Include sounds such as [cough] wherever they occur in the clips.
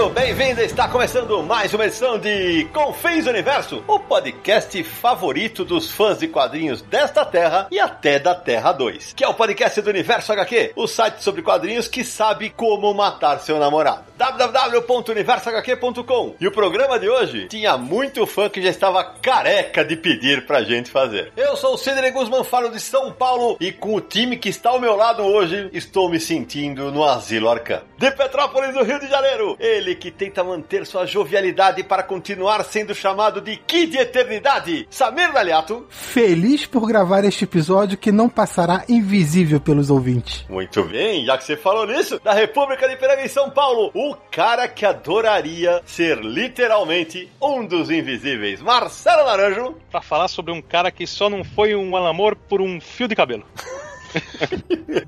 Bem-vindo, bem-vinda! Está começando mais uma edição de Confins Universo, o podcast favorito dos fãs de quadrinhos desta terra e até da Terra 2, que é o podcast do Universo HQ, o site sobre quadrinhos que sabe como matar seu namorado. www.universohq.com E o programa de hoje tinha muito fã que já estava careca de pedir pra gente fazer. Eu sou o Sidney Guzman, falo de São Paulo e com o time que está ao meu lado hoje, estou me sentindo no Asilo Arcan. De Petrópolis, no Rio de Janeiro, ele que tenta manter sua jovialidade para continuar sendo chamado de Kid Eternidade, Samir Daliato. Feliz por gravar este episódio que não passará invisível pelos ouvintes. Muito bem, já que você falou nisso, da República de Piranga em São Paulo, o cara que adoraria ser literalmente um dos invisíveis, Marcelo Naranjo. Pra falar sobre um cara que só não foi um amor por um fio de cabelo. [laughs]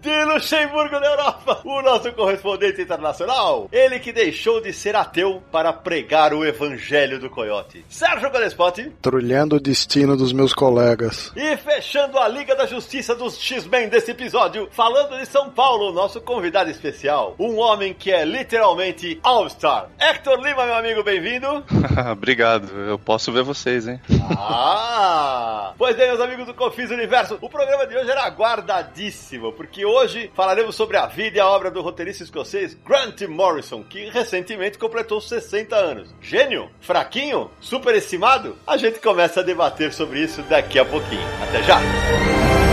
de Luxemburgo da Europa, o nosso correspondente internacional. Ele que deixou de ser ateu para pregar o evangelho do coiote. Sérgio Galespotti. Trulhando o destino dos meus colegas. E fechando a Liga da Justiça dos X-Men desse episódio, falando de São Paulo, nosso convidado especial. Um homem que é literalmente All-Star. Hector Lima, meu amigo, bem-vindo. [laughs] Obrigado, eu posso ver vocês, hein? ah! Pois bem, meus amigos do Confis Universo, o programa de hoje era guardadinho porque hoje falaremos sobre a vida e a obra do roteirista escocês Grant Morrison, que recentemente completou 60 anos. Gênio? Fraquinho? Superestimado? A gente começa a debater sobre isso daqui a pouquinho. Até já!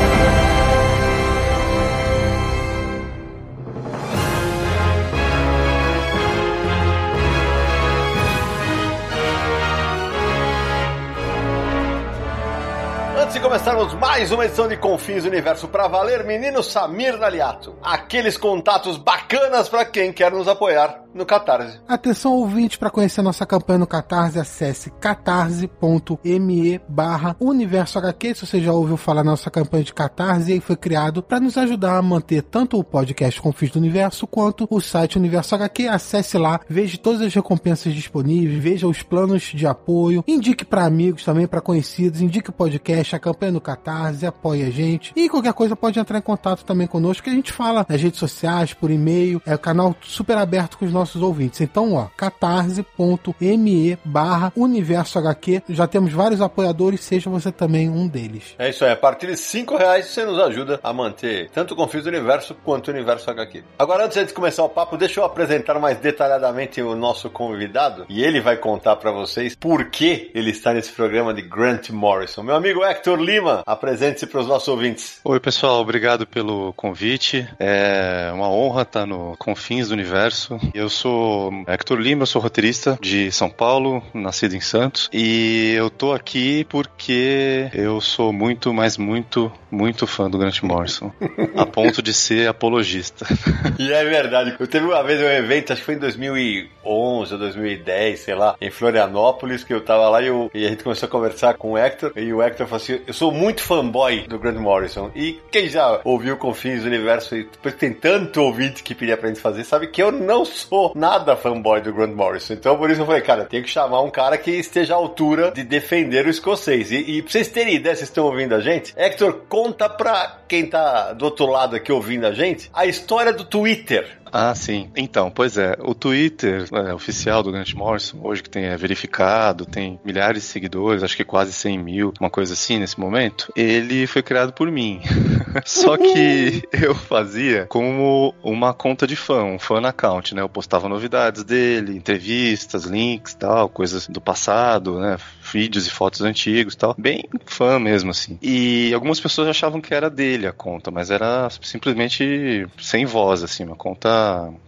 Começarmos mais uma edição de Confins Universo para valer, menino Samir Daliato, aqueles contatos bacanas para quem quer nos apoiar no Catarse. Atenção ouvinte, para conhecer nossa campanha no Catarse, acesse catarse.me barra Universo HQ. Se você já ouviu falar nossa campanha de Catarse, e foi criado para nos ajudar a manter tanto o podcast Confins do Universo quanto o site Universo HQ. Acesse lá, veja todas as recompensas disponíveis, veja os planos de apoio, indique para amigos também, para conhecidos, indique o podcast, a campanha no Catarse, apoie a gente. E qualquer coisa pode entrar em contato também conosco, que a gente fala nas redes sociais, por e-mail. É o canal super aberto com os nossos ouvintes. Então, ó, catarse.me barra Universo HQ. Já temos vários apoiadores, seja você também um deles. É isso aí, a partir de 5 reais você nos ajuda a manter tanto o Confis do Universo quanto o Universo HQ. Agora, antes de começar o papo, deixa eu apresentar mais detalhadamente o nosso convidado e ele vai contar para vocês por que ele está nesse programa de Grant Morrison. Meu amigo Hector Lima, apresente-se para os nossos ouvintes. Oi, pessoal, obrigado pelo convite. É uma honra estar no Confins do Universo. Eu sou Hector Lima, eu sou roteirista de São Paulo, nascido em Santos, e eu tô aqui porque eu sou muito, mas muito, muito fã do Grant Morrison, a ponto de ser apologista. [laughs] E é verdade. Eu teve uma vez um evento, acho que foi em 2011 ou 2010, sei lá, em Florianópolis, que eu tava lá e, eu, e a gente começou a conversar com o Hector, e o Hector falou assim, eu sou muito fanboy do Grant Morrison, e quem já ouviu Confins do Universo e depois tem tanto ouvinte que pedia pra gente fazer, sabe que eu não sou nada fanboy do Grant Morrison. Então por isso eu falei, cara, tem que chamar um cara que esteja à altura de defender o escocês. E, e pra vocês terem ideia, vocês estão ouvindo a gente? Hector, conta pra quem tá do outro lado aqui ouvindo a gente a história do Twitter. Ah, sim. Então, pois é, o Twitter é, oficial do Grant Morrison, hoje que tem é verificado, tem milhares de seguidores, acho que quase 100 mil, uma coisa assim nesse momento, ele foi criado por mim. [laughs] Só que eu fazia como uma conta de fã, um fan account, né? Eu postava novidades dele, entrevistas, links tal, coisas do passado, né? Vídeos e fotos antigos tal. Bem fã mesmo, assim. E algumas pessoas achavam que era dele a conta, mas era simplesmente sem voz, assim, uma conta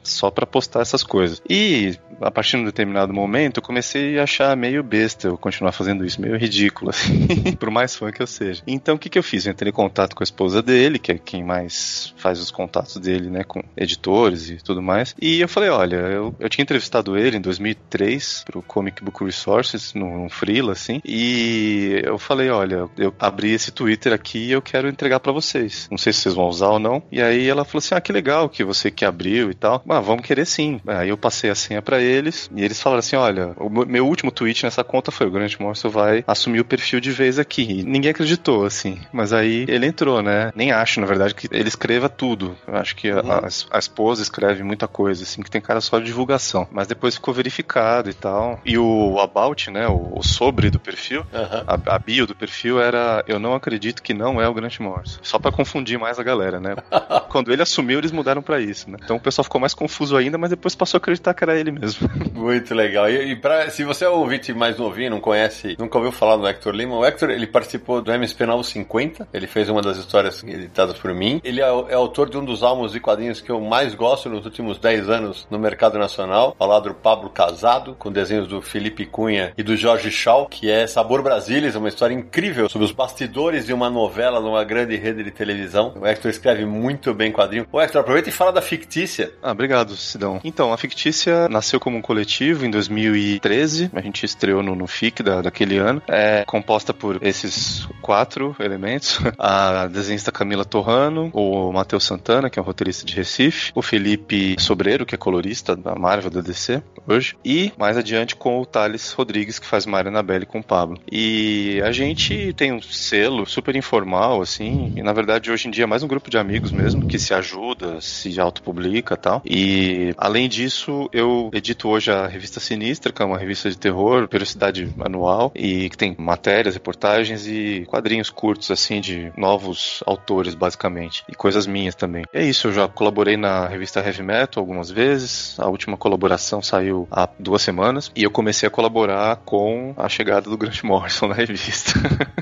só pra postar essas coisas. E a partir de um determinado momento eu comecei a achar meio besta eu continuar fazendo isso, meio ridículo, [laughs] assim, por mais fã que eu seja. Então o que, que eu fiz? Eu entrei em contato com a esposa dele, que é quem mais faz os contatos dele, né, com editores e tudo mais. E eu falei: olha, eu, eu tinha entrevistado ele em 2003 pro Comic Book Resources, num, num freela, assim, e eu falei: olha, eu abri esse Twitter aqui e eu quero entregar para vocês. Não sei se vocês vão usar ou não. E aí ela falou assim: ah, que legal que você que abriu e tal. Mas vamos querer sim. Aí eu passei a senha para eles e eles falaram assim: olha, o meu último tweet nessa conta foi: o Grant Morrison vai assumir o perfil de vez aqui. E ninguém acreditou, assim. Mas aí ele entrou, né? Nem acho, na verdade, que ele escreva tudo. Eu acho que uhum. a, a, esposa escreve muita coisa, assim, que tem cara só de divulgação. Mas depois ficou verificado e tal. E o about, né? O, o sobre do perfil, uhum. a, a, bio do perfil era: eu não acredito que não é o Grant Morrison. Só para confundir mais a galera, né? [laughs] Quando ele assumiu, eles mudaram para isso, né? Então o pessoal ficou mais confuso ainda, mas depois passou a acreditar que era ele mesmo. [laughs] Muito legal. E, e pra, se você é ouvinte mais novinho, não conhece, nunca ouviu falar do Hector Lima, o Hector ele participou do MSP 950, ele fez uma das histórias editadas por mim. Ele é, é, autor de um dos álbuns de quadrinhos que eu mais gosto nos últimos 10 anos no mercado nacional, ao lado do Pablo Casado, com desenhos do Felipe Cunha e do Jorge Shaw, que é Sabor Brasilis, uma história incrível sobre os bastidores de uma novela numa grande rede de televisão. O Hector escreve muito bem quadrinho. O Hector, aproveita e fala da Fictícia. Ah, obrigado, Sidão. Então, a Fictícia nasceu como um coletivo em 2013. A gente estreou no, no FIC da, daquele ano. É composta por esses quatro elementos. [laughs] A desenhista Camila Torrano, o Matheus Santana, que é um roteirista de Recife, o Felipe Sobreiro, que é colorista da Marvel da DC hoje, e mais adiante com o Thales Rodrigues, que faz Maria Anabelle com o Pablo. E a gente tem um selo super informal, assim, e na verdade hoje em dia é mais um grupo de amigos mesmo, que se ajuda, se autopublica tal. E além disso, eu edito hoje a revista Sinistra, que é uma revista de terror, periodicidade anual, e que tem matérias, reportagens e quadrinhos curtos, assim, de novos autores, basicamente. E coisas minhas também. E é isso, eu já colaborei na revista Heavy Metal algumas vezes. A última colaboração saiu há duas semanas. E eu comecei a colaborar com a chegada do Grant Morrison na [laughs] revista.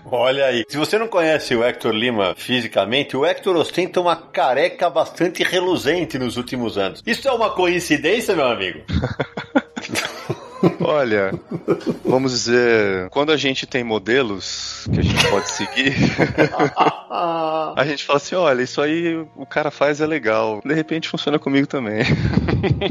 Olha aí. Se você não conhece o Hector Lima fisicamente, o Hector ostenta uma careca bastante reluzente nos últimos anos. Isso é uma coincidência, meu amigo? [laughs] Olha, vamos dizer, quando a gente tem modelos que a gente pode seguir, [laughs] a gente fala assim: olha, isso aí o cara faz é legal. De repente funciona comigo também.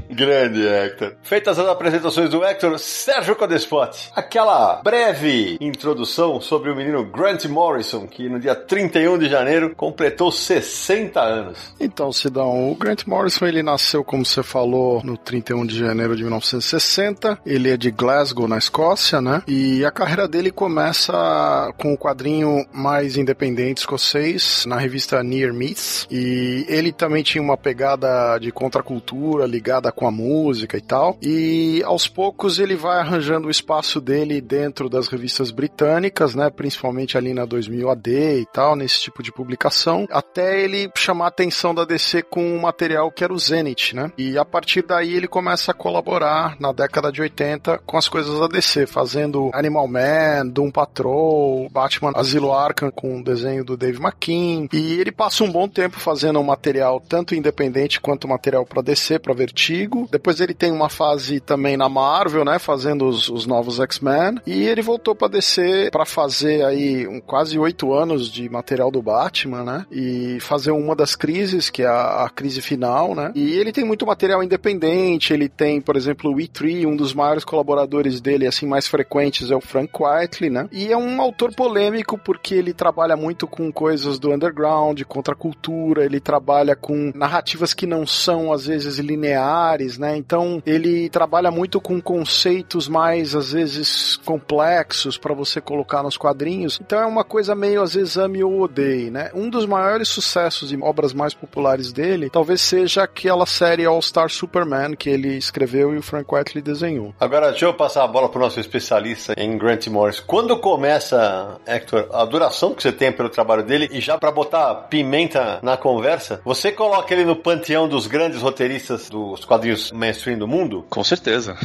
Grande, Hector. Feitas as apresentações do Hector, Sérgio Codespot. Aquela breve introdução sobre o menino Grant Morrison, que no dia 31 de janeiro completou 60 anos. Então, Sidão, o Grant Morrison ele nasceu, como você falou, no 31 de janeiro de 1960. Ele é de Glasgow, na Escócia, né? E a carreira dele começa com o quadrinho mais independente escocês, na revista Near Miss. E ele também tinha uma pegada de contracultura ligada com a música e tal. E aos poucos ele vai arranjando o espaço dele dentro das revistas britânicas, né? Principalmente ali na 2000 AD e tal, nesse tipo de publicação, até ele chamar a atenção da DC com um material que era o Zenith, né? E a partir daí ele começa a colaborar na década de 80 com as coisas da DC, fazendo Animal Man, Doom Patrol, Batman Asilo Arkham com o desenho do Dave McKean. E ele passa um bom tempo fazendo um material tanto independente quanto material para DC, para Vertigo. Depois ele tem uma fase também na Marvel, né, fazendo os, os novos X-Men. E ele voltou para DC para fazer aí um, quase oito anos de material do Batman, né, e fazer uma das crises, que é a, a crise final, né. E ele tem muito material independente. Ele tem, por exemplo, o E3, um dos maiores colaboradores dele, assim, mais frequentes é o Frank Whiteley, né? E é um autor polêmico porque ele trabalha muito com coisas do underground, contra a cultura, ele trabalha com narrativas que não são, às vezes, lineares, né? Então, ele trabalha muito com conceitos mais, às vezes, complexos para você colocar nos quadrinhos. Então, é uma coisa meio, às vezes, ame ou odeie, né? Um dos maiores sucessos e obras mais populares dele, talvez seja aquela série All Star Superman que ele escreveu e o Frank Whiteley desenhou. Agora, Agora, deixa eu passar a bola pro nosso especialista em Grant Morris. Quando começa, Hector, a duração que você tem pelo trabalho dele, e já para botar pimenta na conversa, você coloca ele no panteão dos grandes roteiristas dos quadrinhos mainstream do mundo? Com certeza.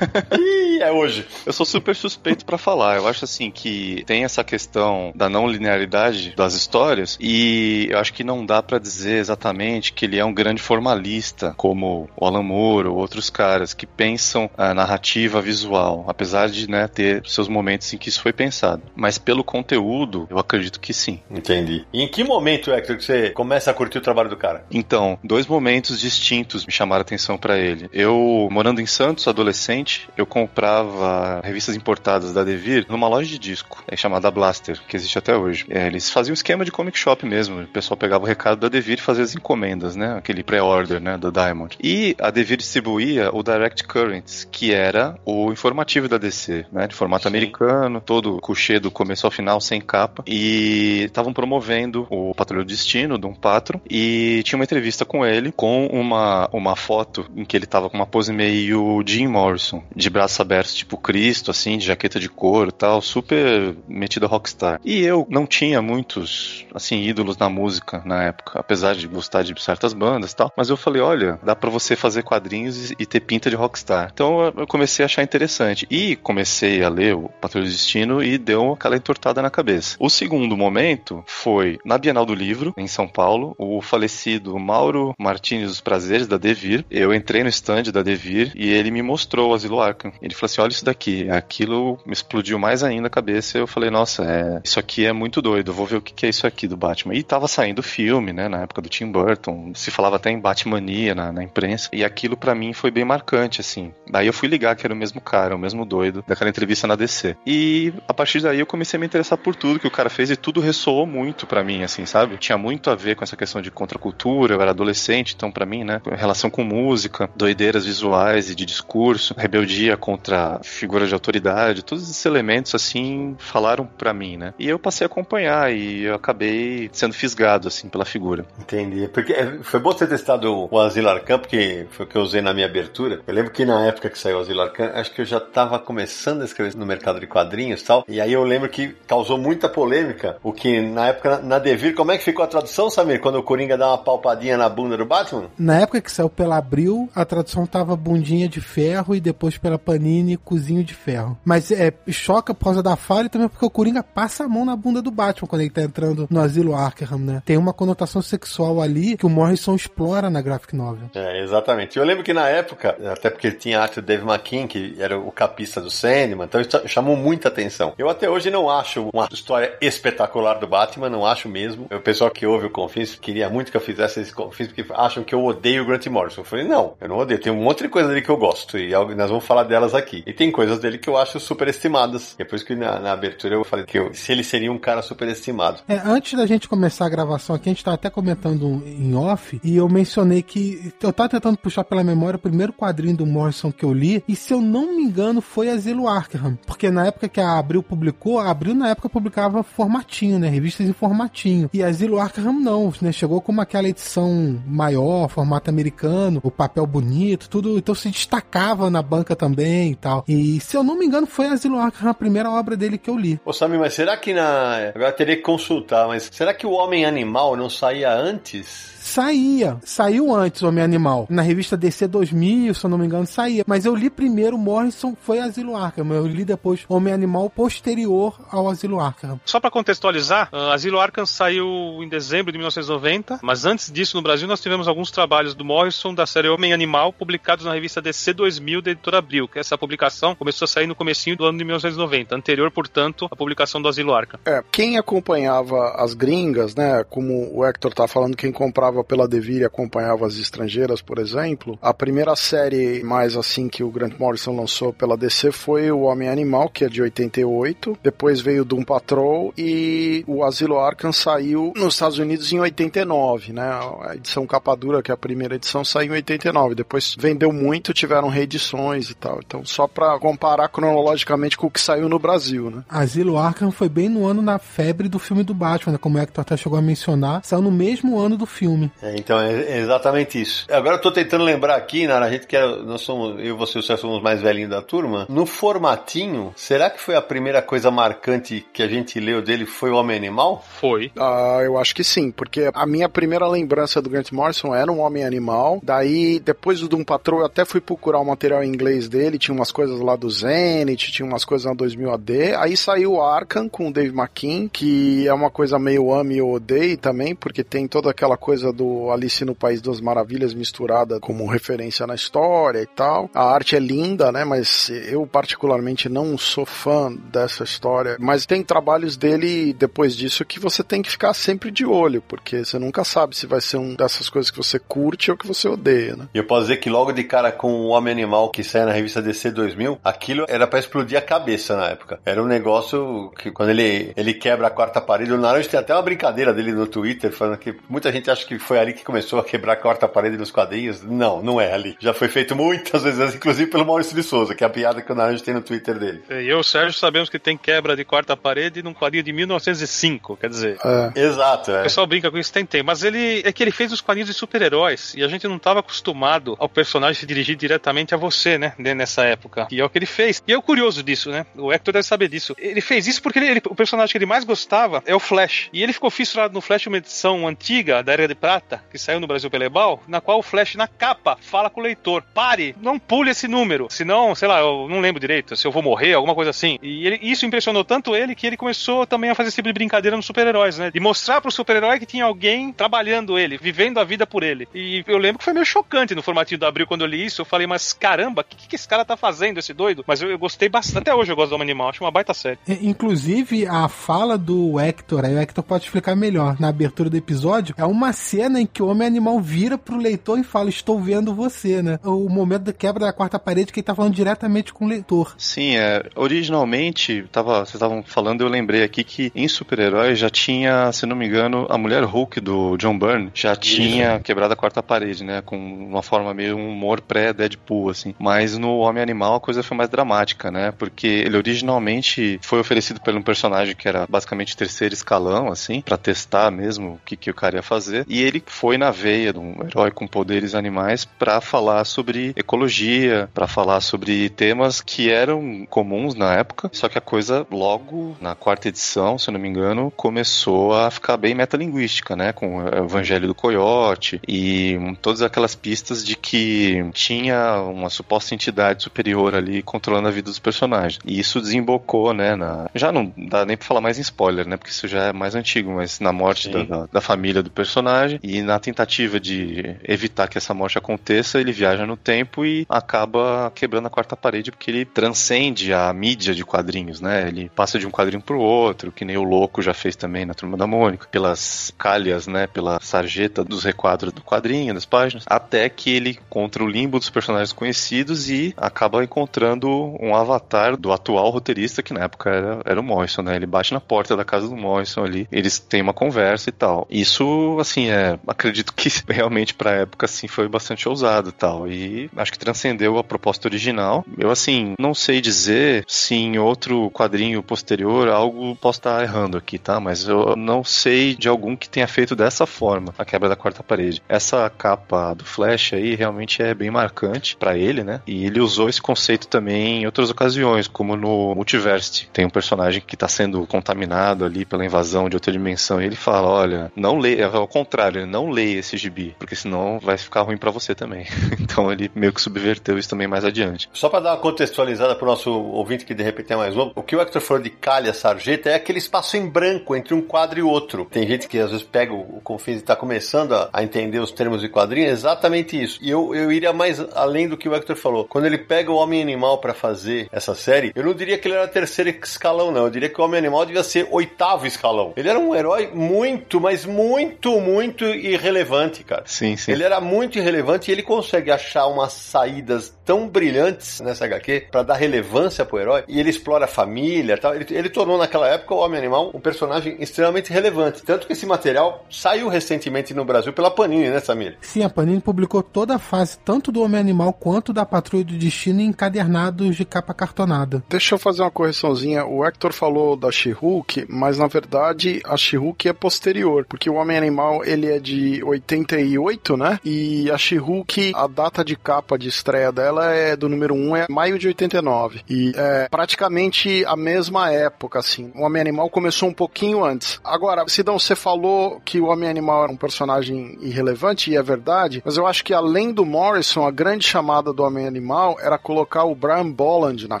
Ih, [laughs] é hoje. Eu sou super suspeito para falar. Eu acho assim que tem essa questão da não linearidade das histórias e eu acho que não dá para dizer exatamente que ele é um grande formalista como o Alan Moore ou outros caras que pensam a narrativa visual, apesar de né, ter seus momentos em que isso foi pensado. Mas pelo conteúdo, eu acredito que sim. Entendi. E em que momento, Hector, que você começa a curtir o trabalho do cara? Então, dois momentos distintos me chamaram a atenção para ele. Eu, morando em Santos, adolescente, eu comprava revistas importadas da Devir numa loja de disco, é chamada Blaster, que existe até hoje. É, eles faziam um esquema de comic shop mesmo. O pessoal pegava o recado da Devir e fazia as encomendas, né? Aquele pré-order, né? Do Diamond. E a Devir distribuía o Direct Currents, que era o informativo da DC, né? De formato Sim. americano, todo couchê do começo ao final, sem capa. E estavam promovendo o Patrulho Destino, de um patro, e tinha uma entrevista com ele, com uma, uma foto em que ele tava com uma pose meio Jim Morrison, de braços abertos, tipo Cristo, assim, de jaqueta de couro tal, super metido a rockstar. E eu não tinha muitos, assim, ídolos na música na época, apesar de gostar de certas bandas e tal, mas eu falei, olha, dá para você fazer quadrinhos e ter pinta de rockstar. Então eu comecei a achar interessante. E comecei a ler o Patrulho Destino e deu aquela entortada na cabeça. O segundo momento foi na Bienal do Livro, em São Paulo, o falecido Mauro Martins dos Prazeres, da Devir. Eu entrei no stand da Devir e ele me mostrou o Asilo Arkham. Ele falou assim: olha isso daqui. Aquilo me explodiu mais ainda a cabeça. Eu falei, nossa, é, isso aqui é muito doido. vou ver o que é isso aqui do Batman. E tava saindo filme, né, na época do Tim Burton. Se falava até em Batmania na, na imprensa. E aquilo para mim foi bem marcante, assim. Daí eu fui ligar que era o mesmo cara, o mesmo doido, daquela entrevista na DC. E a partir daí eu comecei a me interessar por tudo que o cara fez e tudo ressoou muito para mim, assim, sabe? Tinha muito a ver com essa questão de contracultura, eu era adolescente, então para mim, né, relação com música, doideiras visuais e de discurso, rebeldia contra figura de autoridade, todos esses elementos, assim, falaram para mim, né? E eu passei a acompanhar e eu acabei sendo fisgado, assim, pela figura. Entendi. Porque é, foi bom ter testado o Asilo Arkham, porque foi o que eu usei na minha abertura. Eu lembro que na época que saiu o Asilo Arkham, acho que eu já tava começando a escrever no mercado de quadrinhos e tal, e aí eu lembro que causou muita polêmica, o que na época na Devir, como é que ficou a tradução, Samir? Quando o Coringa dá uma palpadinha na bunda do Batman? Na época que saiu pela Abril, a tradução tava bundinha de ferro e depois pela Panini, cozinho de ferro. Mas é, choca por causa da fala e também porque o Coringa passa a mão na bunda do Batman quando ele tá entrando no asilo Arkham, né? Tem uma conotação sexual ali que o Morrison explora na graphic novel. É, exatamente. Eu lembro que na época, até porque tinha a arte do Dave McKean, que era o capista do Sandman, então chamou muita atenção. Eu até hoje não acho uma história espetacular do Batman, não acho mesmo. O pessoal que ouve o Confins queria muito que eu fizesse esse Confins porque acham que eu odeio o Grant Morrison. Eu falei, não, eu não odeio. Tem um monte de coisa dele que eu gosto e nós vamos falar delas aqui. E tem coisas dele que eu acho superestimadas. Depois que na, na abertura eu falei que eu, se ele seria um cara superestimado. É, antes da gente começar a gravação aqui, a gente tava até comentando em off e eu mencionei que eu tava tentando puxar pela memória o primeiro quadrinho do Morrison que eu li e se eu não me engano foi Asilo Arkham. Porque na época que a Abril publicou, a Abril na época publicava formatinho, né? Revistas em formatinho. E Asilo Arkham não, né? Chegou como aquela edição maior, formato americano, o papel bonito, tudo. Então se destacava na banca também e tal. E se eu não me engano, foi Asilo Arkham a primeira obra dele que eu li. Ô Sammy, mas será que na. Agora teria que consultar, mas será que o Homem Animal não saía antes? Saía. Saiu antes Homem Animal. Na revista DC 2000, se eu não me engano, saía. Mas eu li primeiro Morrison, foi Asilo Arkham. Eu li depois Homem Animal posterior ao Asilo Arkham. Só para contextualizar, uh, Asilo Arkham saiu em dezembro de 1990, mas antes disso no Brasil nós tivemos alguns trabalhos do Morrison da série Homem Animal publicados na revista DC 2000 da editora Abril, que essa publicação começou a sair no comecinho do ano de 1990, anterior, portanto, à publicação do Asilo Arkham. É, quem acompanhava as gringas, né, como o Hector tá falando, quem comprava pela Devir e acompanhava as estrangeiras, por exemplo, a primeira série mais assim que o Grant Morrison lançou pela DC foi o Homem Animal, que é de 88, depois veio Doom Patrol e o Asilo Arkham saiu nos Estados Unidos em 89, né? A edição capa dura, que é a primeira edição, saiu em 89, depois vendeu muito, tiveram reedições e tal. Então, só para comparar cronologicamente com o que saiu no Brasil, né? Asilo Arkham foi bem no ano na febre do filme do Batman, né? como o Hector até chegou a mencionar, saiu no mesmo ano do filme. É, então, é exatamente isso. Agora eu tô tentando lembrar aqui, Nara, a gente que nós somos, eu e você, você somos mais mais velhinho da turma, no formatinho, será que foi a primeira coisa marcante que a gente leu dele foi o Homem-Animal? Foi. Ah, eu acho que sim, porque a minha primeira lembrança do Grant Morrison era um Homem-Animal. Daí, depois do Doom Patrol, eu até fui procurar o material em inglês dele. Tinha umas coisas lá do Zenith, tinha umas coisas na 2000 AD. Aí saiu o Arkham com o Dave McKean, que é uma coisa meio ame ou odeie também, porque tem toda aquela coisa do Alice no País das Maravilhas misturada como referência na história e tal. A arte é linda, né? Mas eu particularmente não sou fã dessa história. Mas tem trabalhos dele depois disso que você tem que ficar sempre de olho, porque você nunca sabe se vai ser um dessas coisas que você curte ou que você odeia, né? E eu posso dizer que logo de cara com o Homem-Animal que saiu na revista DC 2000, aquilo era pra explodir a cabeça na época. Era um negócio que quando ele, ele quebra a quarta parede, o Naranjo tem até uma brincadeira dele no Twitter, falando que muita gente acha que foi ali que começou a quebrar a quarta parede nos quadrinhos. Não, não é ali. Já foi feito muitas vezes, [laughs] inclusive pelo Maurício de Souza, que é a piada que o Naranjo tem no Twitter dele. E eu, Sérgio, sabemos que tem quebra de quarta parede num quadrinho de 1905, quer dizer. É. Exato, O é. pessoal brinca com isso, tem, tem. Mas ele é que ele fez os quadrinhos de super-heróis e a gente não estava acostumado ao personagem se dirigir diretamente a você, né? né, Nessa época. E é o que ele fez. E é o curioso disso, né? O Hector deve saber disso. Ele fez isso porque ele- ele- o personagem que ele mais gostava é o Flash. E ele ficou fissurado no Flash, uma edição antiga da Era de Prata, que saiu no Brasil pela Ebal, na qual o Flash, na capa, fala com o leitor: pare, não pule esse número. Senão, sei lá, eu não lembro direito, se eu vou morrer, alguma coisa assim. E ele- isso impressionou tanto ele que ele começou também a fazer esse tipo de brincadeira nos super-heróis, né? De mostrar pro super-herói que tinha alguém trabalhando ele, vivendo a vida por ele. E eu lembro que foi meio chocante no formatinho do Abril quando eu li isso. Eu falei, mas caramba, o que, que esse cara tá fazendo, esse doido? Mas eu, eu gostei bastante. Até hoje eu gosto do Homem Animal, acho uma baita série. E, Inclusive, a fala do Hector, aí o Hector pode explicar melhor, na abertura do episódio, é uma cena em que o Homem-Animal vira pro leitor e fala, estou vendo você, né? O momento da quebra da quarta parede que ele tá falando diretamente com o leitor. Sim, é, originalmente, tava, vocês estavam falando, eu lembrei aqui que em super-herói já tinha, se não me engano, a mulher Hulk do John Byrne já tinha quebrado a quarta parede, né? Com uma forma meio um humor pré-Deadpool, assim. Mas no Homem-Animal a coisa foi mais dramática, né? Porque ele originalmente foi oferecido por um personagem que era basicamente terceiro escalão, assim, pra testar mesmo o que, que o cara ia fazer. E ele foi na veia de um herói com poderes animais pra falar sobre ecologia, pra falar sobre temas que eram comuns na época, só que a coisa logo na quarta edição, se não me engano, começou a ficar bem metalinguística, né, com o Evangelho do Coiote e todas aquelas pistas de que tinha uma suposta entidade superior ali controlando a vida dos personagens. E isso desembocou, né, na... já não dá nem pra falar mais em spoiler, né, porque isso já é mais antigo, mas na morte da, da, da família do personagem e na tentativa de evitar que essa morte aconteça, ele viaja no tempo e acaba quebrando a quarta parede porque ele transcende a mídia de quadrinhos, né? Ele passa de um quadrinho pro outro, que nem o Louco já fez também na Turma da Mônica, pelas calhas, né? Pela sarjeta dos requadros do quadrinho, das páginas, até que ele encontra o limbo dos personagens conhecidos e acaba encontrando um avatar do atual roteirista, que na época era, era o Morrison, né? Ele bate na porta da casa do Morrison ali, eles têm uma conversa e tal. Isso, assim, é, acredito que [laughs] realmente pra época, assim, foi bastante ousado e tal. E acho que transcendeu a proposta original. Eu, assim, não sei dizer se em outro quadrinho posterior algo posso estar errando aqui, tá? Mas eu não sei de algum que tenha feito dessa forma a quebra da quarta parede. Essa capa do Flash aí realmente é bem marcante pra ele, né? E ele usou esse conceito também em outras ocasiões, como no Multiverse. Tem um personagem que tá sendo contaminado ali pela invasão de outra dimensão e ele fala: Olha, não leia, ao contrário, ele não leia esse gibi, porque senão vai ficar ruim pra você também. [laughs] então ele meio que subverteu isso também mais adiante. Só para dar uma contextualizada pro nosso ouvinte que de repente é mais novo, o que o Hector falou de calha, sarjeta, é aquele espaço em branco entre um quadro e outro. Tem gente que às vezes pega o, o Confins e tá começando a, a entender os termos de quadrinho, é exatamente isso. E eu, eu iria mais além do que o Hector falou. Quando ele pega o Homem Animal para fazer essa série, eu não diria que ele era terceiro escalão, não. Eu diria que o Homem Animal devia ser oitavo escalão. Ele era um herói muito, mas muito, muito irrelevante, cara. Sim, sim. Ele era muito irrelevante e ele consegue achar umas saídas tão brilhantes nessa HQ pra dar relevância pro herói. E ele explora a família e tal. Ele, ele tornou naquela época o Homem-Animal um personagem extremamente relevante. Tanto que esse material saiu recentemente no Brasil pela Panini, né, Samir? Sim, a Panini publicou toda a fase, tanto do Homem-Animal quanto da Patrulha do Destino, em encadernados de capa cartonada. Deixa eu fazer uma correçãozinha. O Hector falou da She-Hulk, mas na verdade a She-Hulk é posterior, porque o Homem-Animal ele é de 88, né? E a She-Hulk, a data de capa de estreia dela é do número 1 é maio de 89. E é praticamente a mesma época, assim. O Homem-Animal começou um pouquinho antes. Agora, Sidão, você falou que o Homem-Animal era um personagem irrelevante, e é verdade, mas eu acho que além do Morrison, a grande chamada do Homem-Animal era colocar o Brian Bolland na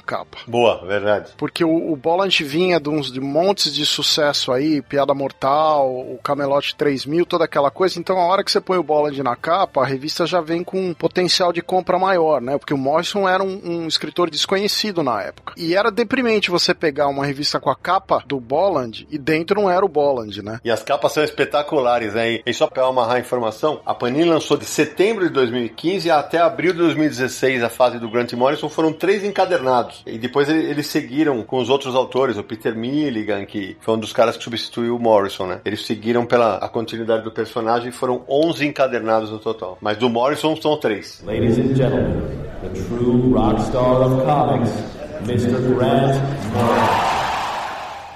capa. Boa, verdade. Porque o, o Bolland vinha de uns de montes de sucesso aí, Piada Mortal, o Camelot 3000, toda aquela coisa. Então, a hora que você põe o Bolland na capa, a revista já vem com um potencial de compra maior, né? Porque o Morrison era um, um escritor desconhecido na época. E era deprimente você pegar uma revista com a capa do Bolland e dentro não era o Bolland, né? E as capas são espetaculares, né? E só para amarrar a informação, a Panini lançou de setembro de 2015 até abril de 2016 a fase do Grant Morrison, foram três encadernados. E depois eles seguiram com os outros autores, o Peter Milligan, que foi um dos caras que substituiu o Morrison, né? Eles seguiram pela a continuidade do personagem e foram 11 encadernados no total. Mas do Morrison são três. Ladies and gentlemen, the true of comics, Mr. Grant Morrison.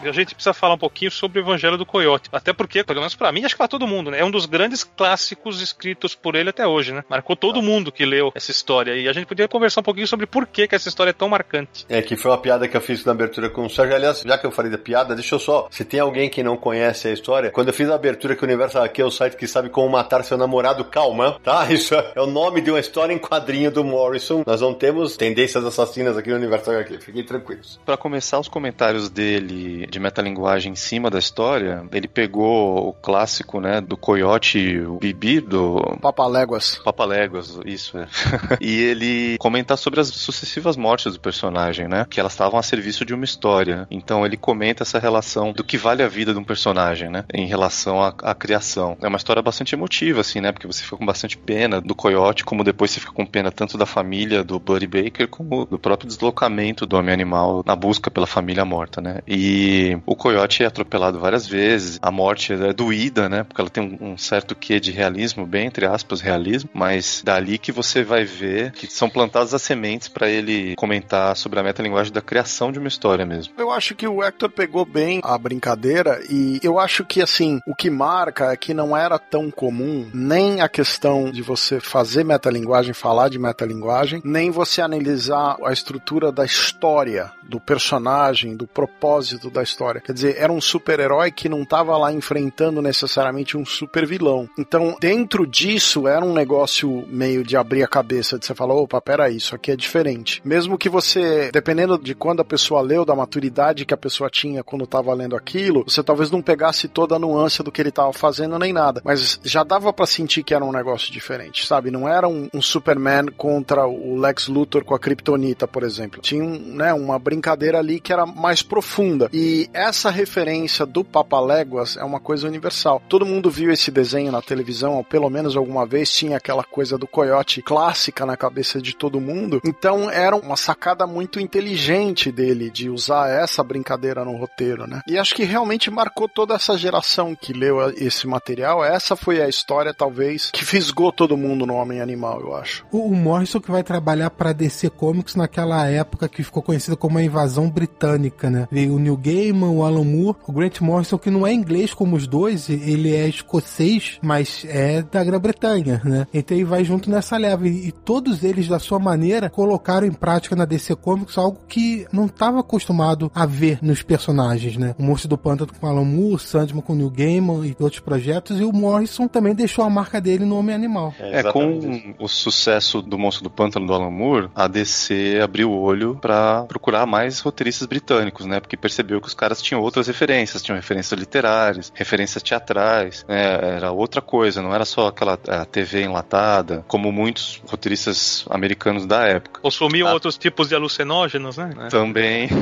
A gente precisa falar um pouquinho sobre o Evangelho do Coyote. Até porque, pelo menos para mim, acho que para todo mundo, né? É um dos grandes clássicos escritos por ele até hoje, né? Marcou todo mundo que leu essa história. E a gente podia conversar um pouquinho sobre por que, que essa história é tão marcante. É, que foi uma piada que eu fiz na abertura com o Sérgio. Aliás, já que eu falei da piada, deixa eu só. Se tem alguém que não conhece a história, quando eu fiz a abertura que o Universo aqui é o site que sabe como matar seu namorado, calma, tá? [laughs] Isso é o nome de uma história em quadrinho do Morrison. Nós não temos tendências assassinas aqui no Universo HQ. Fiquem tranquilos. Para começar, os comentários dele de metalinguagem em cima da história, ele pegou o clássico, né, do coiote, o Bibi, do... Papaléguas. Papaléguas, isso, é. [laughs] e ele comenta sobre as sucessivas mortes do personagem, né, que elas estavam a serviço de uma história. Então ele comenta essa relação do que vale a vida de um personagem, né, em relação à, à criação. É uma história bastante emotiva, assim, né, porque você fica com bastante pena do coiote, como depois você fica com pena tanto da família do Buddy Baker, como do próprio deslocamento do homem-animal na busca pela família morta, né. E o coiote é atropelado várias vezes, a morte é doída, né? Porque ela tem um, certo quê de realismo, bem entre aspas, realismo, mas dali que você vai ver que são plantadas as sementes para ele comentar sobre a metalinguagem da criação de uma história mesmo. Eu acho que o Hector pegou bem a brincadeira e eu acho que assim, o que marca é que não era tão comum nem a questão de você fazer metalinguagem, falar de metalinguagem, nem você analisar a estrutura da história, do personagem, do propósito da história. Quer dizer, era um super-herói que não estava lá enfrentando necessariamente um super vilão. Então, dentro disso, era um negócio meio de abrir a cabeça, de você falar, opa, peraí, isso aqui é diferente. Mesmo que você, dependendo de quando a pessoa leu, da maturidade que a pessoa tinha quando estava lendo aquilo, você talvez não pegasse toda a nuance do que ele estava fazendo nem nada. Mas já dava para sentir que era um negócio diferente, sabe? Não era um, um, Superman contra o Lex Luthor com a Kryptonita, por exemplo. Tinha né, uma brincadeira ali que era mais profunda. E essa referência do Papaléguas é uma coisa universal. Todo mundo viu esse desenho na televisão, pelo menos alguma vez tinha aquela coisa do coiote clássica na cabeça de todo mundo. Então era uma sacada muito inteligente dele de usar essa brincadeira no roteiro, né? E acho que realmente marcou toda essa geração que leu esse material. Essa foi a história, talvez, que fisgou todo mundo no Homem Animal, eu acho. O, o Morrison que vai trabalhar para DC Comics naquela época que ficou conhecida como a invasão britânica, né? Veio o Neil Gaiman, o Alan Moore, o Grant Morrison, que não é inglês como os dois, ele é escocês, mas é da Grã-Bretanha, né? Então ele vai junto nessa leva. E, e, todos eles, da sua maneira, colocaram em prática na DC Comics algo que não estava acostumado a ver nos personagens, né? O Monstro do Pântano com Alan Moore, Sandman com Neil Gaiman e outros projetos, e o Morrison também deixou a marca dele no Homem-Animal. É, é com o sucesso do Monstro do Pântano do Alan Moore, a DC abriu o olho para procurar mais roteiristas britânicos, né? Porque percebeu que os caras tinham outras referências, tinham referências literárias, referências teatrais, né? era outra coisa, não era só aquela TV enlatada, como muitos roteiristas americanos da época. Consumiam ah. outros tipos de alucinógenos, né? Também. [laughs]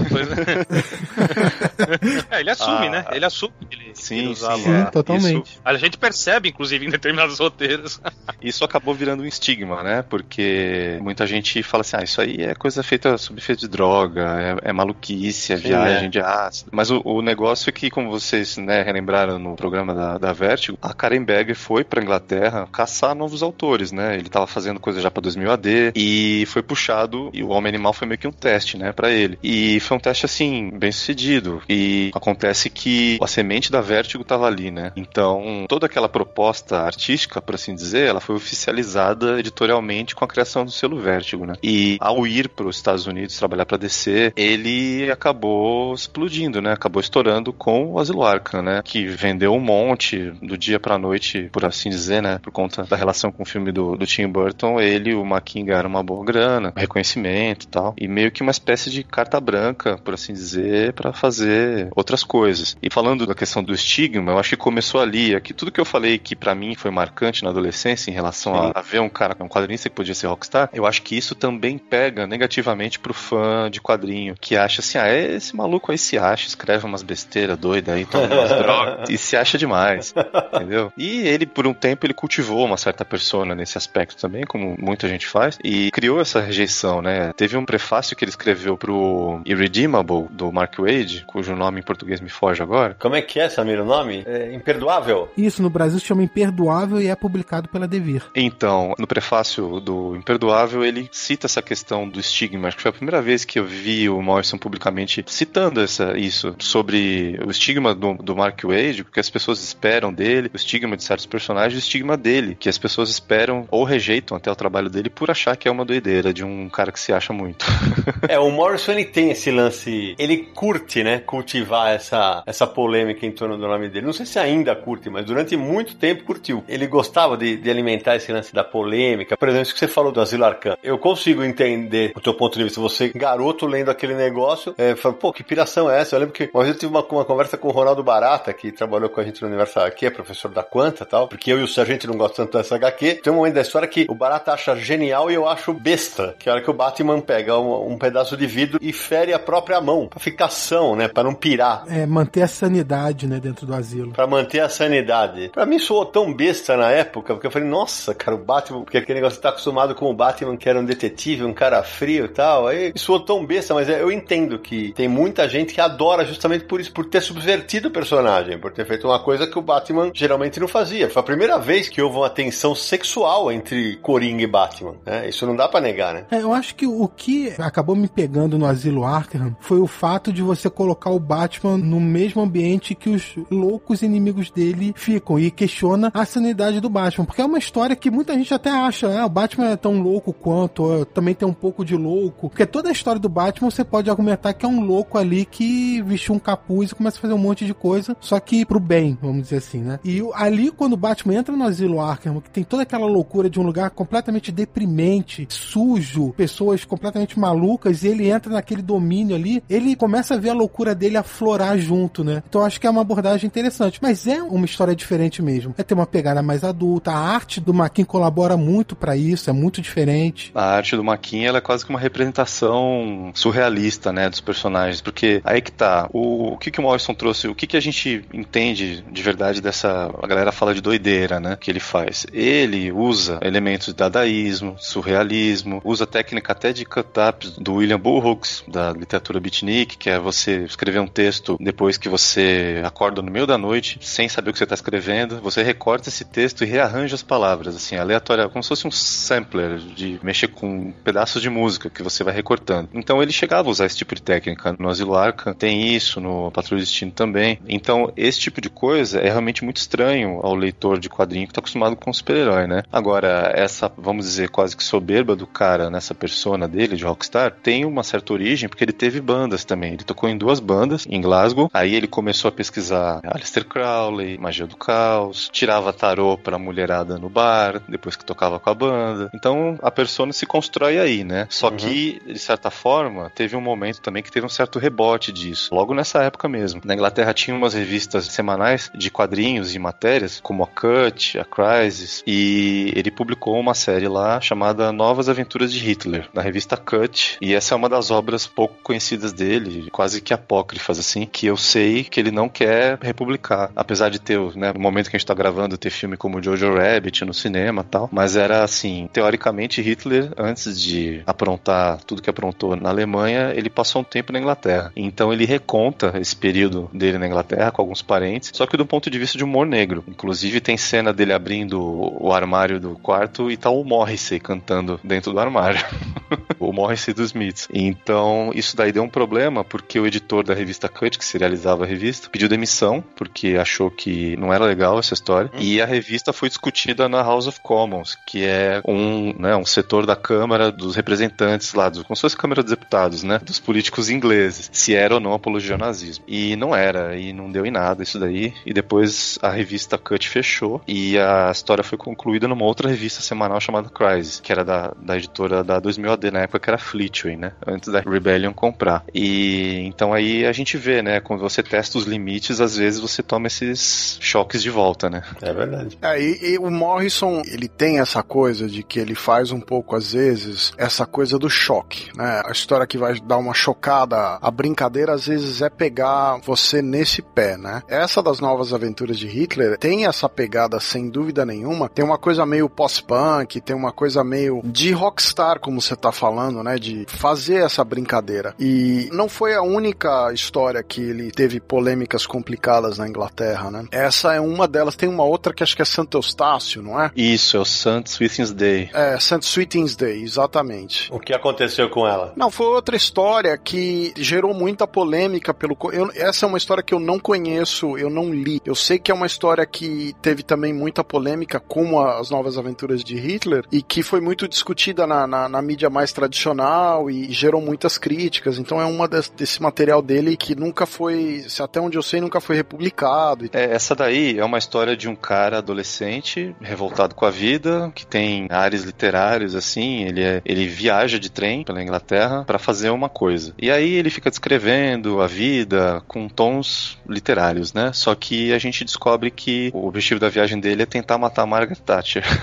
é, ele assume, ah. né? Ele assume que ele, sim, ele usava. Sim, é. totalmente. Isso, a gente percebe, inclusive, em determinados roteiros. [laughs] isso acabou virando um estigma, né? Porque muita gente fala assim, ah, isso aí é coisa feita sob efeito de droga, é, é maluquice, é viagem é. de ácido. Mas o, o negócio é que, como vocês né, relembraram no programa da, da Vertigo, a Karen Berger foi pra Inglaterra caçar novos autores, né? Ele tava fazendo coisa já pra 2000 AD e foi puxado, e o Homem Animal foi meio que um teste, né, pra ele. E foi um teste, assim, bem sucedido. E acontece que a semente da Vertigo tava ali, né? Então, toda aquela proposta artística, por assim dizer, ela foi oficializada editorialmente com a criação do selo Vertigo, né? E ao ir para os Estados Unidos trabalhar para DC, ele acabou explodindo, né? Acabou estourando com o Asilo Arkham, né? Que vendeu um monte do dia pra noite, por assim dizer, né? Por conta da relação com o filme do, do Tim Burton, ele, o Maquin ganharam uma boa grana, reconhecimento e tal. E meio que uma espécie de carta branca, por assim dizer, para fazer outras coisas. E falando da questão do estigma, eu acho que começou ali. Aqui tudo que eu falei que para mim foi marcante na adolescência em relação a, a, ver um cara, um quadrinista que podia ser rockstar, eu acho que isso também pega negativamente pro fã de quadrinho, que acha assim, ah, esse maluco aí se acha, escreve umas besteiras doidas aí, toma umas [laughs] drogas, e se acha demais, entendeu? E ele, por um tempo, ele cultivou uma certa persona nesse aspecto também, como muita gente faz, e criou essa rejeição, né? Teve um prefácio que ele escreveu pro Irredeemable, do Mark Wade, cujo nome em português me foge agora. Como é que é, Samir, o nome? É Imperdoável? Isso, no Brasil se chama Imperdoável e é publicado pela Devir. Então, no prefácio do Imperdoável, ele cita essa questão do estigma. Acho que foi a primeira vez que eu vi o Morrison publicamente citando essa, isso, sobre o estigma do, do Mark Wade, o que as pessoas esperam dele, o estigma de certos personagens, o estigma dele, que as pessoas esperam ou rejeitam até o trabalho dele por achar que é uma doideira de um cara que se acha muito. [laughs] é, o Morrison ele tem esse lance, ele curte, né, cultivar essa, essa polêmica em torno do nome dele. Não sei se ainda curte, mas durante muito tempo curtiu. Ele gostava de, de alimentar esse lance da polêmica. Por exemplo, isso que você falou do Asilo Arcan. Eu consigo entender o teu ponto de vista. Você, garoto, lendo aquele negócio, é, fala, pô, que piração é essa? Eu lembro que uma vez eu tive uma, uma conversa com o Ronaldo Barata, que trabalhou com a gente no Universo HQ, é professor da Quanta e tal, porque eu e o Sargento não gostamos tanto dessa HQ. Tem um momento da história que o Barata acha genial e eu acho besta, que é a hora que o Batman pega um, um pedaço de vidro e fere a própria mão, pra ficar são, né, pra não pirar. É, manter a sanidade, né, dentro do asilo. Pra manter a sanidade. Pra mim soou tão besta na época, porque eu falei, nossa, cara, o Batman, porque aquele negócio tá acostumado com o Batman que era um detetive, um cara frio e tal, aí soou tão besta, mas eu entendo que tem muita gente que adora justamente por isso, por ter subvertido o personagem, por ter feito uma coisa que o Batman geralmente não fazia. Foi a primeira vez que houve uma tensão sexual entre Coringa e Batman, né? Isso não dá para negar, né? É, eu acho que o que acabou me pegando no Asilo Arkham foi o fato de você colocar o Batman no mesmo ambiente que os loucos inimigos dele ficam e questiona a sanidade do Batman, porque é uma história que muita gente até acha, ah, o Batman é tão louco quanto, também tem um pouco de louco, porque toda a história do Batman você pode argumentar que é um louco ali que vestiu um capuz e começa a fazer um monte de coisa, só que pro bem, vamos dizer assim, né? E ali quando o Batman entra no Asilo Arkham, que tem toda aquela loucura de um lugar completamente deprimente, sujo, pessoas completamente malucas, e ele entra naquele domínio ali, ele começa a ver a loucura dele aflorar junto, né? Então acho que é uma abordagem interessante, mas é uma história diferente mesmo. É ter uma pegada mais adulta, a arte do Maquin colabora muito para isso, é muito diferente. A arte do Maquin ela é quase que uma representação surrealista, né, dos personagens, porque aí que tá, o, o que que o Morrison trouxe, o que que a gente entende de verdade dessa, a galera fala de doideira, né, que ele faz. Ele usa elementos de dadaísmo, surrealismo, usa técnica até de cut-ups do William Burroughs, da literatura beatnik, que é você escrever um texto depois que você acorda no meio da noite, sem saber o que você está escrevendo, você recorta esse texto e rearranja as palavras, assim, aleatória, como se fosse um sampler de mexer com pedaços de música que você vai recortando. Então ele chegava a usar esse tipo de técnica. No Asilo Arkham tem isso, no Patrulha Destino também. Então esse tipo de coisa é realmente muito estranho ao leitor de quadrinho que está acostumado com super-herói, né? Agora, essa, vamos dizer, quase que soberba do cara nessa persona dele, de Rockstar, tem uma certa origem, porque ele teve bandas também. Ele tocou em duas bandas, em Glasgow. Aí ele começou a pesquisar Aleister Crowley, Magia do Caos, tirava tarô pra mulherada no bar, depois que tocava com a banda. Então a persona se constrói aí, né? Só uhum. que, de certa forma, teve um momento também que teve um certo rebote disso. Logo nessa época mesmo. Na Inglaterra tinha umas revistas semanais de quadrinhos e matérias, como a Cut, a Crisis, e ele publicou uma série lá chamada Novas Aventuras de Hitler, na revista Cut. E essa é uma das obras pouco conhecidas dele, quase que apócrifas, assim, que eu sei que ele não quer republicar. Apesar de ter, né, no momento que a gente tá gravando, ter filme como Jojo Rabbit no cinema tal. Mas era assim, teoricamente, Hitler, antes de aprontar tudo que aprontou na Alemanha, ele passou um tempo na Inglaterra. Então ele reconta esse período dele na Inglaterra com alguns parentes, só que do ponto de vista de humor negro. Inclusive tem cena dele abrindo o armário do quarto e tá o Morrissey cantando dentro do armário. [laughs] o Morrissey dos Smiths. Então, isso daí deu um problema porque o editor da revista Cut, que serializava a revista, pediu demissão porque achou que não era legal essa história. E a revista foi discutida na House of Commons, que é um, né, um setor da Câmara dos Representantes lá, como se fosse Câmara dos Deputados, né? Dos políticos ingleses, se era ou não apologia ao nazismo. E não era, e não deu em nada isso daí. E depois a revista Cut fechou e a história foi concluída numa outra revista semanal chamada Crisis, que era da, da editora da 2000 AD, na época que era Fleetway, né? Antes da Rebellion comprar. E então aí a gente vê, né? Quando você testa os limites, às vezes você toma esses choques de volta, né? É verdade. É, e, e o Morrison, ele tem essa coisa de que ele faz um pouco, às vezes, essa coisa do choque, né? A história que vai dar uma chocada, a brincadeira às vezes é pegar você nesse pé, né? Essa das novas aventuras de Hitler tem essa pegada sem dúvida nenhuma. Tem uma coisa meio pós-punk, tem uma coisa meio de rockstar, como você tá falando, né? De fazer essa brincadeira. E não foi a única história que ele teve polêmicas complicadas na Inglaterra, né? Essa é uma delas. Tem uma outra que acho que é Santo Eustácio, não é? Isso, é o St. Sweetings Day. É, St. Sweetings Day, exatamente. O que aconteceu com ela? Não, foi outra história que gerou muita polêmica pelo. Eu, essa é uma história que eu não conheço, eu não li. Eu sei que é uma história que teve também muita polêmica, como as novas aventuras de Hitler, e que foi muito discutida na, na, na mídia mais tradicional e gerou muitas críticas. Então é uma des, desse material dele que nunca foi, até onde eu sei, nunca foi republicado. É, essa daí é uma história de um cara adolescente revoltado com a vida, que tem ares literários assim, ele, é, ele viaja de trem pela Inglaterra para fazer uma coisa. E aí ele fica descrevendo a vida com tons literários, né? Só que a gente descobre que o objetivo da viagem dele é tentar matar Margaret Thatcher. [laughs]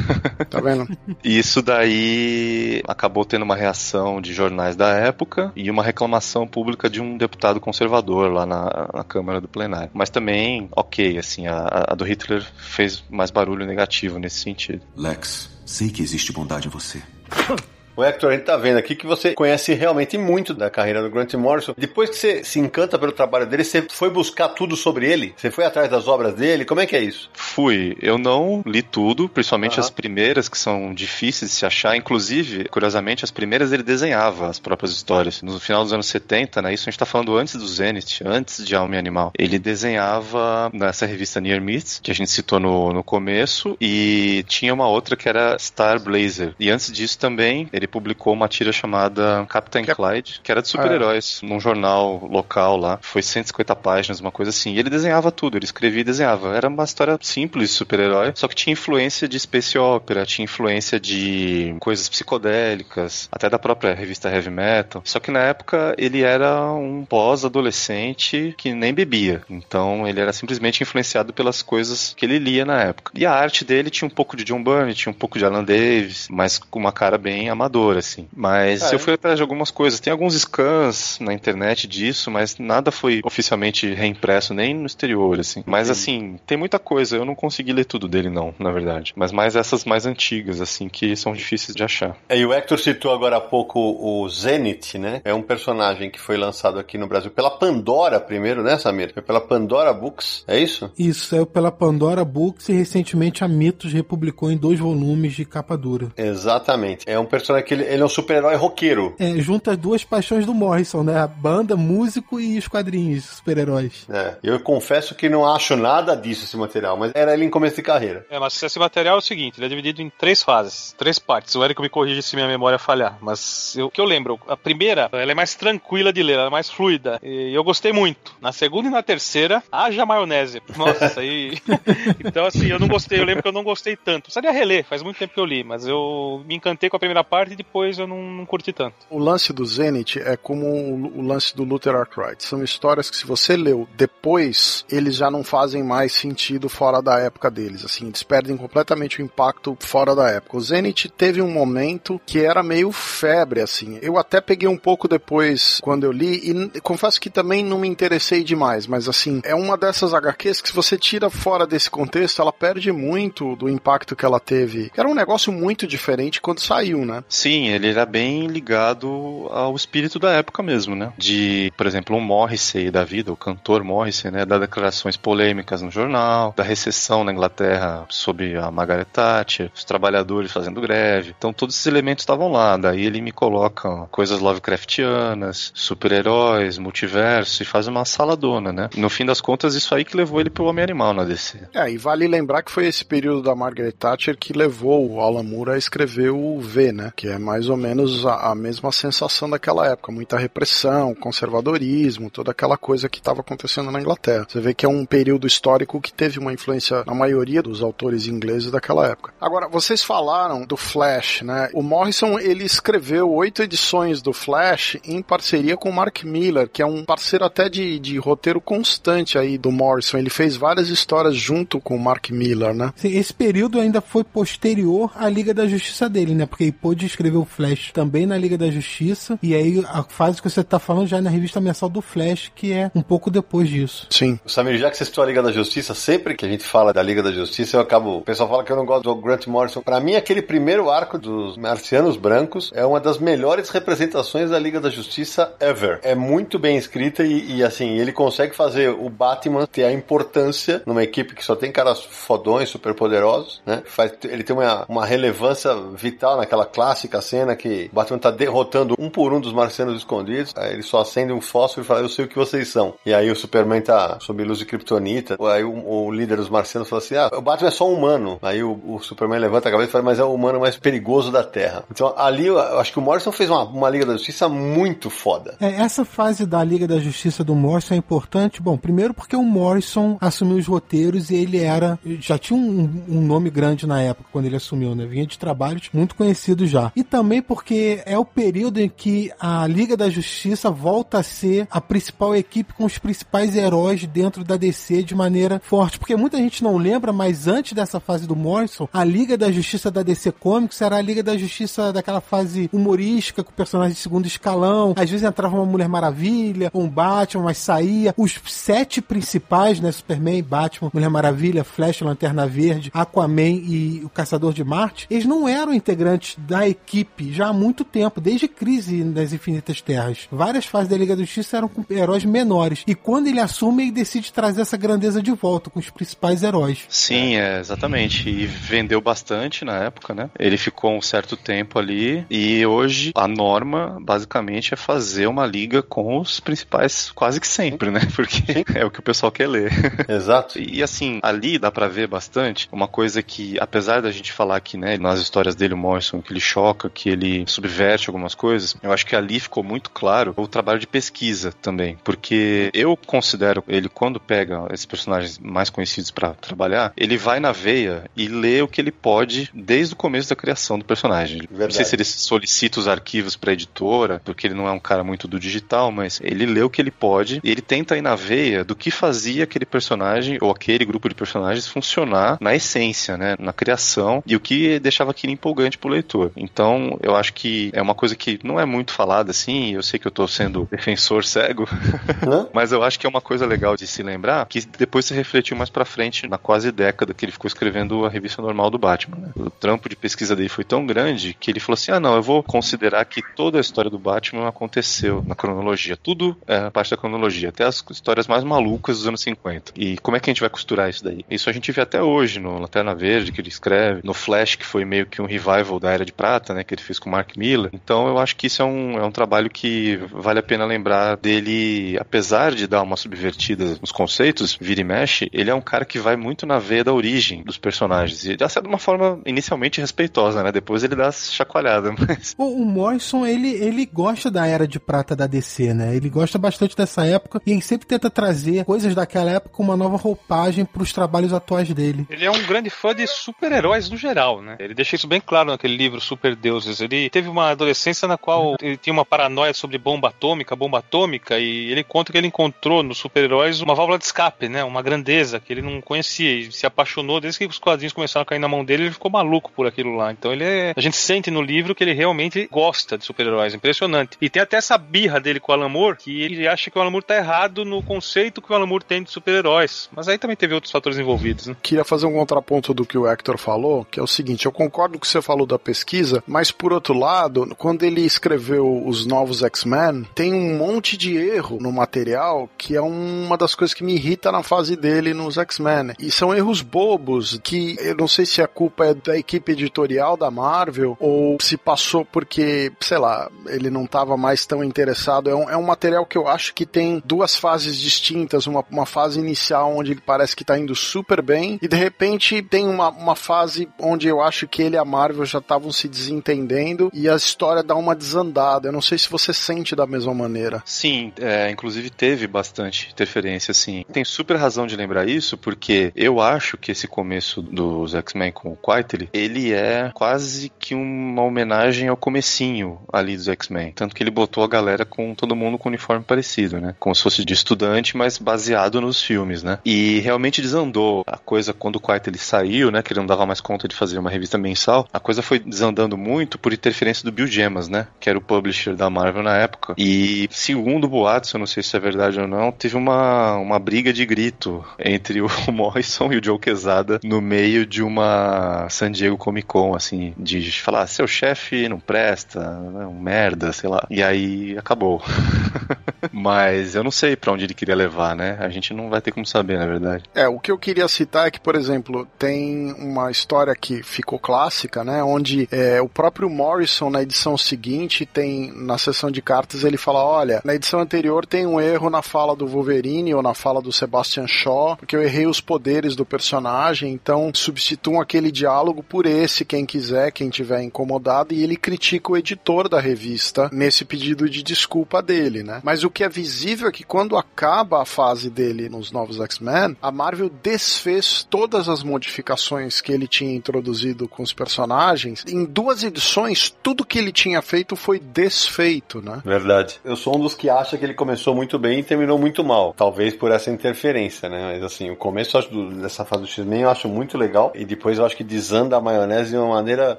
Tá vendo? e isso daí acabou tendo uma reação de jornais da época e uma reclamação pública de um deputado conservador lá na, na Câmara do Plenário. Mas também, ok, assim, a, a do Hitler fez mais barulho negativo nesse sentido. Lex, sei que existe bondade em você. [laughs] O Hector, a gente tá vendo aqui que você conhece realmente muito da carreira do Grant Morrison. Depois que você se encanta pelo trabalho dele, você foi buscar tudo sobre ele? Você foi atrás das obras dele? Como é que é isso? Fui. Eu não li tudo, principalmente as primeiras, que são difíceis de se achar. Inclusive, curiosamente, as primeiras ele desenhava as próprias histórias. No final dos anos 70, né? Isso a gente tá falando antes do Zenith, antes de Alma Animal. Ele desenhava nessa revista Near Myths, que a gente citou no, no começo, e tinha uma outra que era Star Blazer. E antes disso também, ele publicou uma tira chamada Captain Cap... Clyde, que era de super-heróis, num jornal local lá. Foi 150 páginas, uma coisa assim. E ele desenhava tudo, ele escrevia e desenhava. Era uma história simples de super-herói, só que tinha influência de space opera, tinha influência de coisas psicodélicas, até da própria revista Heavy Metal. Só que na época ele era um pós-adolescente que nem bebia. Então ele era simplesmente influenciado pelas coisas que ele lia na época. E a arte dele tinha um pouco de John Byrne, tinha um pouco de Alan Davis, mas com uma cara bem amadora assim. Mas ah, eu fui atrás de algumas coisas. Tem alguns scans na internet disso, mas nada foi oficialmente reimpresso, nem no exterior, assim. Mas, assim, tem muita coisa. Eu não consegui ler tudo dele, não, na verdade. Mas mais essas mais antigas, assim, que são difíceis de achar. É, e o Hector citou agora há pouco o Zenith, né? É um personagem que foi lançado aqui no Brasil pela Pandora primeiro, né, Samir? Foi pela Pandora Books, é isso? Isso, saiu pela Pandora Books e recentemente a Mitos republicou em dois volumes de capa dura. Exatamente. É um personagem que ele, ele é um super-herói roqueiro. É, junta as duas paixões do Morrison, né? A banda, músico e os quadrinhos, super-heróis. É, eu confesso que não acho nada disso esse material, mas era ele em começo de carreira. É, mas esse material é o seguinte, ele é dividido em três fases, três partes. O Eric me corrige se minha memória falhar, mas o que eu lembro, a primeira, ela é mais tranquila de ler, ela é mais fluida, e eu gostei muito. Na segunda e na terceira, haja maionese. Nossa, aí... [laughs] então assim, eu não gostei, eu lembro que eu não gostei tanto. Precisaria reler, faz muito tempo que eu li, mas eu me encantei com a primeira parte e depois eu não, não curti tanto. O lance do Zenith é como o, o lance do Luther Arkwright. São histórias que se você leu depois, eles já não fazem mais sentido fora da época deles, assim, eles perdem completamente o impacto fora da época. O Zenith teve um momento que era meio febre, assim. Eu até peguei um pouco depois quando eu li e confesso que também não me interessei demais, mas assim, é uma dessas HQs que se você tira fora desse contexto, ela perde muito do impacto que ela teve. Era um negócio muito diferente quando saiu, né? Sim, ele era bem ligado ao espírito da época mesmo, né? De, por exemplo, um Morrissey da vida, o cantor Morrissey, né? Da declarações polêmicas no jornal, da recessão na Inglaterra sobre a Margaret Thatcher, os trabalhadores fazendo greve. Então todos esses elementos estavam lá. Daí ele me coloca coisas Lovecraftianas, super-heróis, multiverso e faz uma saladona, né? No fim das contas, isso aí que levou ele pro Homem-Animal na DC. É, e vale lembrar que foi esse período da Margaret Thatcher que levou o Alan Moore a escrever o V, né? Que é mais ou menos a, a mesma sensação daquela época. Muita repressão, conservadorismo, toda aquela coisa que estava acontecendo na Inglaterra. Você vê que é um período histórico que teve uma influência na maioria dos autores ingleses daquela época. Agora, vocês falaram do Flash, né? O Morrison, ele escreveu oito edições do Flash em parceria com o Mark Miller, que é um parceiro até de, de roteiro constante aí do Morrison. Ele fez várias histórias junto com o Mark Miller, né? Sim, esse período ainda foi posterior à Liga da Justiça dele, né? Porque ele pôde escrever o Flash também na Liga da Justiça, e aí a fase que você tá falando já é na revista mensal do Flash, que é um pouco depois disso. Sim. Samir, já que você citou a Liga da Justiça, sempre que a gente fala da Liga da Justiça, eu acabo. O pessoal fala que eu não gosto do Grant Morrison. Pra mim, aquele primeiro arco dos Marcianos Brancos é uma das melhores representações da Liga da Justiça ever. É muito bem escrita e, e, assim, ele consegue fazer o Batman ter a importância numa equipe que só tem caras fodões, super poderosos, né? Faz, ele tem uma, uma relevância vital naquela clássica cena que Batman tá derrotando um por um dos marcianos escondidos, aí ele só acende um fósforo e fala, eu sei o que vocês são. E aí o Superman tá sob luz de Kryptonita, aí o, o líder dos marcianos fala assim, ah, o Batman é só um humano. Aí o, o Superman levanta a cabeça e fala, mas é o humano mais perigoso da Terra. Então ali eu acho que o Morrison fez uma, uma Liga da Justiça muito foda. É, essa fase da Liga da Justiça do Morrison é importante, bom, primeiro porque o Morrison assumiu os roteiros e ele era, já tinha um, um nome grande na época quando ele assumiu, né? Vinha de trabalhos muito conhecidos já. E também porque é o período em que a Liga da Justiça volta a ser a principal equipe com os principais heróis dentro da DC de maneira forte. Porque muita gente não lembra, mas antes dessa fase do Morrison, a Liga da Justiça da DC Comics era a Liga da Justiça daquela fase humorística, com personagens de segundo escalão. Às vezes entrava uma Mulher Maravilha, um Batman, mas saía. Os sete principais, né? Superman, Batman, Mulher Maravilha, Flash, Lanterna Verde, Aquaman e o Caçador de Marte, eles não eram integrantes da equipe já há muito tempo, desde Crise das Infinitas Terras. Várias fases da Liga da Justiça eram com heróis menores. E quando ele assume, ele decide trazer essa grandeza de volta com os principais heróis. Sim, é, exatamente. E vendeu bastante na época, né? Ele ficou um certo tempo ali e hoje a norma basicamente é fazer uma liga com os principais quase que sempre, né? [laughs] Porque é o que o pessoal quer ler. [laughs] Exato. E assim, ali dá pra ver bastante uma coisa que, apesar da gente falar que, né, nas histórias dele, o Morrison, que ele choca, que ele subverte algumas coisas, eu acho que ali ficou muito claro o trabalho de pesquisa também. Porque eu considero ele, quando pega esses personagens mais conhecidos para trabalhar, ele vai na veia e lê o que ele pode desde o começo da criação do personagem. Verdade. Não sei se ele solicita os arquivos pra editora, porque ele não é um cara muito do digital, mas ele lê o que ele pode e ele tenta ir na veia do que fazia aquele personagem ou aquele grupo de personagens funcionar na essência, né, na criação e o que deixava aquilo empolgante pro leitor. Então, eu acho que é uma coisa que não é muito falada assim, eu sei que eu tô sendo [laughs] defensor cego, [laughs] mas eu acho que é uma coisa legal de se lembrar que depois se refletiu mais pra frente na quase década que ele ficou escrevendo a revista normal do Batman. Né? O trampo de pesquisa dele foi tão grande que ele falou assim: ah, não, eu vou considerar que toda a história do Batman aconteceu na cronologia. Tudo é parte da cronologia, até as histórias mais malucas dos anos 50. E como é que a gente vai costurar isso daí? Isso a gente vê até hoje no Lanterna Verde, que ele escreve, no Flash, que foi meio que um revival da Era de Prata, né, que ele fez com o Mark Miller. Então eu acho que isso é um, é um trabalho que vale a pena lembrar dele, apesar de dar uma subvertida nos conceitos, vira e mexe, ele é um cara que vai muito na veia da origem dos personagens. E já de uma forma inicialmente respeitosa, né? Depois ele dá chacoalhada. [laughs] Mas... O, o Morrison, ele, ele gosta da Era de Prata da DC, né? Ele gosta bastante dessa época e ele sempre tenta trazer coisas daquela época com uma nova roupagem para os trabalhos atuais dele. Ele é um grande fã de super-heróis no geral, né? Ele deixa isso bem claro naquele livro Super Deuses. Ele teve uma adolescência na qual ele tinha uma paranoia sobre bomba atômica, bomba atômica, e ele conta que ele encontrou nos super-heróis uma válvula de escape, né? Uma grandeza que ele não conhecia conhecia e se apaixonou desde que os quadrinhos começaram a cair na mão dele, ele ficou maluco por aquilo lá. Então ele é. A gente sente no livro que ele realmente gosta de super-heróis. Impressionante. E tem até essa birra dele com o Alan Moore, que ele acha que o Alan Moore tá errado no conceito que o Alan Moore tem de super-heróis. Mas aí também teve outros fatores envolvidos, né? Queria fazer um contraponto do que o Hector falou, que é o seguinte: eu concordo com o que você falou da pesquisa, mas por outro lado, quando ele escreveu os novos X-Men, tem um monte de erro no material que é uma das coisas que me irrita na fase dele nos X-Men. E são erros bobos que eu não sei se a culpa é da equipe editorial da Marvel ou se passou porque, sei lá, ele não estava mais tão interessado. É um, é um material que eu acho que tem duas fases distintas. Uma, uma fase inicial onde ele parece que está indo super bem e de repente tem uma, uma fase onde eu acho que ele e a Marvel já estavam se desentendendo e a história dá uma desandada. Eu não sei se você sente da mesma maneira. Sim, é, inclusive teve bastante interferência, assim. Tem super razão de lembrar isso, porque eu acho que esse começo dos X-Men com o Quitely, ele é quase que uma homenagem ao comecinho ali dos X-Men. Tanto que ele botou a galera com todo mundo com uniforme parecido, né? Como se fosse de estudante, mas baseado nos filmes, né? E realmente desandou a coisa quando o Quitely saiu, né? Que ele não dava mais conta de fazer uma revista mensal. A coisa foi desandando muito por interferência do Bill Gemas, né? Que era o publisher da Marvel na época. E segundo boatos, eu não sei se é verdade ou não, teve uma, uma briga de grito entre o [laughs] Morrison e o Joe Quesada no meio de uma San Diego Comic Con, assim, de falar, seu chefe não presta, é um merda, sei lá. E aí acabou. [laughs] Mas eu não sei para onde ele queria levar, né? A gente não vai ter como saber, na verdade. É, o que eu queria citar é que, por exemplo, tem uma história que ficou clássica, né? Onde é, o próprio Morrison, na edição seguinte, tem, na sessão de cartas, ele fala: olha, na edição anterior tem um erro na fala do Wolverine ou na fala do Sebastian Shaw, porque eu errei os poderes do personagem, então substituam aquele diálogo por esse, quem quiser, quem tiver incomodado, e ele critica o editor da revista nesse pedido de desculpa dele, né? Mas o que é visível é que quando acaba a fase dele nos novos X-Men, a Marvel desfez todas as modificações que ele tinha introduzido com os personagens. Em duas edições, tudo que ele tinha feito foi desfeito, né? Verdade. Eu sou um dos que acha que ele começou muito bem e terminou muito mal. Talvez por essa interferência, né? Mas assim, o começo dessa fase do X-Men eu acho muito legal e depois eu acho que desanda a maionese de uma maneira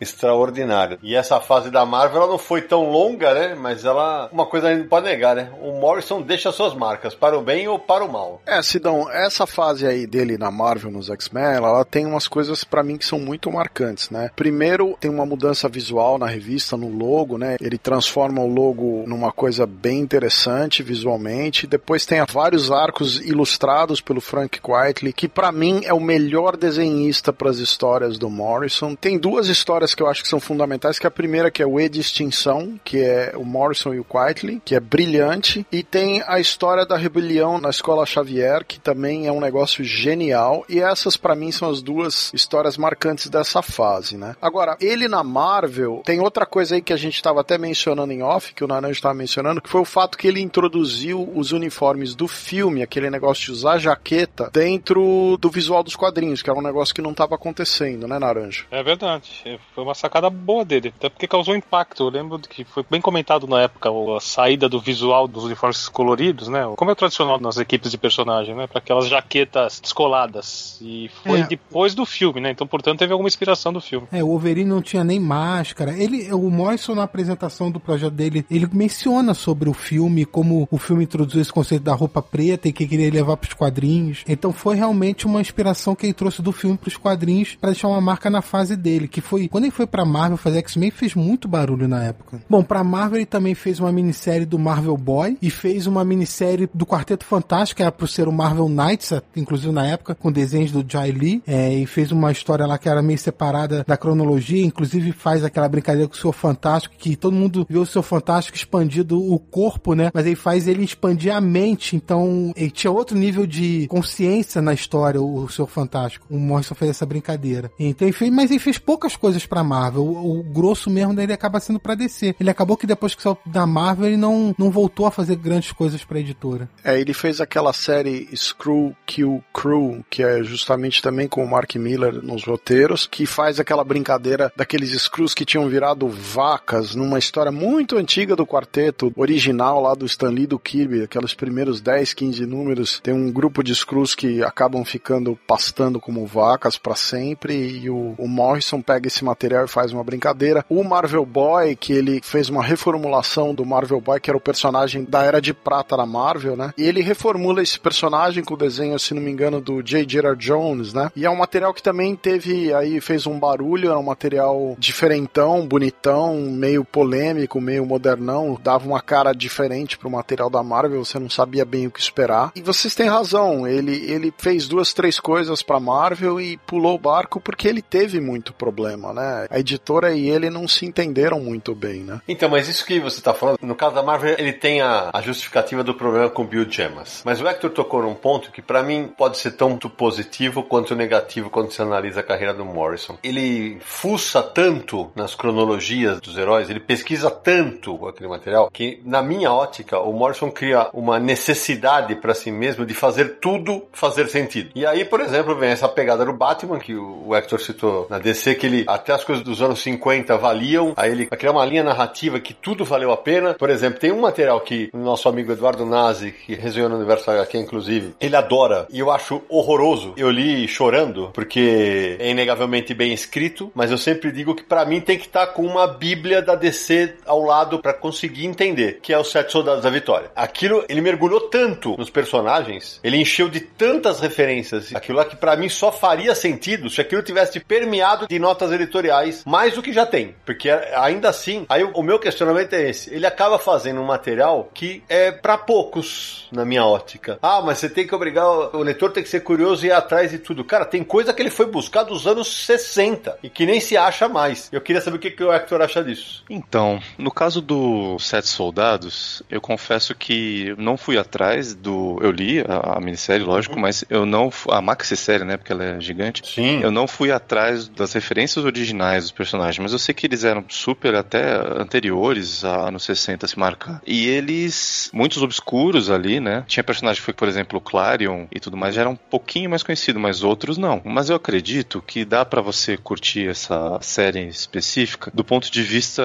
extraordinária. E essa fase da Marvel ela não foi tão longa, né? Mas ela. Uma coisa a gente não pode negar, né? O Morrison deixa suas marcas, para o bem ou para o mal. É, Sidão, essa fase aí dele na Marvel, nos X-Men, ela tem umas coisas para mim que são muito marcantes, né? Primeiro, tem uma mudança visual na revista, no logo, né? Ele transforma o logo numa coisa bem interessante visualmente. Depois tem vários arcos ilustrados pelo Frank Quitely, que para mim é o melhor desenhista para as histórias do Morrison. Tem duas histórias que eu acho que são fundamentais, que a primeira que é o E de Extinção, que é o Morrison e o Quitely, que é brilhante, e tem a história da rebelião na Escola Xavier, que também é um negócio genial, e essas para mim são as duas histórias marcantes dessa fase, né? Agora, ele na Marvel, tem outra coisa aí que a gente estava até mencionando em off, que o Naranjo estava mencionando, que foi o fato que ele introduziu os uniformes do filme, aquele negócio de usar jaqueta, dentro do visual dos quadrinhos, que era um negócio que não estava acontecendo, né, Naranjo? É verdade. Foi uma sacada boa dele, até porque causou impacto. Eu lembro que foi bem comentado na época a saída do visual dos uniformes coloridos, né? Como é tradicional nas equipes de personagem, né? Para aquelas jaquetas descoladas. E foi É. depois do filme, né? Então, portanto, teve alguma inspiração do filme. É, o Wolverine não tinha nem máscara. Ele, o Morrison, na apresentação do projeto dele, ele menciona sobre o filme, como o filme introduziu esse conceito da roupa preta e que queria levar pros quadrinhos. Então foi realmente uma inspiração que ele trouxe do filme pros quadrinhos pra deixar uma marca na fase dele, que foi quando ele foi pra Marvel fazer X-Men, fez muito barulho na época. Bom, pra Marvel ele também fez uma minissérie do Marvel Boy e fez uma minissérie do Quarteto Fantástico, que era pro ser o Marvel Knights, inclusive na época, com desenhos do Jai Lee, é, e fez uma história lá que era meio separada da cronologia, inclusive faz aquela brincadeira com o Senhor Fantástico, que todo mundo vê o Senhor Fantástico expandido o corpo, né? Mas ele faz ele expandir a mente, então ele tinha outro nível de consciência na história, o, Senhor Fantástico. O Morrison fez essa brincadeira. Então ele fez, mas ele fez poucas coisas pra Marvel. O, o grosso mesmo dele acaba sendo pra DC. Ele acabou que depois que saiu da Marvel, ele não, não voltou a fazer fazer grandes coisas pra editora. É, ele fez aquela série Screw Kill Crew, que é justamente também com o Mark Miller nos roteiros, que faz aquela brincadeira daqueles Screws que tinham virado vacas numa história muito antiga do quarteto original lá do Stan Lee do Kirby, aqueles primeiros 10, 15 números, tem um grupo de Screws que acabam ficando pastando como vacas para sempre e o, o Morrison pega esse material e faz uma brincadeira. O Marvel Boy, que ele fez uma reformulação do Marvel Boy, que era o personagem da Era de Prata da Marvel, né? E ele reformula esse personagem com o desenho, se não me engano, do J. J. Jones, né? E é um material que também teve aí, fez um barulho, era um material diferentão, bonitão, meio polêmico, meio modernão, dava uma cara diferente pro material da Marvel, você não sabia bem o que esperar. E vocês têm razão, ele, ele fez duas, três coisas pra Marvel e pulou o barco porque ele teve muito problema, né? A editora e ele não se entenderam muito bem, né? Então, mas isso que você tá falando, no caso da Marvel, ele tem a, a justificativa do problema com o Bill Gemas. Mas o Hector tocou num ponto que para mim pode ser tanto positivo quanto negativo quando se analisa a carreira do Morrison. Ele fuça tanto nas cronologias dos heróis, ele pesquisa tanto aquele material que, na minha ótica, o Morrison cria uma necessidade para si mesmo de fazer tudo fazer sentido. E aí, por exemplo, vem essa pegada do Batman que o Hector citou na DC, que ele até as coisas dos anos 50 valiam, aí ele vai criar uma linha narrativa que tudo valeu a pena. Por exemplo, tem um material que nosso amigo Eduardo Nazi, que resenhou no Universo HQ, inclusive, ele adora e eu acho horroroso. Eu li chorando, porque é inegavelmente bem escrito, mas eu sempre digo que para mim tem que estar tá com uma bíblia da DC ao lado para conseguir entender, que é os Sete Soldados da Vitória. Aquilo, ele mergulhou tanto nos personagens, ele encheu de tantas referências, aquilo lá que para mim só faria sentido se aquilo tivesse permeado de notas editoriais mais do que já tem, porque ainda assim, aí o meu questionamento é esse, ele acaba fazendo um material que é para poucos, na minha ótica. Ah, mas você tem que obrigar o leitor tem que ser curioso e ir atrás de tudo. Cara, tem coisa que ele foi buscar dos anos 60 e que nem se acha mais. Eu queria saber o que, que o Hector acha disso. Então, no caso do Sete Soldados, eu confesso que não fui atrás do. Eu li a, a minissérie, lógico, uhum. mas eu não. A maxi-série, né? Porque ela é gigante. Sim. Eu não fui atrás das referências originais dos personagens, mas eu sei que eles eram super até anteriores a anos 60 se marcar. E eles, muitos obscuros ali, né? Tinha personagem que foi, por exemplo, o Clarion e tudo mais, já era um pouquinho mais conhecido, mas outros não. Mas eu acredito que dá para você curtir essa série específica do ponto de vista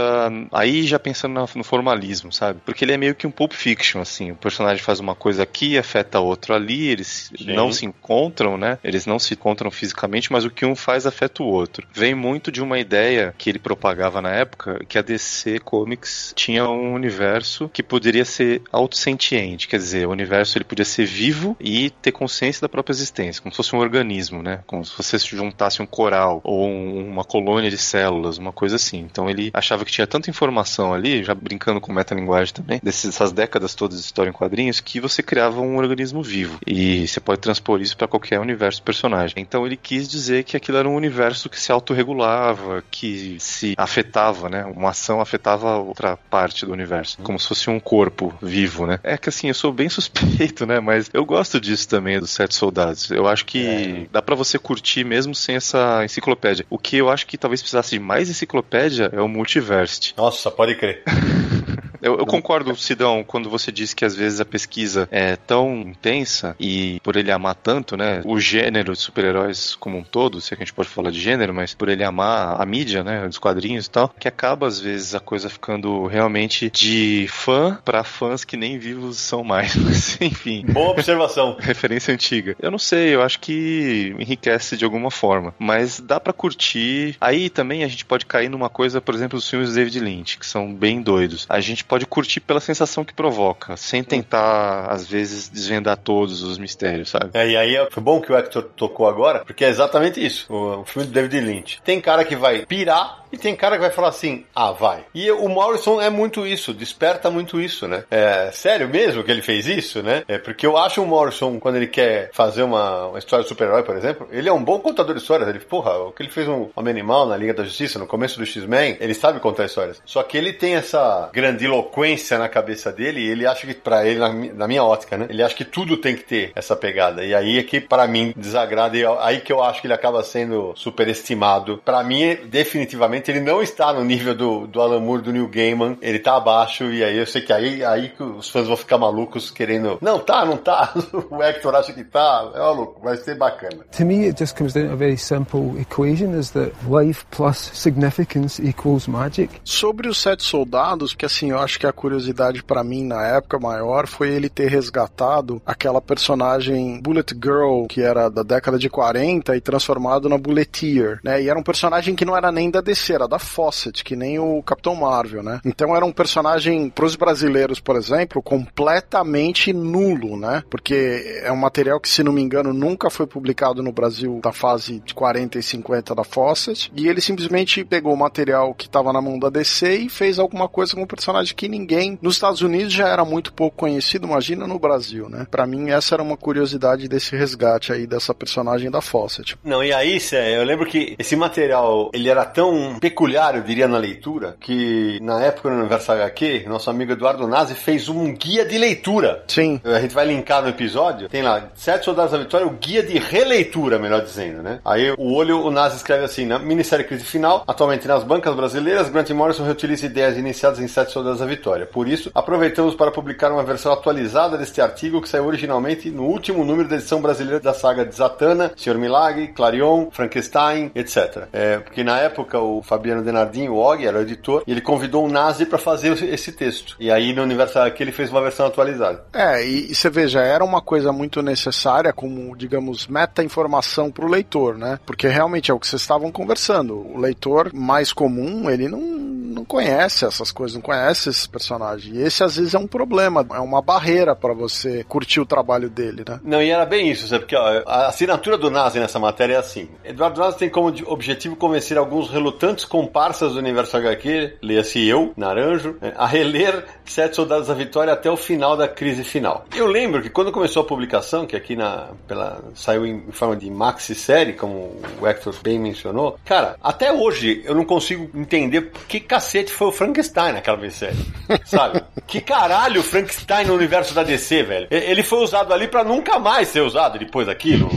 aí já pensando no formalismo, sabe? Porque ele é meio que um Pulp Fiction, assim. O personagem faz uma coisa aqui, afeta outro ali, eles Sim. não se encontram, né? Eles não se encontram fisicamente, mas o que um faz afeta o outro. Vem muito de uma ideia que ele propagava na época, que a DC Comics tinha um universo que poderia ser autossentiente, quer dizer, o universo ele podia ser vivo e ter consciência da própria existência, como se fosse um organismo, né? Como se você se juntasse um coral ou um, uma colônia de células, uma coisa assim. Então ele achava que tinha tanta informação ali, já brincando com metalinguagem também, dessas décadas todas de história em quadrinhos, que você criava um organismo vivo. E você pode transpor isso para qualquer universo personagem. Então ele quis dizer que aquilo era um universo que se autorregulava, que se afetava, né? Uma ação afetava outra parte do universo, como se fosse um corpo vivo, né? É que assim, eu sou bem [laughs] suspeito, né? Mas eu gosto disso também, dos Sete Soldados. Eu acho que é. dá para você curtir mesmo sem essa enciclopédia. O que eu acho que talvez precisasse de mais enciclopédia é o Multiverse. Nossa, pode crer. [laughs] Eu, eu concordo, Sidão, quando você diz que às vezes a pesquisa é tão intensa e por ele amar tanto, né, o gênero de super-heróis como um todo, se a gente pode falar de gênero, mas por ele amar a mídia, né, os quadrinhos e tal, que acaba às vezes a coisa ficando realmente de fã para fãs que nem vivos são mais. [laughs] Mas, enfim. Boa observação. [laughs] Referência antiga. Eu não sei, eu acho que enriquece de alguma forma, mas dá para curtir. Aí também a gente pode cair numa coisa, por exemplo, os filmes do David Lynch, que são bem doidos. A gente pode curtir pela sensação que provoca, sem tentar, às vezes, desvendar todos os mistérios, sabe? É, e aí é, foi bom que o Hector tocou agora, porque é exatamente isso. O, o filme do David Lynch. Tem cara que vai pirar e tem cara que vai falar assim, ah, vai. E o Morrison é muito isso, desperta muito isso, né? É sério mesmo que ele fez isso, né? É porque eu acho o Morrison, quando ele quer fazer uma, uma história de super-herói, por exemplo, ele é um bom contador de histórias. Ele, porra, o que ele fez um Homem Animal na Liga da Justiça, no começo do X-Men, ele sabe contar histórias. Só que ele tem essa grandiloquência na cabeça dele e ele acha que, pra ele, na, na minha ótica, né? Ele acha que tudo tem que ter essa pegada. E aí é que, para mim, desagrada. E aí que eu acho que ele acaba sendo superestimado. Para mim, definitivamente, realmente ele não está no nível do, do Alan Moore, do Neil Gaiman, ele tá abaixo, e aí eu sei que aí, aí que os fãs vão ficar malucos querendo, não tá, não tá, [laughs] o Hector acha que tá, é maluco, vai ser bacana. To me, it just comes down to a very simple equation: is that life plus significance equals magic. Sobre os Sete Soldados, que assim, eu acho que a curiosidade pra mim na época maior foi ele ter resgatado aquela personagem Bullet Girl, que era da década de 40 e transformado na Bulleteer, né? E era um personagem que não era nem da DC, era da Fawcett, que nem o Capitão Marvel, né? Então era um personagem pros brasileiros, por exemplo, completamente nulo, né? Porque é um material que, se não me engano, nunca foi publicado no Brasil da fase de 40 e 50 da Fawcett, e ele simplesmente pegou o material que estava na mão da DC e fez alguma coisa com um personagem que ninguém nos Estados Unidos já era muito pouco conhecido, imagina no Brasil, né? Para mim essa era uma curiosidade desse resgate aí dessa personagem da Fawcett. Não, e aí, Cé, eu lembro que esse material, ele era tão peculiar, eu diria, na leitura, que na época no Universo HQ, nosso amigo Eduardo Nazi fez um guia de leitura. Sim. A gente vai linkar no episódio, tem lá, Sete Soldados da Vitória, o guia de releitura, melhor dizendo, né? Aí o olho, o Nazi escreve assim, na minissérie Crise Final, atualmente nas bancas brasileiras, Grant Morrison reutiliza ideias iniciadas em Sete Soldados da Vitória. Por isso, aproveitamos para publicar uma versão atualizada deste artigo que saiu originalmente no último número da edição brasileira da saga de Zatanna, Senhor Milagre, Clarion, Frankenstein, etc. É, porque na época o Fabiano Denardinho, o Og, era o editor, e ele convidou o Nazi para fazer esse texto. E aí no Universal aqui ele fez uma versão atualizada. É, e, e você veja, era uma coisa muito necessária como, digamos, meta-informação para o leitor, né? Porque realmente é o que vocês estavam conversando. O leitor mais comum, ele não, não conhece essas coisas, não conhece esse personagem. E esse às vezes é um problema, é uma barreira para você curtir o trabalho dele, né? Não, e era bem isso, sabe? Porque ó, a assinatura do Nazi nessa matéria é assim. Eduardo Nazi tem como objetivo convencer alguns relutantes comparsas do universo HQ, leia-se eu, Naranjo, é, a reler Sete Soldados da Vitória até o final da crise final. Eu lembro que quando começou a publicação, que aqui na, pela, saiu em, forma de maxi-série, como o Hector bem mencionou, cara, até hoje eu não consigo entender que cacete foi o Frankenstein naquela minissérie, [laughs] sabe? Que caralho o Frankenstein no universo da DC, velho? Ele foi usado ali pra nunca mais ser usado depois daquilo.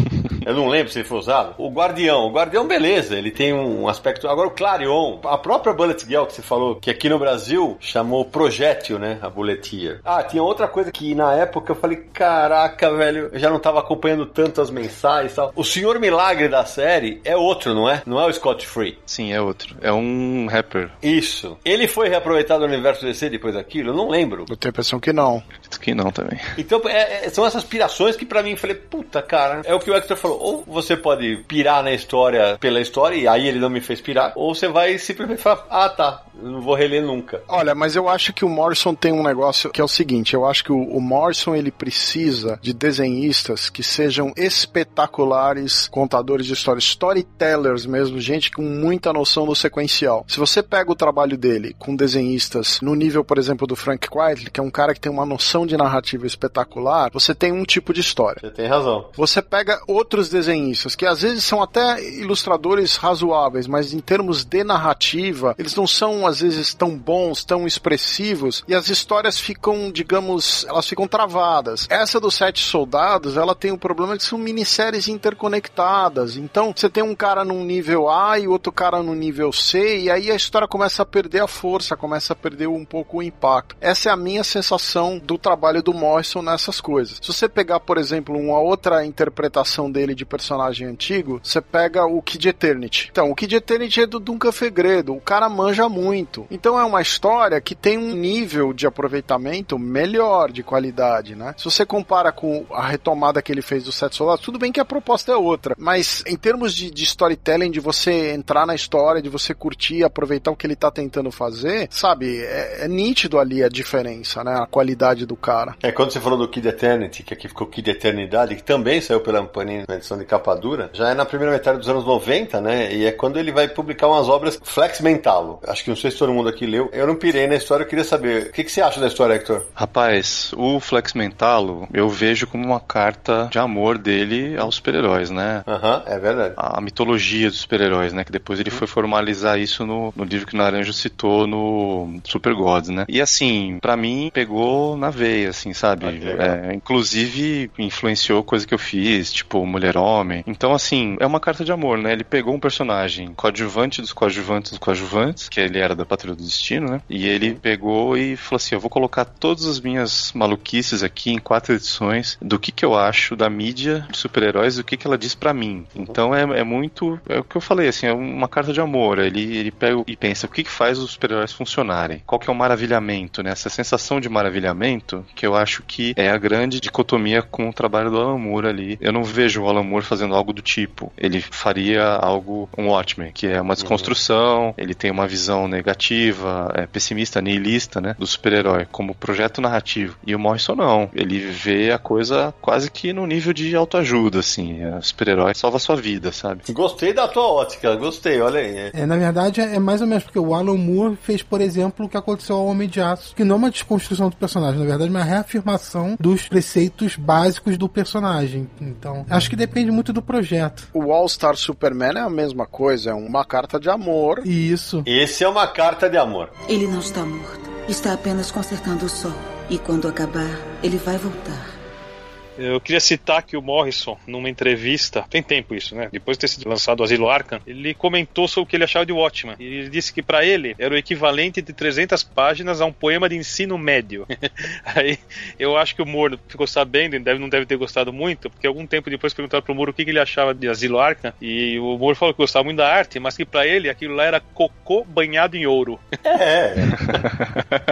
Eu não lembro se ele foi usado. O Guardião. O Guardião, beleza. Ele tem um aspecto. Agora, o Clarion. A própria Bullet Girl que você falou, que aqui no Brasil chamou Projétil, né? A Bulleteer. Ah, tinha outra coisa que na época eu falei: caraca, velho. Eu já não tava acompanhando tanto as mensais e tal. O Senhor Milagre da série é outro, não é? Não é o Scott Free. Sim, é outro. É um rapper. Isso. Ele foi reaproveitado no universo DC depois daquilo? Eu não lembro. Eu tenho a impressão que não. Acredito que não também. Então, é- é- são essas pirações que pra mim eu falei, puta cara, é o que o Hector falou. Ou você pode pirar na história pela história, e aí ele não me fez pirar, ou você vai simplesmente falar, ah tá, não vou reler nunca. Olha, mas eu acho que o Morrison tem um negócio que é o seguinte: eu acho que o, o Morrison ele precisa de desenhistas que sejam espetaculares contadores de histórias, storytellers mesmo, gente com muita noção do sequencial. Se você pega o trabalho dele com desenhistas no nível, por exemplo, do Frank Quitely, que é um cara que tem uma noção de narrativa espetacular, você tem um tipo de história. Você tem razão. Você pega outros desenhistas que às vezes são até ilustradores razoáveis, mas em termos de narrativa, eles não são às vezes tão bons, tão expressivos e as histórias ficam, digamos, elas ficam travadas. Essa dos Sete Soldados, ela tem o problema que são minisséries interconectadas. Então, você tem um cara num nível A e outro cara no nível C e aí a história começa a perder a força, começa a perder um pouco o impacto. Essa é a minha sensação do trabalho do Morrison nessas coisas. Se você pegar, por exemplo, uma outra interpretação dele de personagem antigo, você pega o Kid Eternity. Então, o Kid Eternity é do Duncan Fegredo, o cara manja muito. Então é uma história que tem um nível de aproveitamento melhor de qualidade, né? Se você compara com a retomada que ele fez do Sete Soldados, tudo bem que a proposta é outra, mas em termos de, de storytelling, de você entrar na história, de você curtir, aproveitar o que ele tá tentando fazer, sabe? É, é nítido ali a diferença, né? A qualidade do cara. É, quando você falou do Kid Eternity, que aqui ficou Kid Eternidade, que também saiu pela Panini na edição de capa dura, já é na primeira metade dos anos 90, né? E é quando ele vai publicar umas obras Flex Mentalo. Acho que não sei se todo mundo aqui leu. Eu não pirei na história, eu queria saber. O que, que você acha da história, Hector? Rapaz, o Flex Mentalo eu vejo como uma carta de amor dele aos super-heróis, né? Aham, é verdade. A mitologia dos super-heróis, né? Que depois ele foi formalizar isso no, no livro que o Naranjo citou no Super Gods, né? E assim, pra mim, pegou na veia assim, sabe? É, inclusive, influenciou coisa que eu fiz, tipo Mulher-Homem. Então, assim, é uma carta de amor, né? Ele pegou um personagem coadjuvante dos coadjuvantes dos coadjuvantes, que ele era da Patrulha do Destino, né? E ele pegou e falou assim: eu vou colocar todas as minhas maluquices aqui em quatro edições do que, que eu acho da mídia de super-heróis, do que, que ela diz para mim. Então é, é muito. É o que eu falei, assim, é uma carta de amor. Ele, ele pega e pensa: o que, que faz os super-heróis funcionarem? Qual que é o maravilhamento, né? Essa sensação de maravilhamento que eu acho que é a grande dicotomia com o trabalho do Alan Moore ali. Eu não vejo o Alan Moore fazendo algo do tipo. Ele faria algo, um Watchmen, que é uma desconstrução, uhum. ele tem uma visão negativa, é, pessimista, nihilista, né? Do super-herói, como projeto narrativo. E o Morrison não. Ele vê a coisa quase que no nível de autoajuda, assim. O super-herói salva a sua vida, sabe? Gostei da tua ótica, gostei, olha aí. É, na verdade, é mais ou menos porque o Alan Moore fez, por exemplo, o que aconteceu ao Homem de Aço, que não é uma desconstrução do personagem, na verdade, é uma reafirmação dos preceitos básicos do personagem. Então, acho que depende muito do projeto. O All-Star Superman é a mesma coisa, é uma carta de amor. Isso. Esse é uma carta de amor. Ele não está morto. Está apenas consertando o sol. E quando acabar, ele vai voltar. Eu queria citar que o Morrison, numa entrevista, tem tempo isso, né? Depois de ter sido lançado o Asilo Arkham, ele comentou sobre o que ele achava de Watchman. E ele disse que para ele era o equivalente de 300 páginas a um poema de ensino médio. [laughs] Aí eu acho que o Moore ficou sabendo deve, não deve ter gostado muito, porque algum tempo depois perguntaram pro Moore o que, que ele achava de Asilo Arkham. E o Moore falou que gostava muito da arte, mas que para ele aquilo lá era cocô banhado em ouro. É.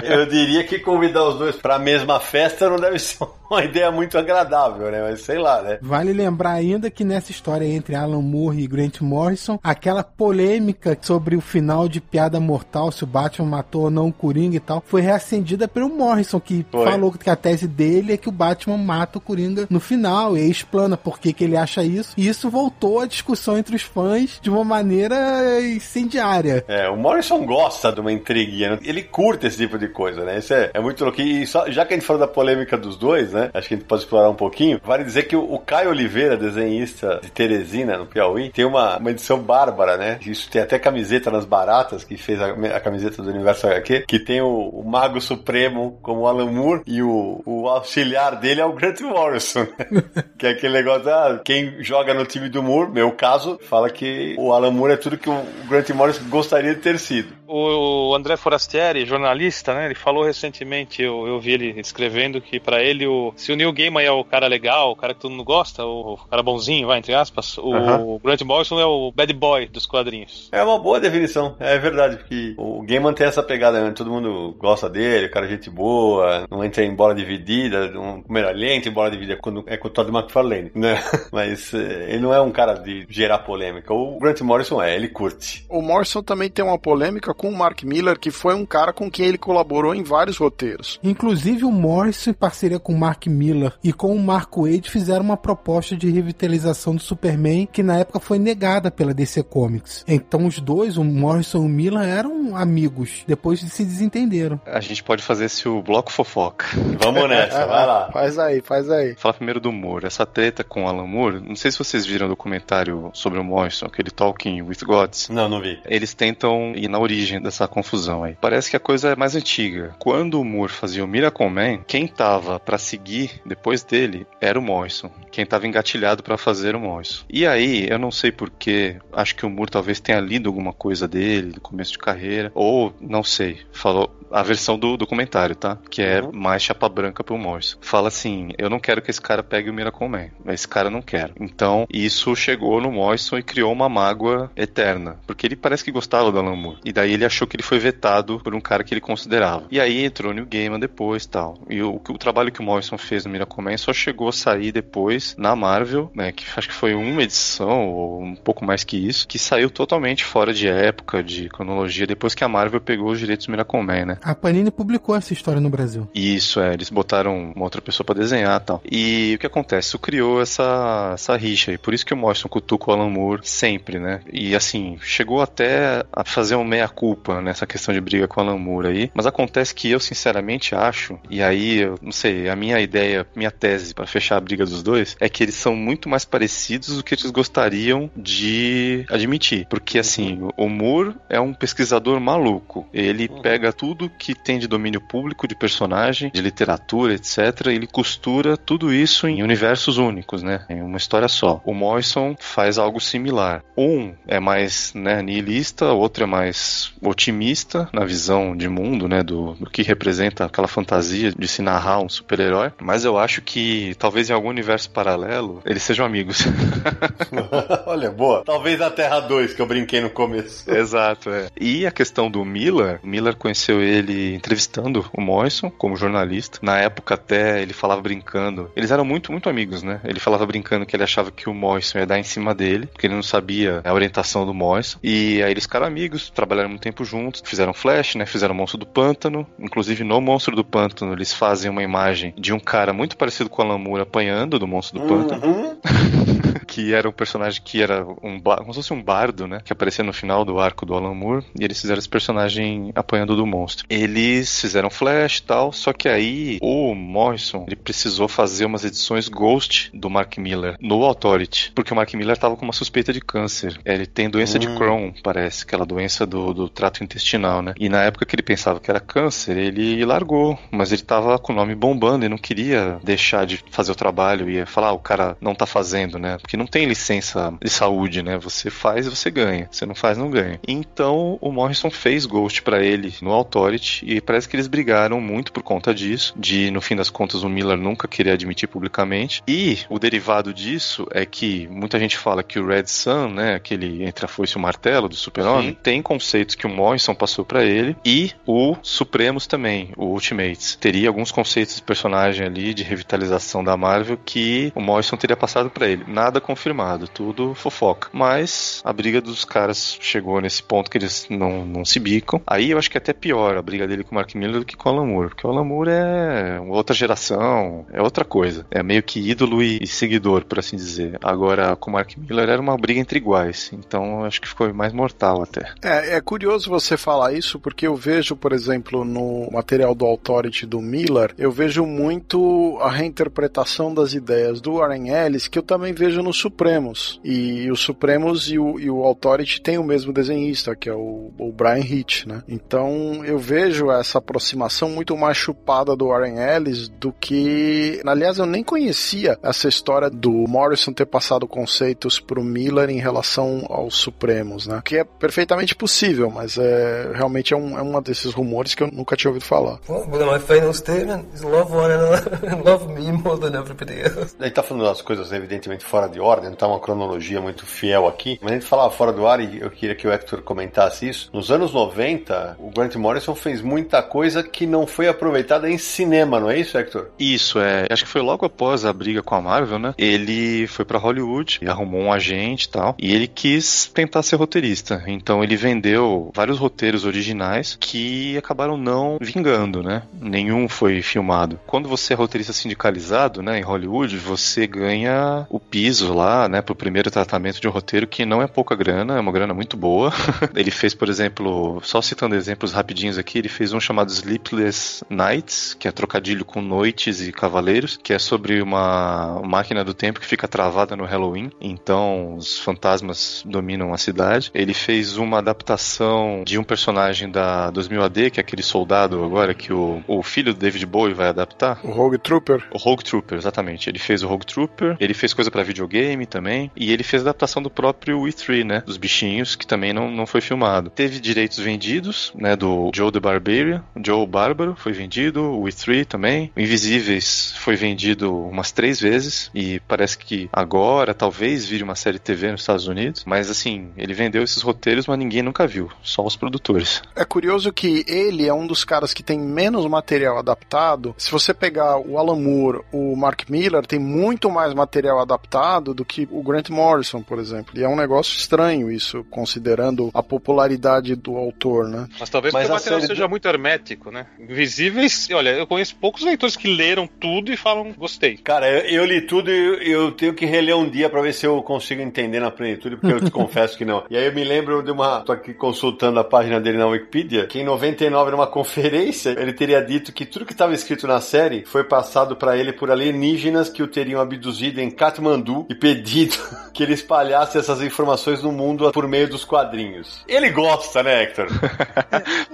eu diria que convidar os dois para a mesma festa não deve ser uma [laughs] ideia muito agradável né? Mas sei lá, né? Vale lembrar ainda que nessa história entre Alan Moore e Grant Morrison, aquela polêmica sobre o final de Piada Mortal, se o Batman matou ou não o Coringa e tal, foi reacendida pelo Morrison, que foi. falou que a tese dele é que o Batman mata o Coringa no final, e aí explana por que, que ele acha isso. E isso voltou à discussão entre os fãs de uma maneira incendiária. É, o Morrison gosta de uma intriguinha, né? ele curte esse tipo de coisa, né? Isso é, é muito louco. E só, já que a gente falou da polêmica dos dois, né? Acho que a gente pode explorar um pouco pouquinho, vale dizer que o, Caio Oliveira, desenhista de Teresina, no Piauí, tem uma, uma edição bárbara, né? Isso tem até camiseta nas baratas, que fez a, a camiseta do Universo HQ, que tem o, o, Mago Supremo como Alan Moore e o, o auxiliar dele é o Grant Morrison, né? [laughs] que é aquele negócio, ah, quem joga no time do Moore, meu caso, fala que o Alan Moore é tudo que o Grant Morrison gostaria de ter sido. O André Forastieri, jornalista, né? Ele falou recentemente, eu, eu vi ele escrevendo que para ele, o, se o Neil Gaiman é o cara legal, o cara que todo mundo gosta, o cara bonzinho, vai, entre aspas, o, uh -huh. Grant Morrison é o bad boy dos quadrinhos. É uma boa definição, é verdade, porque o Gaiman tem essa pegada, né? Todo mundo gosta dele, o cara é gente boa, não entra em bola dividida, um primeiro ele entra em bola dividida quando é com o Todd McFarlane, [laughs] né? Mas eh, ele não é um cara de gerar polêmica. O Grant Morrison é, ele curte. O Morrison também tem uma polêmica com o Mark Miller, que foi um cara com quem ele colaborou em vários roteiros. Inclusive o Morrison, em parceria com o Mark Miller e com o Mark Waid, fizeram uma proposta de revitalização do Superman que na época foi negada pela DC Comics. Então os dois, o Morrison e o Miller, eram amigos. Depois se desentenderam. A gente pode fazer esse o bloco fofoca. Vamos nessa, vai lá. [laughs] Faz aí, faz aí. Fala primeiro do Moore. Essa treta com o Alan Moore, não sei se vocês viram o documentário sobre o Morrison, aquele Talking with Gods. Não, não vi. Eles tentam ir na origem dessa confusão aí. Parece que a coisa é mais antiga. Quando o Moore fazia o Miracle Man, quem tava para seguir depois dele era o Morrison. Quem tava engatilhado para fazer o Morrison. E aí, eu não sei porquê, acho que o Moore talvez tenha lido alguma coisa dele no começo de carreira, ou não sei, falou a versão do documentário, tá? Que é uhum. mais chapa branca pro Morrison. Fala assim: eu não quero que esse cara pegue o Miracle Man. Esse cara não quer. Então, isso chegou no Morrison e criou uma mágoa eterna. Porque ele parece que gostava do Alan Moore. E daí ele achou que ele foi vetado por um cara que ele considerava. E aí entrou New Gaiman depois tal. E o, o trabalho que o Morrison fez no Miracle Man só chegou a sair depois na Marvel, né? Que acho que foi uma edição ou um pouco mais que isso, que saiu totalmente fora de época, de cronologia, depois que a Marvel pegou os direitos do Miracle Man, né? A Panini publicou essa história no Brasil. Isso, é. Eles botaram uma outra pessoa para desenhar e tal. E o que acontece? Isso criou essa, essa rixa aí. Por isso que mostro um cutuco o Alan Moore sempre, né? E assim, chegou até a fazer um meia-culpa culpa nessa questão de briga com a Moore aí, mas acontece que eu sinceramente acho, e aí eu não sei, a minha ideia, minha tese para fechar a briga dos dois é que eles são muito mais parecidos do que eles gostariam de admitir, porque assim, o Moore é um pesquisador maluco. Ele pega tudo que tem de domínio público de personagem, de literatura, etc, ele costura tudo isso em universos únicos, né? Em uma história só. O Morrison faz algo similar. Um é mais né, nihilista, o outro é mais otimista na visão de mundo, né? Do, do que representa aquela fantasia de se narrar um super-herói. Mas eu acho que talvez em algum universo paralelo eles sejam amigos. [laughs] [laughs] Olha, boa. Talvez a Terra 2 que eu brinquei no começo. [laughs] Exato, é. E a questão do Miller, Miller conheceu ele entrevistando o Morrison como jornalista. Na época até ele falava brincando. Eles eram muito, muito amigos, né? Ele falava brincando que ele achava que o Morrison ia dar em cima dele, porque ele não sabia a orientação do Morrison. E aí eles ficaram amigos, trabalharam muito tempo juntos, fizeram Flash, né? Fizeram Monstro do Pântano. Inclusive no Monstro do Pântano eles fazem uma imagem de um cara muito parecido com o Alan Moore apanhando do Monstro do Pântano. [laughs] Que era um personagem que era um como se fosse um bardo, né? Que aparecia no final do arco do Alan Moore. E eles fizeram esse personagem apanhando do monstro. Eles fizeram Flash e tal, só que aí o Morrison ele precisou fazer umas edições Ghost do Mark Miller no Authority, porque o Mark Miller tava com uma suspeita de câncer. Ele tem doença de Crohn, parece, aquela doença do, do trato intestinal, né? E na época que ele pensava que era câncer, ele largou, mas ele tava com o nome bombando e não queria deixar de fazer o trabalho e falar, ah, o cara não tá fazendo, né? Porque não tem licença de saúde, né? Você faz e você ganha. Você não faz, não ganha. Então o Morrison fez Ghost para ele no Authority e parece que eles brigaram muito por conta disso. De no fim das contas o Miller nunca queria admitir publicamente. E o derivado disso é que muita gente fala que o Red Sun, né, aquele entre a foice e o martelo do Super-Homem, tem conceitos que o Morrison passou para ele e o Supremos também, o Ultimates. Teria alguns conceitos de personagem ali de revitalização da Marvel que o Morrison teria passado para ele. Nada confirmado, tudo fofoca. Mas a briga dos caras chegou nesse ponto que eles não, não se bicam. Aí eu acho que é até pior a briga dele com o Mark Miller do que com o Alan Moore, porque o Alan Moore é outra geração, é outra coisa. É meio que ídolo e, seguidor, por assim dizer. Agora, com o Mark Miller era uma briga entre iguais, então acho que ficou mais mortal até. É, é curioso você falar isso, porque eu vejo, por exemplo, no material do Authority do Miller, eu vejo muito a reinterpretação das ideias do Warren Ellis, que eu também vejo no Supremos. E o Supremos e o, e o Authority tem o mesmo desenhista, que é o, o Brian Hitch, né? Então eu vejo essa aproximação muito mais chupada do Warren Ellis do que. Aliás, eu nem conhecia essa história do Morrison ter passado conceitos pro Miller em relação aos Supremos, né? Que é perfeitamente possível, mas é realmente é um, é um desses rumores que eu nunca tinha ouvido falar. Well, my final statement is love one another, [laughs] love me more than everybody else. A gente tá falando das coisas evidentemente fora de ordem, não tá uma cronologia muito fiel aqui, mas a gente falava fora do ar e eu queria que o Hector comentasse isso. Nos anos 90, o Grant Morrison fez muita coisa que não foi aproveitada em cinema, não é isso, Hector? Isso, é. Acho que foi logo após a briga com a Marvel, né? Ele foi para Hollywood e arrumou um agente e tal. E ele quis tentar ser roteirista. Então ele vendeu vários roteiros originais que acabaram não vingando, né? Nenhum foi filmado. Quando você é roteirista sindicalizado, né, em Hollywood, você ganha o piso lá, né, pro primeiro tratamento de um roteiro que não é pouca grana, é uma grana muito boa. [laughs] ele fez, por exemplo, só citando exemplos rapidinhos aqui, ele fez um chamado Sleepless Nights, que é trocadilho com noites e cavaleiros, que é sobre uma máquina do tempo que fica travada no Halloween. Então, os fantasmas dominam a cidade. Ele fez uma adaptação de um personagem da 2000 AD, que é aquele soldado agora que o, o filho do David Bowie vai adaptar. O Rogue Trooper. O Rogue Trooper, exatamente. Ele fez o Rogue Trooper, ele fez coisa para videogame também, e ele fez adaptação do próprio E3, né? Dos bichinhos, que também não, não foi filmado. Teve direitos vendidos, né? Do Joe the Barbarian, Joe Bárbaro foi vendido, o E3 também. O Invisíveis foi vendido umas três vezes, e parece que agora talvez vire uma série TV nos Estados Unidos, mas assim, ele vendeu esses roteiros, mas ninguém nunca viu, só os produtores. É curioso que ele é um dos caras que tem menos material adaptado. Se você pegar o Alan Moore, o Mark Miller, tem muito mais material adaptado do que o Grant Morrison, por exemplo. E é um negócio estranho isso, considerando a popularidade do autor, né? Mas talvez Mas o material seja muito hermético, né? Invisíveis, olha, eu conheço poucos leitores que leram tudo e falam gostei. Cara, eu, eu li tudo e eu, eu tenho que reler um dia pra ver se eu consigo entender na plenitude, porque eu te [laughs] confesso que não. E aí eu me lembro de uma. tô aqui consultando a página dele na Wikipedia, que em 99, numa conferência, ele teria dito que tudo que estava escrito na série foi passado pra ele por alienígenas que o teriam abduzido em Katmandu e pedido [laughs] que ele espalhasse essas informações no mundo por meio dos quadrinhos. Ele gosta, né, Hector? [laughs]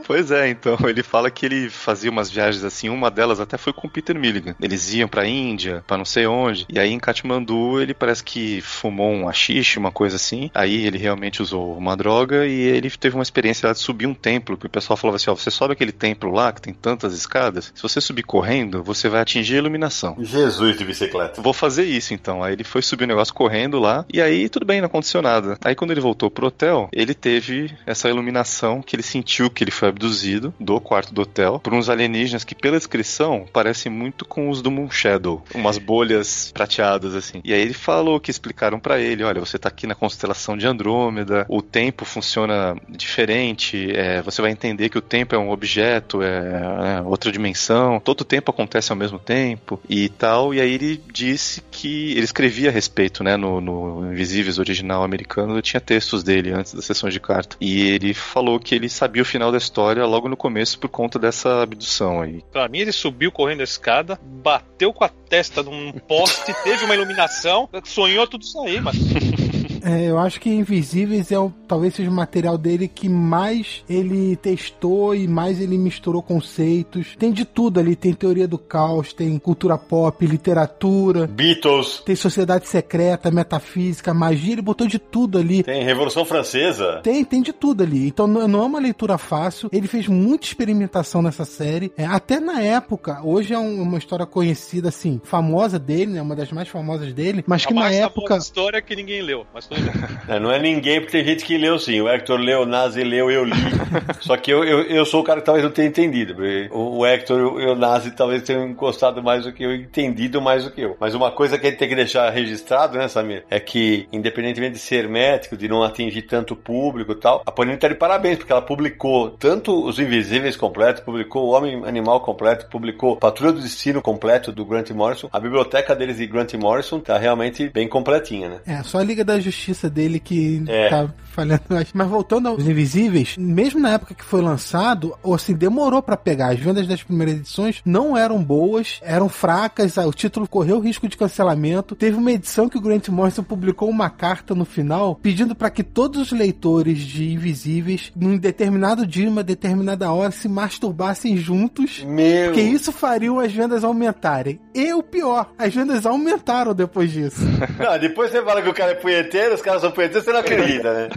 Pois é, então, ele fala que ele fazia umas viagens assim, uma delas até foi com o Peter Milligan. Eles iam pra Índia, pra não sei onde, e aí em Katmandu ele parece que fumou um haxixe, uma coisa assim. Aí ele realmente usou uma droga e ele teve uma experiência lá de subir um templo, que o pessoal falava assim, ó, você sobe aquele templo lá, que tem tantas escadas, se você subir correndo, você vai atingir a iluminação. Jesus de bicicleta. Vou fazer isso então. Aí ele foi subir o negócio correndo lá, e aí tudo bem, não aconteceu nada. Aí quando ele voltou pro hotel, ele teve essa iluminação que ele sentiu que ele foi abduzido do quarto do hotel por uns alienígenas que, pela descrição, parecem muito com os do Moon Shadow. Umas bolhas prateadas assim. E aí ele falou que explicaram pra ele: olha, você tá aqui na constelação de Andrômeda, o tempo funciona diferente, é, você vai entender que o tempo é um objeto, é, é outra dimensão, todo tempo acontece ao mesmo tempo e tal. E aí ele disse que ele escrevia a respeito, né, no, no Invisíveis original americano, tinha textos dele antes das sessões de carta. E ele falou que ele sabia o final da história logo no começo por conta dessa abdução aí. Pra mim, ele subiu correndo a escada, bateu com a testa num poste, teve uma iluminação, sonhou tudo isso aí, mas. É, eu acho que Invisíveis é o, talvez seja o material dele que mais ele testou e mais ele misturou conceitos. Tem de tudo ali, tem teoria do caos, tem cultura pop, literatura, Beatles. tem sociedade secreta, metafísica, magia, ele botou de tudo ali. Tem Revolução Francesa. Tem, tem de tudo ali. Então não não é uma leitura fácil. Ele fez muita experimentação nessa série. É, até na época, hoje é um- uma história conhecida, assim, famosa dele, né? Uma das mais famosas dele. Mas que a na época. famosa história que ninguém leu, mas. [laughs] É, não é ninguém, porque tem gente que leu sim. O Hector leu, o Nazi leu, eu li. [laughs] Só que eu, eu, eu sou o cara que talvez não tenha entendido. O, o Hector e o Nazi talvez tenham gostado mais do que eu, entendido mais do que eu. Mas uma coisa que a gente tem que deixar registrado, né, Samir? É que, independentemente de ser hermético, de não atingir tanto público e tal, a Panini tá de parabéns, porque ela publicou tanto Os Invisíveis completo, publicou O Homem Animal completo, publicou Patrulha do Destino completo do Grant Morrison. A biblioteca deles de Grant Morrison tá realmente bem completinha, né? É, só a Liga da Justiça dele que É. tá falhando. Mas, mas voltando aos Invisíveis, mesmo na época que foi lançado, ou assim, demorou pra pegar. As vendas das primeiras edições não eram boas, eram fracas, o título correu risco de cancelamento. Teve uma edição que o Grant Morrison publicou uma carta no final pedindo pra que todos os leitores de Invisíveis, num determinado dia, uma determinada hora, se masturbassem juntos. Meu. Porque isso faria as vendas aumentarem. E o pior, as vendas aumentaram depois disso. [laughs] Não, depois você fala que o cara é punheteiro, os caras são punheteiros, você não acredita, né?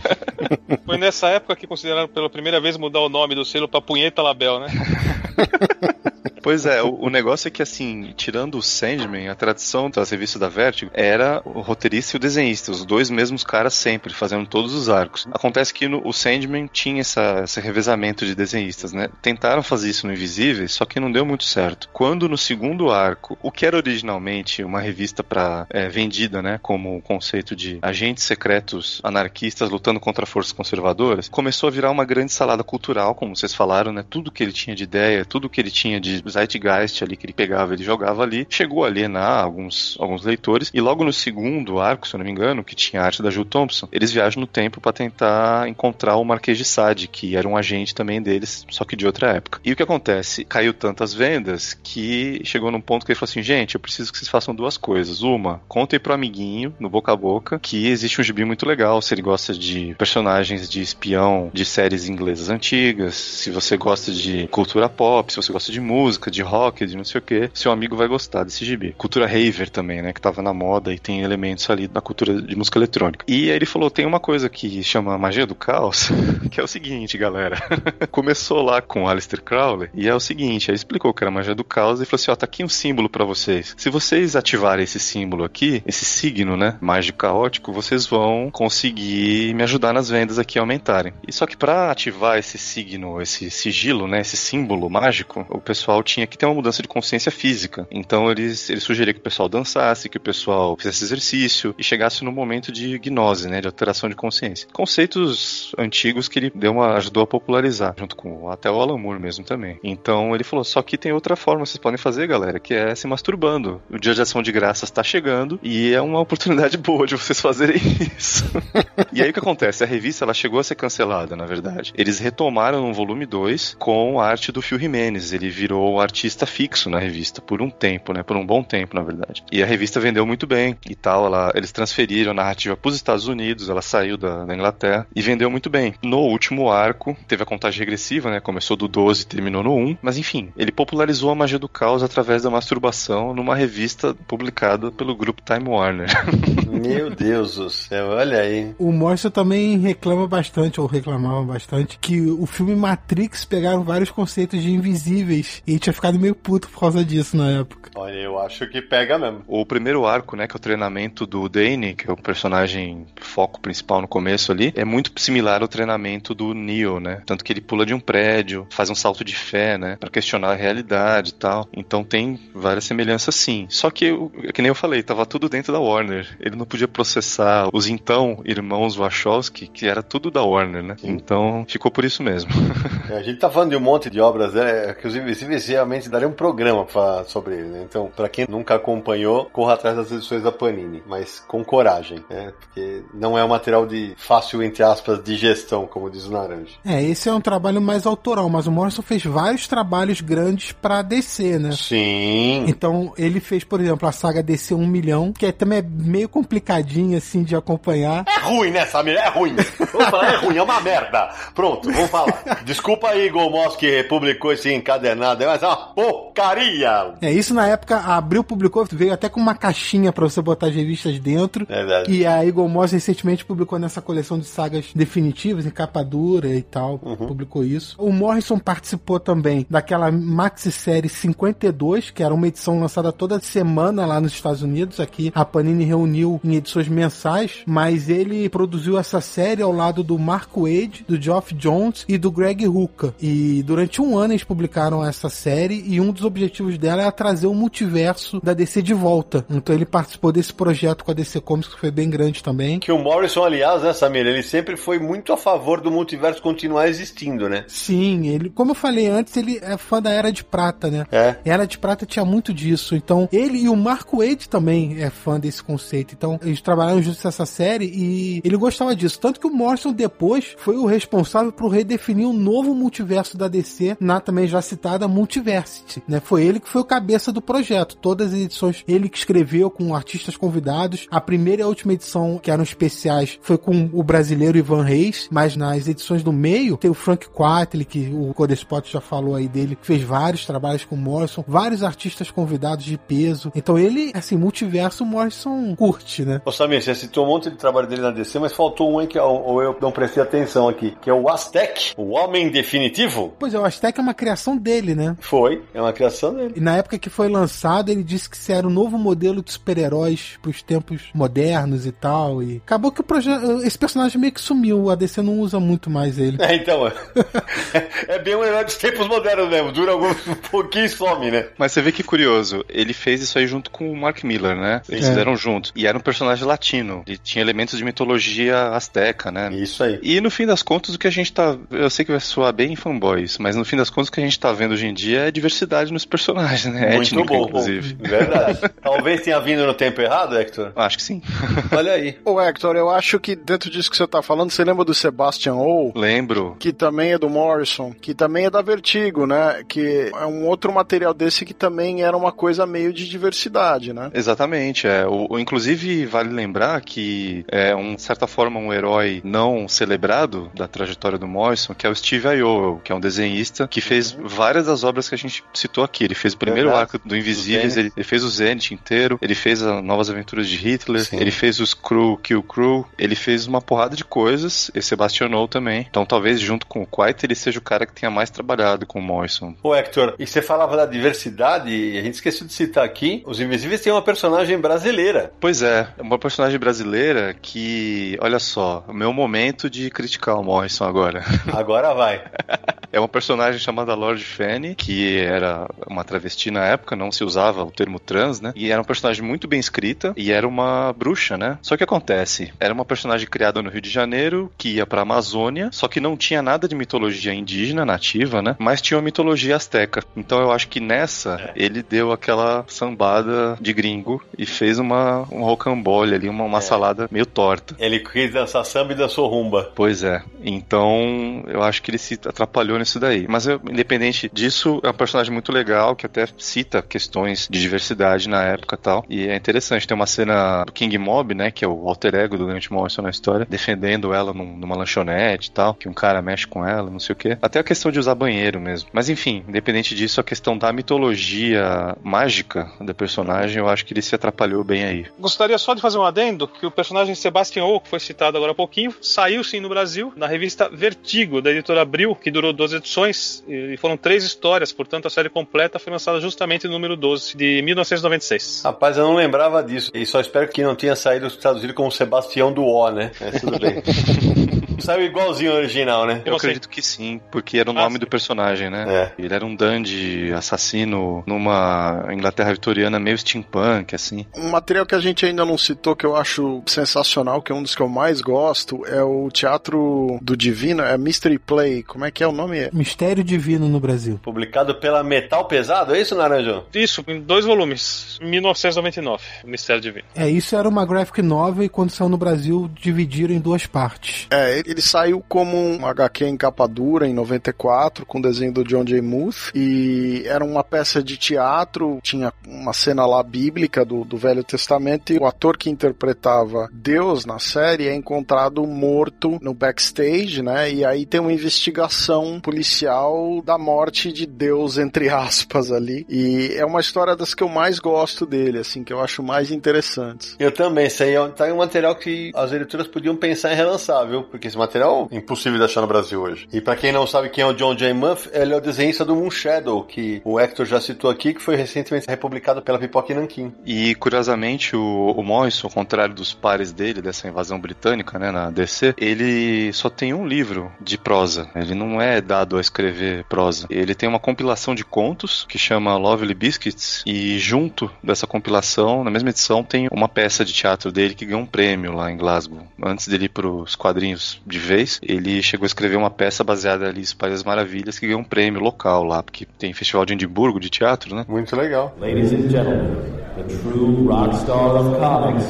[laughs] Foi nessa época que consideraram pela primeira vez mudar o nome do selo pra Punheta Label, né? [laughs] Pois é, o, o negócio é que, assim, tirando o Sandman, a tradição das revistas da Vertigo era o roteirista e o desenhista, os dois mesmos caras sempre, fazendo todos os arcos. Acontece que no, o Sandman tinha essa, esse revezamento de desenhistas, né? Tentaram fazer isso no Invisíveis, só que não deu muito certo. Quando no segundo arco, o que era originalmente uma revista para vendida, né, como o conceito de agentes secretos anarquistas lutando contra forças conservadoras, começou a virar uma grande salada cultural, como vocês falaram, né? Tudo que ele tinha de ideia, tudo que ele tinha de zeitgeist ali que ele pegava, ele jogava ali, chegou a alienar alguns, alguns leitores. E logo no segundo arco, se eu não me engano, que tinha a arte da Jill Thompson, eles viajam no tempo para tentar encontrar o Marquês de Sade, que era um agente também deles, só que de outra época. E o que acontece? Caiu tantas vendas que chegou num ponto que ele falou assim: gente, eu preciso que vocês façam duas coisas. Uma, contem pro amiguinho, no boca a boca, que existe um gibi muito legal. Se ele gosta de personagens de espião de séries inglesas antigas, se você gosta de cultura pop, se você gosta de música, de rock, de não sei o que, seu amigo vai gostar desse gibi. Cultura raver também, né? Que tava na moda e tem elementos ali da cultura de música eletrônica. E aí ele falou: tem uma coisa que chama magia do caos, [laughs] que é o seguinte, galera. [laughs] Começou lá com Aleister Crowley, e é o seguinte: ele explicou que era magia do caos e falou assim: ó, tá aqui um símbolo para vocês. Se vocês ativarem esse símbolo aqui, esse signo, né? Mágico caótico, vocês vão conseguir me ajudar nas vendas aqui a aumentarem. E só que para ativar esse signo, esse sigilo, né? Esse símbolo mágico, o pessoal tinha que ter uma mudança de consciência física. Então eles, eles sugeriam que o pessoal dançasse, que o pessoal fizesse exercício e chegasse no momento de gnose, né, de alteração de consciência. Conceitos antigos que ele deu uma, ajudou a popularizar, junto com até o Alan Moore mesmo também. Então ele falou: só que tem outra forma que vocês podem fazer, galera, que é se masturbando. O dia de ação de graças está chegando e é uma oportunidade [laughs] boa de vocês fazerem isso. [laughs] e aí o que acontece? A revista ela chegou a ser cancelada, na verdade. Eles retomaram no volume 2 com a arte do Phil Jimenez. Ele virou artista fixo na revista por um tempo, né? Por um bom tempo, na verdade. E a revista vendeu muito bem e tal. Ela, eles transferiram a narrativa para os Estados Unidos, ela saiu da, da, Inglaterra e vendeu muito bem. No último arco, teve a contagem regressiva, né? Começou do 12 e terminou no 1. Mas enfim, ele popularizou a magia do caos através da masturbação numa revista publicada pelo grupo Time Warner. [laughs] Meu Deus do céu, olha aí. O Morrison também reclama bastante, ou reclamava bastante, que o filme Matrix pegaram vários conceitos de invisíveis e tinha ficado meio puto por causa disso na época. Olha, eu acho que pega mesmo. O primeiro arco, né, que é o treinamento do Dane, que é o personagem foco principal no começo ali, é muito similar ao treinamento do Neo, né? Tanto que ele pula de um prédio, faz um salto de fé, né, para questionar a realidade e tal. Então tem várias semelhanças sim. Só que, que nem eu falei, tava tudo dentro da Warner. Ele não podia processar os então irmãos Wachowski, que era tudo da Warner, né? Sim. Então ficou por isso mesmo. [laughs] É, a gente tá falando de um monte de obras né, que os invisíveis realmente daria um programa pra falar sobre ele, né? Então, para quem nunca acompanhou, corra atrás das edições da Panini, mas com coragem, né? Porque não é um material de fácil, entre aspas, digestão, como diz o Naranja. É, esse é um trabalho mais autoral, mas o Morrison fez vários trabalhos grandes pra DC, né? Sim. Então, ele fez, por exemplo, a saga DC 1 milhão, que é, também é meio complicadinha, assim, de acompanhar. É ruim, né, Samir? É ruim. Vamos falar, é ruim, é uma merda. Pronto, vamos falar. Desculpa aí, Gomos, que publicou esse encadernado, mas é uma porcaria. É, isso na época, a Abril publicou, veio até com uma caixinha pra você botar as revistas dentro. Verdade. E a Eagle Moss recentemente publicou nessa coleção de sagas definitivas, em capa dura e tal, uhum. publicou isso. O Morrison participou também daquela maxi-série 52, que era uma edição lançada toda semana lá nos Estados Unidos. Aqui a Panini reuniu em edições mensais, mas ele produziu essa série ao lado do Mark Wade, do Geoff Jones e do Greg Rucka. E durante um ano eles publicaram essa série e um dos objetivos dela é trazer o multiverso da DC de volta. Então ele participou desse projeto com a DC Comics que foi bem grande também. Que o Morrison, aliás, né, Samir, ele sempre foi muito a favor do multiverso continuar existindo, né? Sim, ele, como eu falei antes, ele é fã da Era de Prata, né? É. Era de Prata tinha muito disso. Então, ele e o Mark Wade também é fã desse conceito. Então, eles trabalharam juntos nessa série e ele gostava disso. Tanto que o Morrison depois foi o responsável por redefinir um novo multiverso da DC na também já citada Multiversity, né? Foi ele que foi o cabeça do projeto. Todas as edições ele que escreveu com artistas convidados. A primeira e a última edição, que eram especiais, foi com o brasileiro Ivan Reis, mas nas edições do meio tem o Frank Quatley, que o Codespot já falou aí dele, que fez vários trabalhos com o Morrison, vários artistas convidados de peso. Então ele, assim, multiverso, Morrison curte, né? Ô Samir, você citou um monte de trabalho dele na DC, mas faltou um aí que ou eu não prestei atenção aqui, que é o Aztec, o Homem Definitivo. Pois é, o Aztec é uma criação dele, né? Foi, é uma criação dele. E na época que foi lançado, ele disse que isso era o um novo modelo de super-heróis pros tempos modernos e tal. E acabou que o projeto. Esse personagem meio que sumiu, a DC não usa muito mais ele. É, então. [laughs] é bem um herói dos tempos modernos mesmo, dura algum, um [laughs] pouquinho e some, né? Mas você vê que curioso, ele fez isso aí junto com o Mark Miller, né? Eles é. fizeram junto. E era um personagem latino. Ele tinha elementos de mitologia azteca, né? Isso aí. E no fim das contas, o que a gente tá. Eu sei que vai soar bem fanboy isso, mas no fim das contas, o que a gente tá vendo hoje em dia é diversidade nos personagens, né? Muito Étnica, bom, inclusive. [laughs] Verdade. Talvez tenha vindo no tempo errado, Hector? Acho que sim. [laughs] Olha aí. Ô, Hector, eu acho que dentro disso que você tá falando, você lembra do Sebastian O? Lembro. Que também é do Morrison, que também é da Vertigo, né? Que é um outro material desse que também era uma coisa meio de diversidade, né? Exatamente, é. O, o inclusive, vale lembrar que é, um, de certa forma, um herói não celebrado da trajetória do Morrison, que é o Steve Iowell, que é um desenhista que fez uhum. várias das obras que a gente citou aqui. Ele fez o primeiro Verdade. arco do Invisíveis, ele, ele, fez o Zenith inteiro, ele fez as Novas Aventuras de Hitler, Sim. ele fez os Crew, Kill Crew, ele fez uma porrada de coisas, e Sebastianou também. Então talvez junto com o Quiet ele seja o cara que tenha mais trabalhado com o Morrison. Ô Hector, e você falava da diversidade, e a gente esqueceu de citar aqui, os Invisíveis têm uma personagem brasileira. Pois é, uma personagem brasileira que, olha só, o meu momento de criticar o Morrison agora. Agora vai. [laughs] É uma personagem chamada Lord Fanny, que era uma travesti na época, não se usava o termo trans, né? E era uma personagem muito bem escrita e era uma bruxa, né? Só que acontece, era uma personagem criada no Rio de Janeiro, que ia pra Amazônia, só que não tinha nada de mitologia indígena nativa, né? Mas tinha uma mitologia asteca. Então eu acho que nessa ele deu aquela sambada de gringo e fez uma um rocambole ali, uma, uma salada meio torta. Ele quis dançar samba e dançou rumba. Pois é. Então, eu acho que ele se atrapalhou nisso daí. Mas, eu, independente disso, é um personagem muito legal que até cita questões de diversidade na época e tal. E é interessante. Tem uma cena do King Mob, né? Que é o alter ego do Grant Morrison na história, defendendo ela num, numa lanchonete e tal. Que um cara mexe com ela, não sei o quê. Até a questão de usar banheiro mesmo. Mas, enfim, independente disso, a questão da mitologia mágica da personagem, eu acho que ele se atrapalhou bem aí. Gostaria só de fazer um adendo que o personagem Sebastian O, que foi citado agora há pouquinho, saiu sim no Brasil, na revista Vertigo, da editora Abril, que durou 12 edições e foram três histórias, portanto a série completa foi lançada justamente no número 12 de 1996. Rapaz, eu não lembrava disso. E só espero que não tenha saído traduzido como Sebastião do O, né? É, tudo bem. [laughs] Saiu igualzinho ao original, né? Eu acredito que sim, porque era o nome do personagem, né? É. Ele era um dandy assassino numa Inglaterra vitoriana meio steampunk, assim. Um material que a gente ainda não citou, que eu acho sensacional, que é um dos que eu mais gosto, é o Teatro do Divino, é Mystery Play. Como é que é o nome? Mistério Divino no Brasil. Publicado pela Metal Pesado, é isso, Naranjo? Isso, em dois volumes, 1999, o Mistério Divino. É, isso era uma graphic novel e quando saiu no Brasil dividiram em duas partes. É, ele saiu como um HQ em capa dura em 94, com desenho do John J. Muth, e era uma peça de teatro, tinha uma cena lá bíblica do, do Velho Testamento, e o ator que interpretava Deus na série é encontrado morto no backstage, né? E aí tem uma investigação policial da morte de Deus, entre aspas, ali. E é uma história das que eu mais gosto dele, assim, que eu acho mais interessantes. Eu também, isso aí é um, tá um material que as editoras podiam pensar em relançar, viu? Porque esse material é impossível de achar no Brasil hoje. E pra quem não sabe quem é o John J. Muff, ele é o desenhista do Moon Shadow, que o Hector já citou aqui, que foi recentemente republicado pela Pipoca e Nankin. E curiosamente, o, o Morrison, ao contrário dos pares dele, dessa invasão britânica, né, na DC, ele só tem um livro de prosa. Ele não é dado a escrever prosa. Ele tem uma compilação de contos que chama Lovely Biscuits, e junto dessa compilação, na mesma edição, tem uma peça de teatro dele que ganhou um prêmio lá em Glasgow. Antes dele ir pros quadrinhos de vez, ele chegou a escrever uma peça baseada ali em das Maravilhas que ganhou um prêmio local lá, porque tem festival de Edimburgo de teatro, né? Muito legal. Ladies and gentlemen, the true rock star of comics,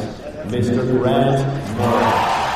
Mr. Grant Morrison.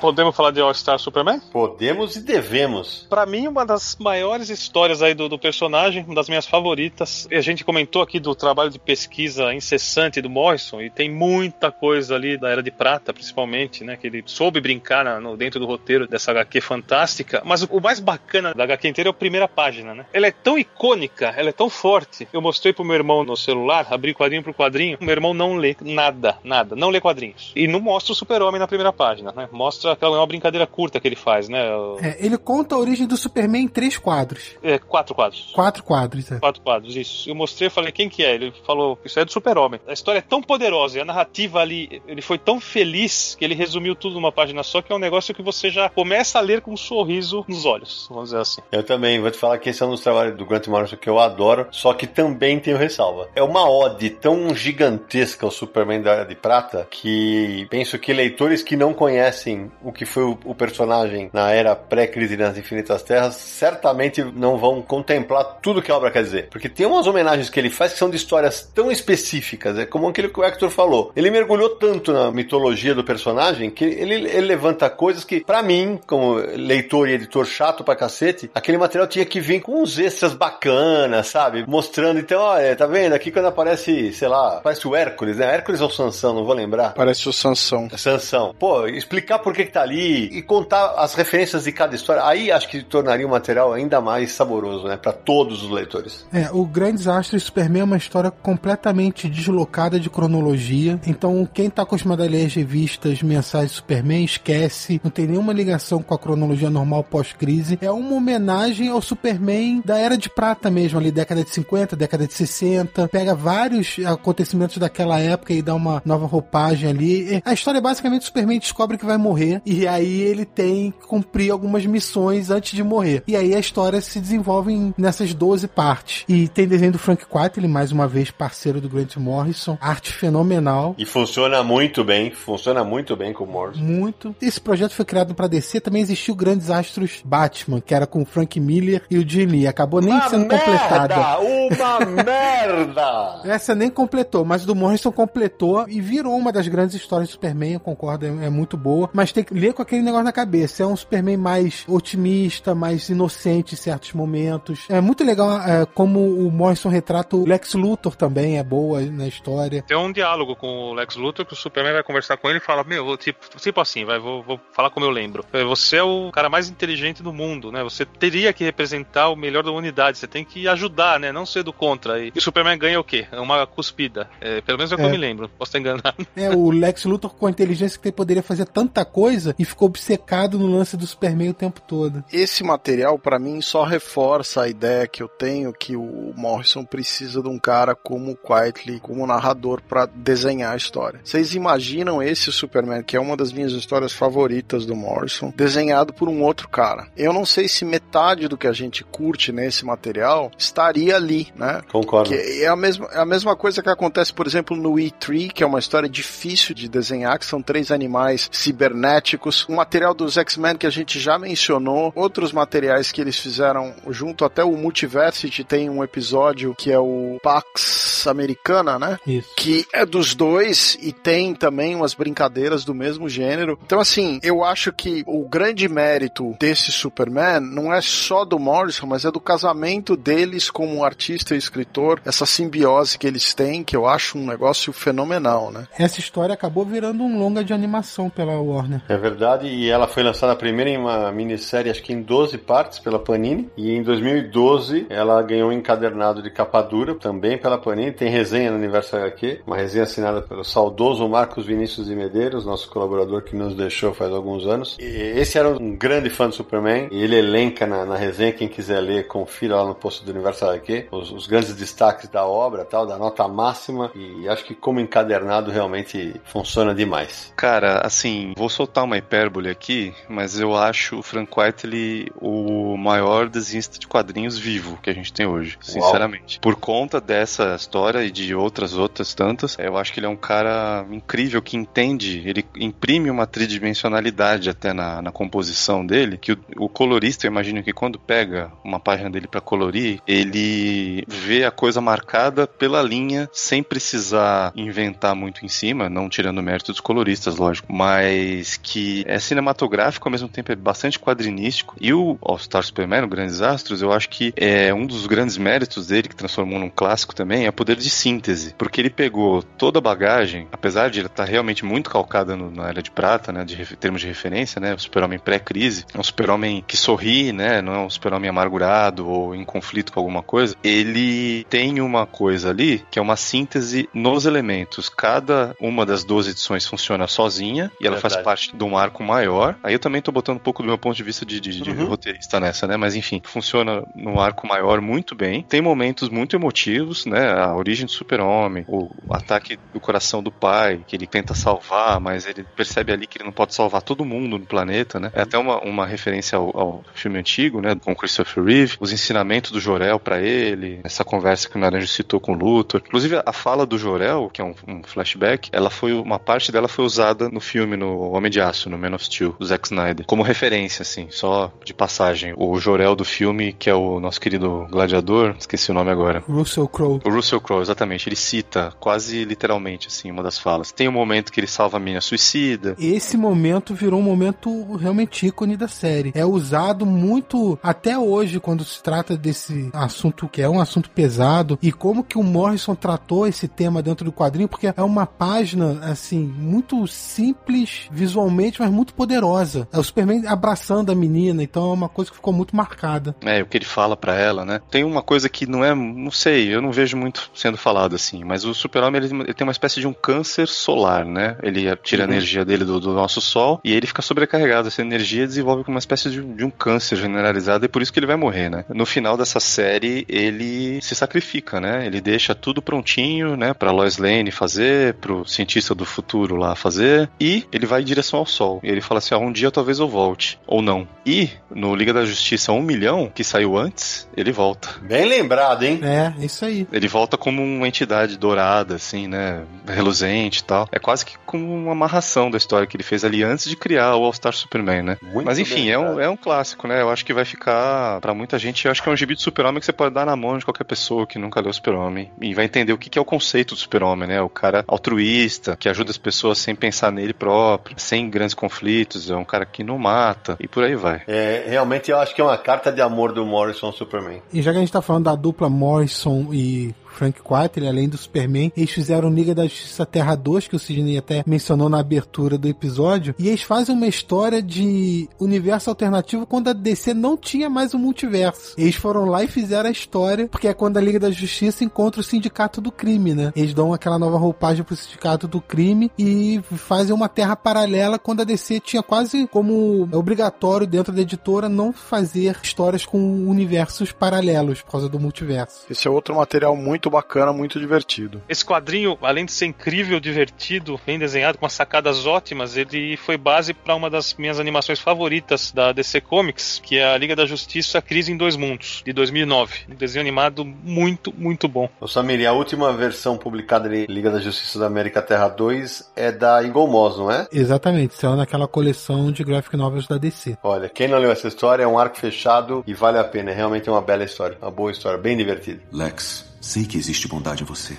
Podemos falar de All Star Superman? Podemos e devemos. Pra mim, uma das maiores histórias aí do, do personagem, uma das minhas favoritas. E a gente comentou aqui do trabalho de pesquisa incessante do Morrison, e tem muita coisa ali da Era de Prata, principalmente, né? Que ele soube brincar na- no, dentro do roteiro dessa HQ fantástica. Mas o, o mais bacana da HQ inteira é a primeira página, né? Ela é tão icônica, ela é tão forte. Eu mostrei pro meu irmão no celular, abri quadrinho por quadrinho. O meu irmão não lê nada, nada, não lê quadrinhos. E não mostra o super-homem na primeira página, né? Mostra aquela é uma brincadeira curta que ele faz, né? É, ele conta a origem do Superman em três quadros. É, quatro quadros. Quatro quadros, é. Quatro quadros, isso. Eu mostrei e falei, quem que é? Ele falou, isso é do super-homem. A história é tão poderosa e a narrativa ali, ele foi tão feliz que ele resumiu tudo numa página só, que é um negócio que você já começa a ler com um sorriso nos olhos, vamos dizer assim. Eu também vou te falar que esse é um dos trabalhos do Grant Morrison que eu adoro, só que também tenho ressalva. É uma ode tão gigantesca ao Superman da Era de Prata que penso que leitores que não conhecem o que foi o, o personagem na era pré-crise nas Infinitas Terras certamente não vão contemplar tudo que a obra quer dizer. Porque tem umas homenagens que ele faz que são de histórias tão específicas, é como aquilo que o Hector falou. Ele mergulhou tanto na mitologia do personagem que ele, ele levanta coisas que, pra mim, como leitor e editor chato pra cacete, aquele material tinha que vir com uns extras bacanas, sabe? Mostrando, então, olha, tá vendo? Aqui quando aparece, sei lá, parece o Hércules, né? Hércules ou Sansão, não vou lembrar. Parece o Sansão. Sansão. Pô, explicar por que, que tá ali e contar as referências de cada história. Aí acho que tornaria o material ainda mais saboroso, né? Pra todos os leitores. É, o Grandes Astros Superman é uma história completamente deslocada de cronologia. Então, quem tá acostumado a ler as revistas mensais de Superman, esquece. Não tem nenhuma ligação com a cronologia normal pós-crise. É uma homenagem ao Superman da Era de Prata mesmo, ali, década de 50, década de 60. Pega vários acontecimentos daquela época e dá uma nova roupagem ali. A história é basicamente Superman descobre que vai morrer E aí ele tem que cumprir algumas missões antes de morrer. E aí a história se desenvolve em- nessas 12 partes. E tem desenho do Frank Quitely, mais uma vez parceiro do Grant Morrison. Arte fenomenal. E funciona muito bem, funciona muito bem com o Morrison. Muito. Esse projeto foi criado pra DC, também existiu Grandes Astros Batman, que era com o Frank Miller e o Jim Lee. Acabou nem Uma sendo completada. merda! Uma [laughs] merda! Essa nem completou, mas do Morrison completou e virou uma das grandes histórias de Superman, eu concordo, é, é muito boa. Mas tem que ler com aquele negócio na cabeça. É um Superman mais otimista, mais inocente em certos momentos. É muito legal é, como o Morrison retrata o Lex Luthor também, é boa na história. Tem um diálogo com o Lex Luthor que o Superman vai conversar com ele e fala: Meu, tipo, tipo assim, vai, vou, vou falar como eu lembro. É, Você é o cara mais inteligente do mundo, né? Você teria que representar o melhor da humanidade, você tem que ajudar, né? Não ser do contra. E o Superman ganha o quê? Uma cuspida. É, pelo menos é o que É. eu me lembro. Posso estar enganado. É, o Lex Luthor com a inteligência que ele poderia fazer tanta coisa e ficou obcecado no lance do Superman o tempo todo. Esse material, pra mim, só reforça a ideia que eu tenho que o Morrison precisa de um cara como o Quietly, como narrador, pra desenhar a história. Vocês imaginam esse Superman, que é uma das minhas histórias favoritas do Morrison, desenhado por um outro cara? Eu não sei se metade do que a gente curte nesse material estaria ali, né? Concordo. Que é a mesma, é a mesma coisa que acontece, por exemplo, no E3, que é uma história difícil de desenhar, que são três animais cibernéticos. Um material dos X-Men que a gente já mencionou. Outros materiais que eles fizeram junto até o Multiversity tem um episódio que é o Pax Americana, né? Isso. Que é dos dois e tem também umas brincadeiras do mesmo gênero. Então, assim, eu acho que o grande mérito desse Superman não é só do Morrison, mas é do casamento deles como artista e escritor, essa simbiose que eles têm, que eu acho um negócio fenomenal, né? Essa história acabou virando um longa de animação pela Warner. É verdade, e ela foi lançada primeiro em uma minissérie, acho que em 12 partes pela Panini, e em 2012 ela ganhou um encadernado de capa dura, também pela Panini, tem resenha no Universo HQ, uma resenha assinada pelo saudoso Marcos Vinícius de Medeiros, nosso colaborador que nos deixou faz alguns anos. E esse era um grande fã do Superman, e ele elenca na, na resenha, quem quiser ler, confira lá no post do Universo HQ, os, os grandes destaques da obra, tal, da nota máxima, e acho que como encadernado realmente funciona demais. Cara, assim, vou soltar uma hipérbole aqui, mas eu acho o Frank Whiteley o maior desenhista de quadrinhos vivo que a gente tem hoje, sinceramente. Por conta dessa história e de outras outras tantas, eu acho que ele é um cara incrível que entende, ele imprime uma tridimensionalidade até na, na composição dele, que o, o colorista, eu imagino que quando pega uma página dele pra colorir, ele vê a coisa marcada pela linha sem precisar inventar muito em cima, não tirando o mérito dos coloristas, lógico, mas que é cinematográfico ao mesmo tempo é bastante quadrinístico. E o All Star Superman, o Grandes Astros, eu acho que é um dos grandes méritos dele, que transformou num clássico também, é o poder de síntese. Porque ele pegou toda a bagagem, apesar de ele estar realmente muito calcada no- na Era de Prata, né, de ref- termos de referência, né, o super-homem pré-crise, é um super-homem que sorri, né, não é um super-homem amargurado ou em conflito com alguma coisa. Ele tem uma coisa ali que é uma síntese nos elementos. Cada uma das duas edições funciona sozinha e ela faz Verdade. parte de um arco maior. Aí eu também tô botando um pouco do meu ponto de vista de, de- de Uhum. roteirista nessa, né? Mas enfim, funciona num arco maior muito bem. Tem momentos muito emotivos, né? A origem do super-homem, o ataque do coração do pai, que ele tenta salvar, mas ele percebe ali que ele não pode salvar todo mundo no planeta, né? É até uma, uma referência ao, ao filme antigo, né? Com Christopher Reeve, os ensinamentos do Jorel pra ele, essa conversa que o Naranjo citou com o Luthor. Inclusive, a fala do Jorel, que é um, um flashback, ela foi uma parte dela foi usada no filme no Homem de No Man of Steel, do Zack Snyder, como referência, assim, só de passagem. O Jorel do filme, que é o nosso querido gladiador, esqueci o nome agora. Russell Crowe. O Russell Crowe, exatamente. Ele cita quase literalmente, assim, uma das falas. Tem um momento que ele salva a mina suicida. Esse momento virou um momento realmente ícone da série. É usado muito até hoje quando se trata desse assunto que é um assunto pesado e como que o Morrison tratou esse tema dentro do quadrinho, porque é uma página assim muito simples visualmente, mas muito poderosa. É o Superman abraçando a menina, então é uma coisa que ficou muito marcada. É, o que ele fala pra ela, né? Tem uma coisa que não é, não sei, eu não vejo muito sendo falado assim, mas o super-homem ele, ele tem uma espécie de um câncer solar, né? Ele tira a Uhum. energia dele do, do nosso sol e ele fica sobrecarregado. Essa energia desenvolve como uma espécie de, de um câncer generalizado e por isso que ele vai morrer, né? No final dessa série, ele se sacrifica, né? Ele deixa tudo prontinho, né? Pra Lois Lane fazer, pro cientista do futuro lá fazer e ele vai em direção ao Sol. E ele fala assim: ah, um dia talvez eu volte, ou não. E no Liga da Justiça 1 milhão, que saiu antes, ele volta. Bem lembrado, hein? É, isso aí. Ele volta como uma entidade dourada, assim, né? Reluzente e tal. É quase que como uma amarração da história que ele fez ali antes de criar o All-Star Superman, né? Muito Mas enfim, bem é um, é um clássico, né? Eu acho que vai ficar, pra muita gente, eu acho que é um gibi do Super-Homem que você pode dar na mão de qualquer pessoa que nunca leu o Super-Homem e vai entender o que que é o conceito do Super-Homem, né? O cara altruísta, que ajuda as pessoas sem pensar nele próprio, sem grandes conflitos, é um cara que não mata e por aí vai. É, realmente eu acho que é uma carta de amor do Morrison Superman. E já que a gente tá falando da dupla Morrison e Frank Quitely, além do Superman, eles fizeram Liga da Justiça Terra 2, que o Sidney até mencionou na abertura do episódio, e eles fazem uma história de universo alternativo quando a DC não tinha mais o multiverso. Eles foram lá e fizeram a história, porque é quando a Liga da Justiça encontra o Sindicato do Crime, né? Eles dão aquela nova roupagem pro Sindicato do Crime e fazem uma terra paralela quando a DC tinha quase como obrigatório dentro da editora não fazer histórias com universos paralelos por causa do multiverso. Esse é outro material muito bacana, muito divertido. Esse quadrinho, além de ser incrível, divertido, bem desenhado, com umas sacadas ótimas, ele foi base para uma das minhas animações favoritas da DC Comics, que é a Liga da Justiça Crise em Dois Mundos, de 2009. Um desenho animado muito, muito bom. Ô Samir, e a última versão publicada de Liga da Justiça da América Terra 2 é da Eagle Moss, não é? Exatamente, saiu naquela coleção de graphic novels da DC. Olha, quem não leu essa história é um arco fechado e vale a pena. É realmente uma bela história, uma boa história, bem divertida. Lex, sei que existe bondade em você.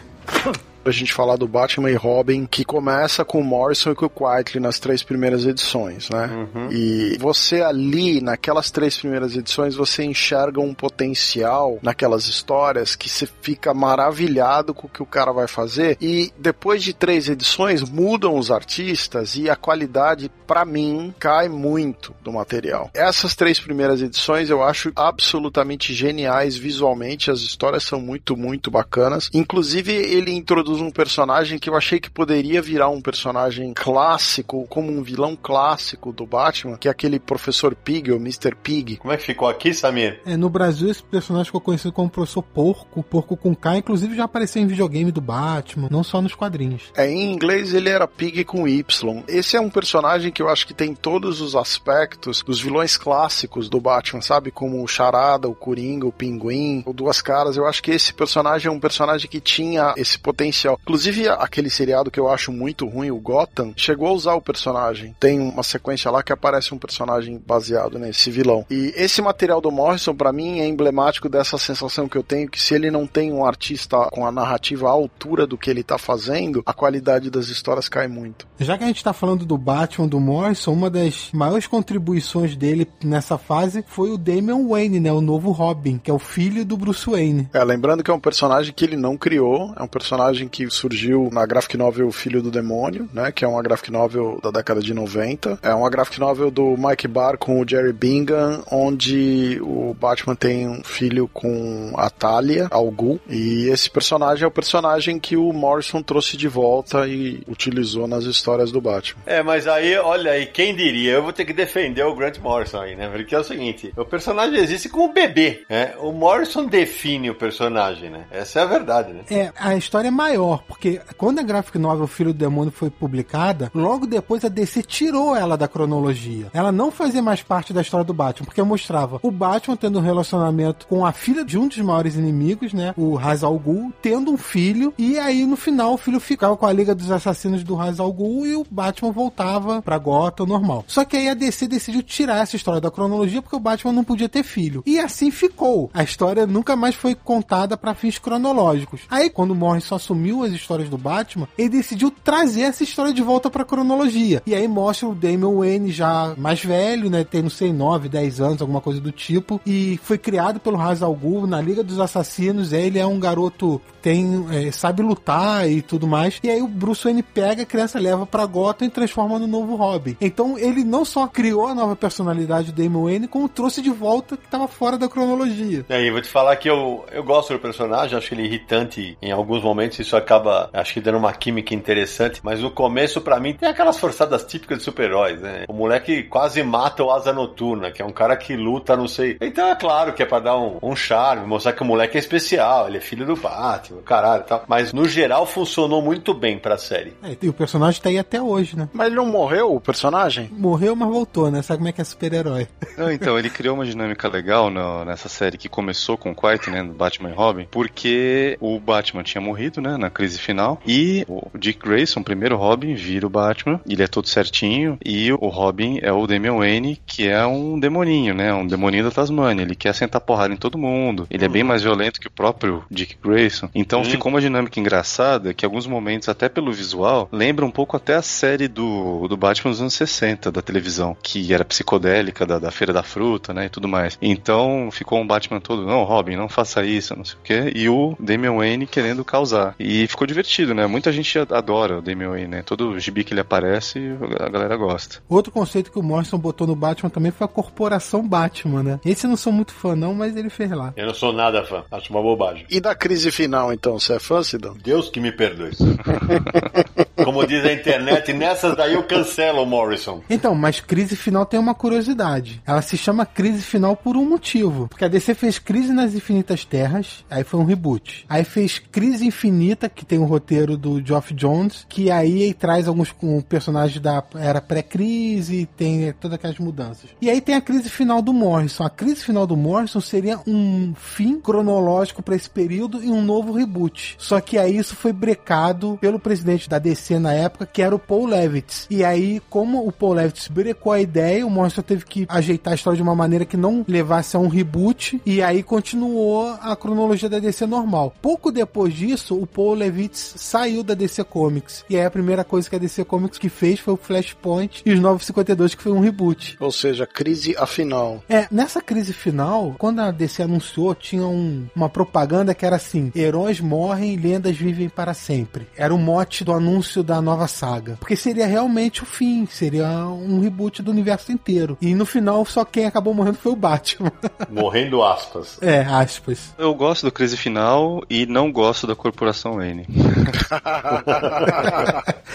Pra gente falar do Batman e Robin, que começa com o Morrison e com o Quietly nas três primeiras edições, né? E você ali, naquelas três primeiras edições, você enxerga um potencial naquelas histórias que você fica maravilhado com o que o cara vai fazer. E depois de três edições, mudam os artistas e a qualidade, pra mim, cai muito do material. Essas três primeiras edições eu acho absolutamente geniais visualmente, as histórias são muito, muito bacanas. Inclusive, ele introduz um personagem que eu achei que poderia virar um personagem clássico, como um vilão clássico do Batman, que é aquele Professor Pig, ou Mr. Pig. Como é que ficou aqui, Samir? É, no Brasil esse personagem ficou conhecido como Professor Porco, Porco com K, inclusive já apareceu em videogame do Batman, não só nos quadrinhos. É, em inglês ele era Pig com Y. Esse é um personagem que eu acho que tem todos os aspectos dos vilões clássicos do Batman, sabe? Como o Charada, o Coringa, o Pinguim, o Duas Caras. Eu acho que esse personagem é um personagem que tinha esse potencial. Inclusive, aquele seriado que eu acho muito ruim, o Gotham, chegou a usar o personagem. Tem uma sequência lá que aparece um personagem baseado nesse vilão. E esse material do Morrison, pra mim, é emblemático dessa sensação que eu tenho que se ele não tem um artista com a narrativa à altura do que ele tá fazendo, a qualidade das histórias cai muito. Já que a gente tá falando do Batman do Morrison, uma das maiores contribuições dele nessa fase foi o Damian Wayne, né? O novo Robin, que é o filho do Bruce Wayne. É, lembrando que é um personagem que ele não criou, é um personagem que surgiu na graphic novel Filho do Demônio, né? Que é uma graphic novel da década de 90. É uma graphic novel do Mike Barr com o Jerry Bingham, onde o Batman tem um filho com a Talia, Al Ghul, e esse personagem é o personagem que o Morrison trouxe de volta e utilizou nas histórias do Batman. É, mas aí, olha aí, quem diria? Eu vou ter que defender o Grant Morrison aí, né? Porque é o seguinte: o personagem existe como bebê, né? O Morrison define o personagem, né? Essa é a verdade, né? É, a história é maior, porque quando a graphic novel Filho do Demônio foi publicada, logo depois a DC tirou ela da cronologia. Ela não fazia mais parte da história do Batman, porque mostrava o Batman tendo um relacionamento com a filha de um dos maiores inimigos, né? O Ra's al Ghul, tendo um filho, e aí no final o filho ficava com a Liga dos Assassinos do Ra's al Ghul e o Batman voltava pra Gotham normal. Só que aí a DC decidiu tirar essa história da cronologia porque o Batman não podia ter filho. E assim ficou. A história nunca mais foi contada para fins cronológicos. Aí quando o Morrison assumiu as histórias do Batman, ele decidiu trazer essa história de volta pra cronologia. E aí mostra o Damian Wayne já mais velho, né? Tem, não sei, 9, 10 anos, alguma coisa do tipo. E foi criado pelo Ra's al Ghul na Liga dos Assassinos. Ele é um garoto que tem, é, sabe lutar e tudo mais. E aí o Bruce Wayne pega a criança, leva pra Gotham e transforma no novo Robin. Então ele não só criou a nova personalidade do Damian Wayne, como trouxe de volta que tava fora da cronologia. E aí, vou te falar que eu, eu gosto do personagem, acho ele irritante em alguns momentos, isso acaba, acho que dando uma química interessante, mas no começo, pra mim, tem aquelas forçadas típicas de super-heróis, né? O moleque quase mata o Asa Noturna, que é um cara que luta, não sei. Então é claro que é pra dar um, um charme, mostrar que o moleque é especial, ele é filho do Batman, caralho e tal. Mas no geral funcionou muito bem pra série. É, e o personagem tá aí até hoje, né? Mas ele não morreu, o personagem? Morreu, mas voltou, né? Sabe como é que é super-herói? [laughs] Não, então, ele criou uma dinâmica legal no- nessa série que começou com o Quiet, né, no Batman e Robin, porque o Batman tinha morrido, né, na crise final, e o Dick Grayson, primeiro Robin, vira o Batman, ele é todo certinho, e o Robin é o Damian Wayne, que é um demoninho, né, um demoninho da Tasmania, ele quer sentar porrada em todo mundo, ele é bem mais violento que o próprio Dick Grayson, então ficou uma dinâmica engraçada, que em alguns momentos, até pelo visual, lembra um pouco até a série do, do Batman dos anos 60, da televisão, que era psicodélica, da, da Feira da Fruta, né, e tudo mais. Então ficou um Batman todo, não, Robin, não faça isso, não sei o quê, e o Damian Wayne querendo causar. E ficou divertido, né, muita gente adora o Damian Wayne, né, todo gibi que ele aparece, a galera gosta. Outro conceito que o Morrison botou no Batman também foi a corporação Batman, né? Esse eu não sou muito fã, não, mas ele fez lá. Eu não sou nada fã, acho uma bobagem. E da crise final, então, você é fã, Sidão? Deus que me perdoe. [laughs] Como diz a internet, nessas daí eu cancelo o Morrison. Então, mas crise final tem uma curiosidade. Ela se chama crise final por um motivo. Porque a DC fez Crise nas Infinitas Terras, aí foi um reboot. Aí fez Crise Infinita, que tem o roteiro do Geoff Jones, que aí traz alguns com personagens da era pré-crise, tem todas aquelas mudanças. E aí tem a crise final do Morrison. A crise final do Morrison seria um fim cronológico para esse período e um novo reboot. Só que aí isso foi brecado pelo presidente da DC na época, que era o Paul Levitz. E aí, como o Paul Levitz brecou a ideia, o Morrison teve que ajeitar a história de uma maneira que não levasse a um reboot, e aí continuou a cronologia da DC normal. Pouco depois disso, o Paul Levitz saiu da DC Comics. E aí a primeira coisa que a DC Comics que fez foi o Flashpoint e os 952, que foi um reboot. Ou seja, crise afinal. É, nessa crise final, quando a DC anunciou, tinha um- uma propaganda que era assim: heróis morrem, lendas vivem para sempre. Era o mote do anúncio da nova saga. Porque seria realmente o fim, seria um reboot do universo inteiro. E no final, só quem acabou morrendo foi o Batman. Morrendo aspas. é, aspas. Eu gosto do crise final e não gosto da Corporação Wayne. [laughs]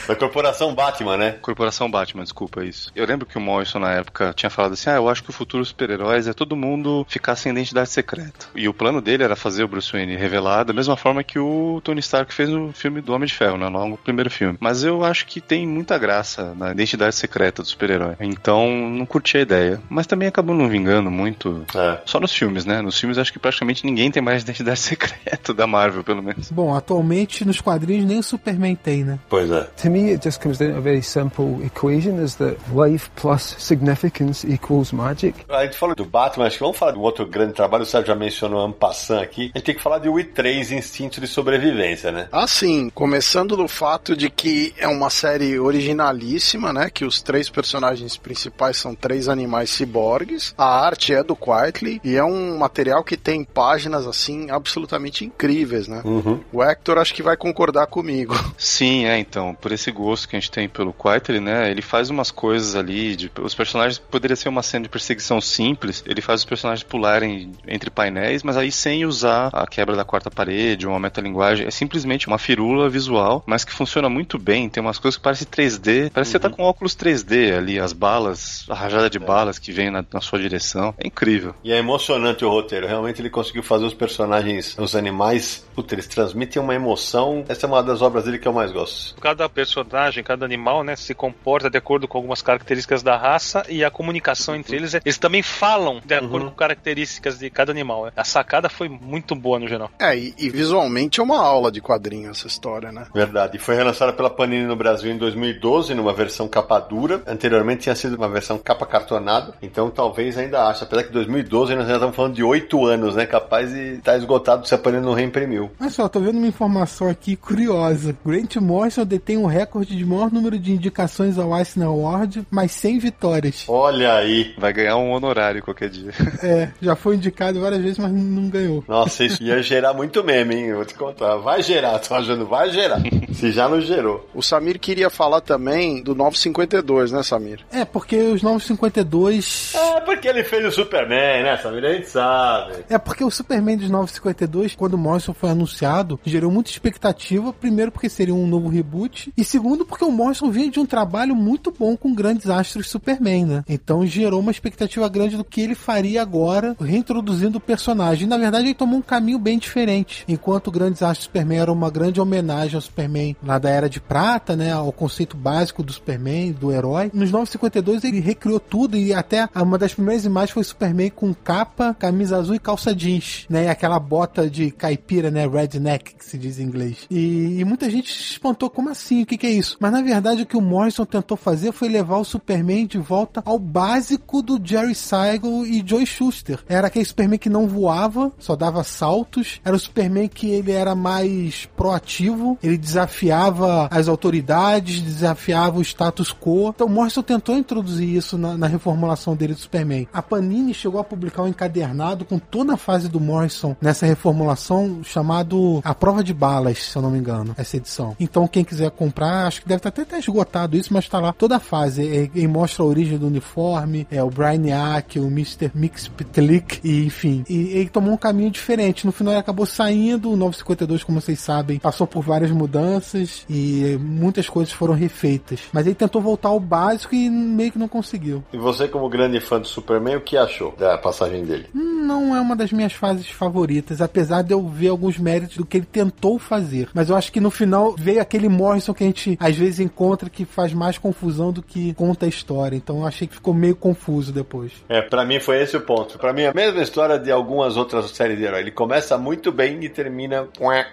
Da corporação Batman, né? Corporação Batman, desculpa isso. Eu lembro que o Morrison na época tinha falado assim: ah, eu acho que o futuro dos super-heróis é todo mundo ficar sem identidade secreta. E o plano dele era fazer o Bruce Wayne revelar da mesma forma que o Tony Stark fez no filme do Homem de Ferro, né, no primeiro filme. Mas eu acho que tem muita graça na identidade secreta do super-herói. Então, não curti a ideia. Mas também acabou não vingando muito. É. Só nos filmes, né? Nos filmes acho que praticamente ninguém tem mais identidade [laughs] secreta da Marvel, pelo menos. Bom, atualmente nos quadrinhos nem o Superman tem, né? Pois é. To me, it just comes down to a very simple equation: is that life plus significance equals magic. A gente falou do Batman, acho que vamos falar de um outro grande trabalho, o Sérgio já mencionou Ampassan aqui. A gente tem que falar de Wii 3 Instinto de Sobrevivência, né? Assim, começando do fato de que é uma série originalíssima, né? Que os três personagens principais são três animais ciborgues. A arte é do Quietly e é um material que tem páginas assim absolutamente incríveis, né? O Hector acho que vai concordar comigo. [laughs] Sim, é, então, por esse gosto que a gente tem pelo Quietly, né, ele faz umas coisas ali, de, os personagens, poderia ser uma cena de perseguição simples, ele faz os personagens pularem entre painéis, mas aí sem usar a quebra da quarta parede, ou uma metalinguagem, é simplesmente uma firula visual, mas que funciona muito bem, tem umas coisas que parecem 3D, parece que você tá com óculos 3D ali, as balas, a rajada de balas que vem na, na sua direção, é incrível. E é emocionante o roteiro. Realmente ele conseguiu fazer os personagens, os animais, puta, eles transmitem uma emoção. Essa é uma das obras dele que eu mais gosto. Cada personagem, cada animal, né, se comporta de acordo com algumas características da raça e a comunicação entre eles, eles também falam de acordo com características de cada animal. né. A sacada foi muito boa no geral. É, e, e visualmente é uma aula de quadrinho essa história, né? Verdade. E foi relançada pela Panini no Brasil em 2012, numa versão capa dura. Anteriormente tinha sido uma versão capa cartonada. Então talvez ainda ache. Apesar que 2012 nós já estamos falando de oito anos, né? Capaz de estar esgotado se a Panini não reimprimiu. Olha só, tô vendo uma informação aqui curiosa. Grant Morrison detém o recorde de maior número de indicações ao Eisner Award, mas 100 vitórias. Olha aí. Vai ganhar um honorário qualquer dia. [laughs] É, já foi indicado várias vezes, mas não ganhou. Nossa, isso ia gerar muito meme, hein? Eu vou te contar. Vai gerar, tô achando, vai gerar. [laughs] Se já não gerou. O Samir queria falar também do 952, né, Samir? É, porque os 952. É porque ele fez o Superman, né, Samir? A gente sabe. É porque o Superman dos 952, quando o Morrison foi anunciado, gerou muita expectativa, primeiro porque seria um novo reboot, e segundo porque o Morrison vinha de um trabalho muito bom com grandes astros Superman, né? Então gerou uma expectativa grande do que ele faria agora, reintroduzindo o personagem. Na verdade, ele tomou um caminho bem diferente. Enquanto Grandes Astros Superman era uma grande homenagem ao Superman lá da Era de Prata, né? Ao conceito básico do Superman, do herói. Nos 952 ele recriou tudo e até uma das primeiras imagens foi Superman com capa, camisa azul e calça jeans, né? E aquela bota de caipira, né? Redneck, que se diz em inglês. E, e muita gente se espantou, como assim? O que, que é isso? Mas na verdade o que o Morrison tentou fazer foi levar o Superman de volta ao básico do Jerry Siegel e Joe Schuster. Era aquele Superman que não voava, só dava saltos. Era o Superman que ele era mais proativo, ele desafiava as autoridades, desafiava o status quo. Então Morrison tentou introduzir isso na, na reformulação dele do Superman. A Panini chegou a publicar um encadernado com toda a fase do Morrison nessa reformulação chamado A Prova de Balas, se eu não me engano, essa edição. Então quem quiser comprar, acho que deve estar até, até esgotado isso, mas está lá toda a fase. E, e mostra a origem do uniforme, é o Brainiac, o Mr. Mixpitlick, e enfim. E ele tomou um caminho diferente. No final ele acabou saindo, o 952, como vocês sabem, passou por várias mudanças e muitas coisas foram refeitas. Mas ele tentou voltar ao básico e meio que não conseguiu. E você, como grande fã do Superman, o que achou da passagem dele? Não é uma das minhas fases favoritas, apesar de eu ver alguns méritos do que ele tentou fazer. Mas eu acho que no final veio aquele Morrison que a gente às vezes encontra que faz mais confusão do que conta a história. Então eu achei que ficou meio confuso depois. É, para mim foi esse o ponto. Para mim é a mesma história de algumas outras séries de herói. Ele começa muito bem e termina.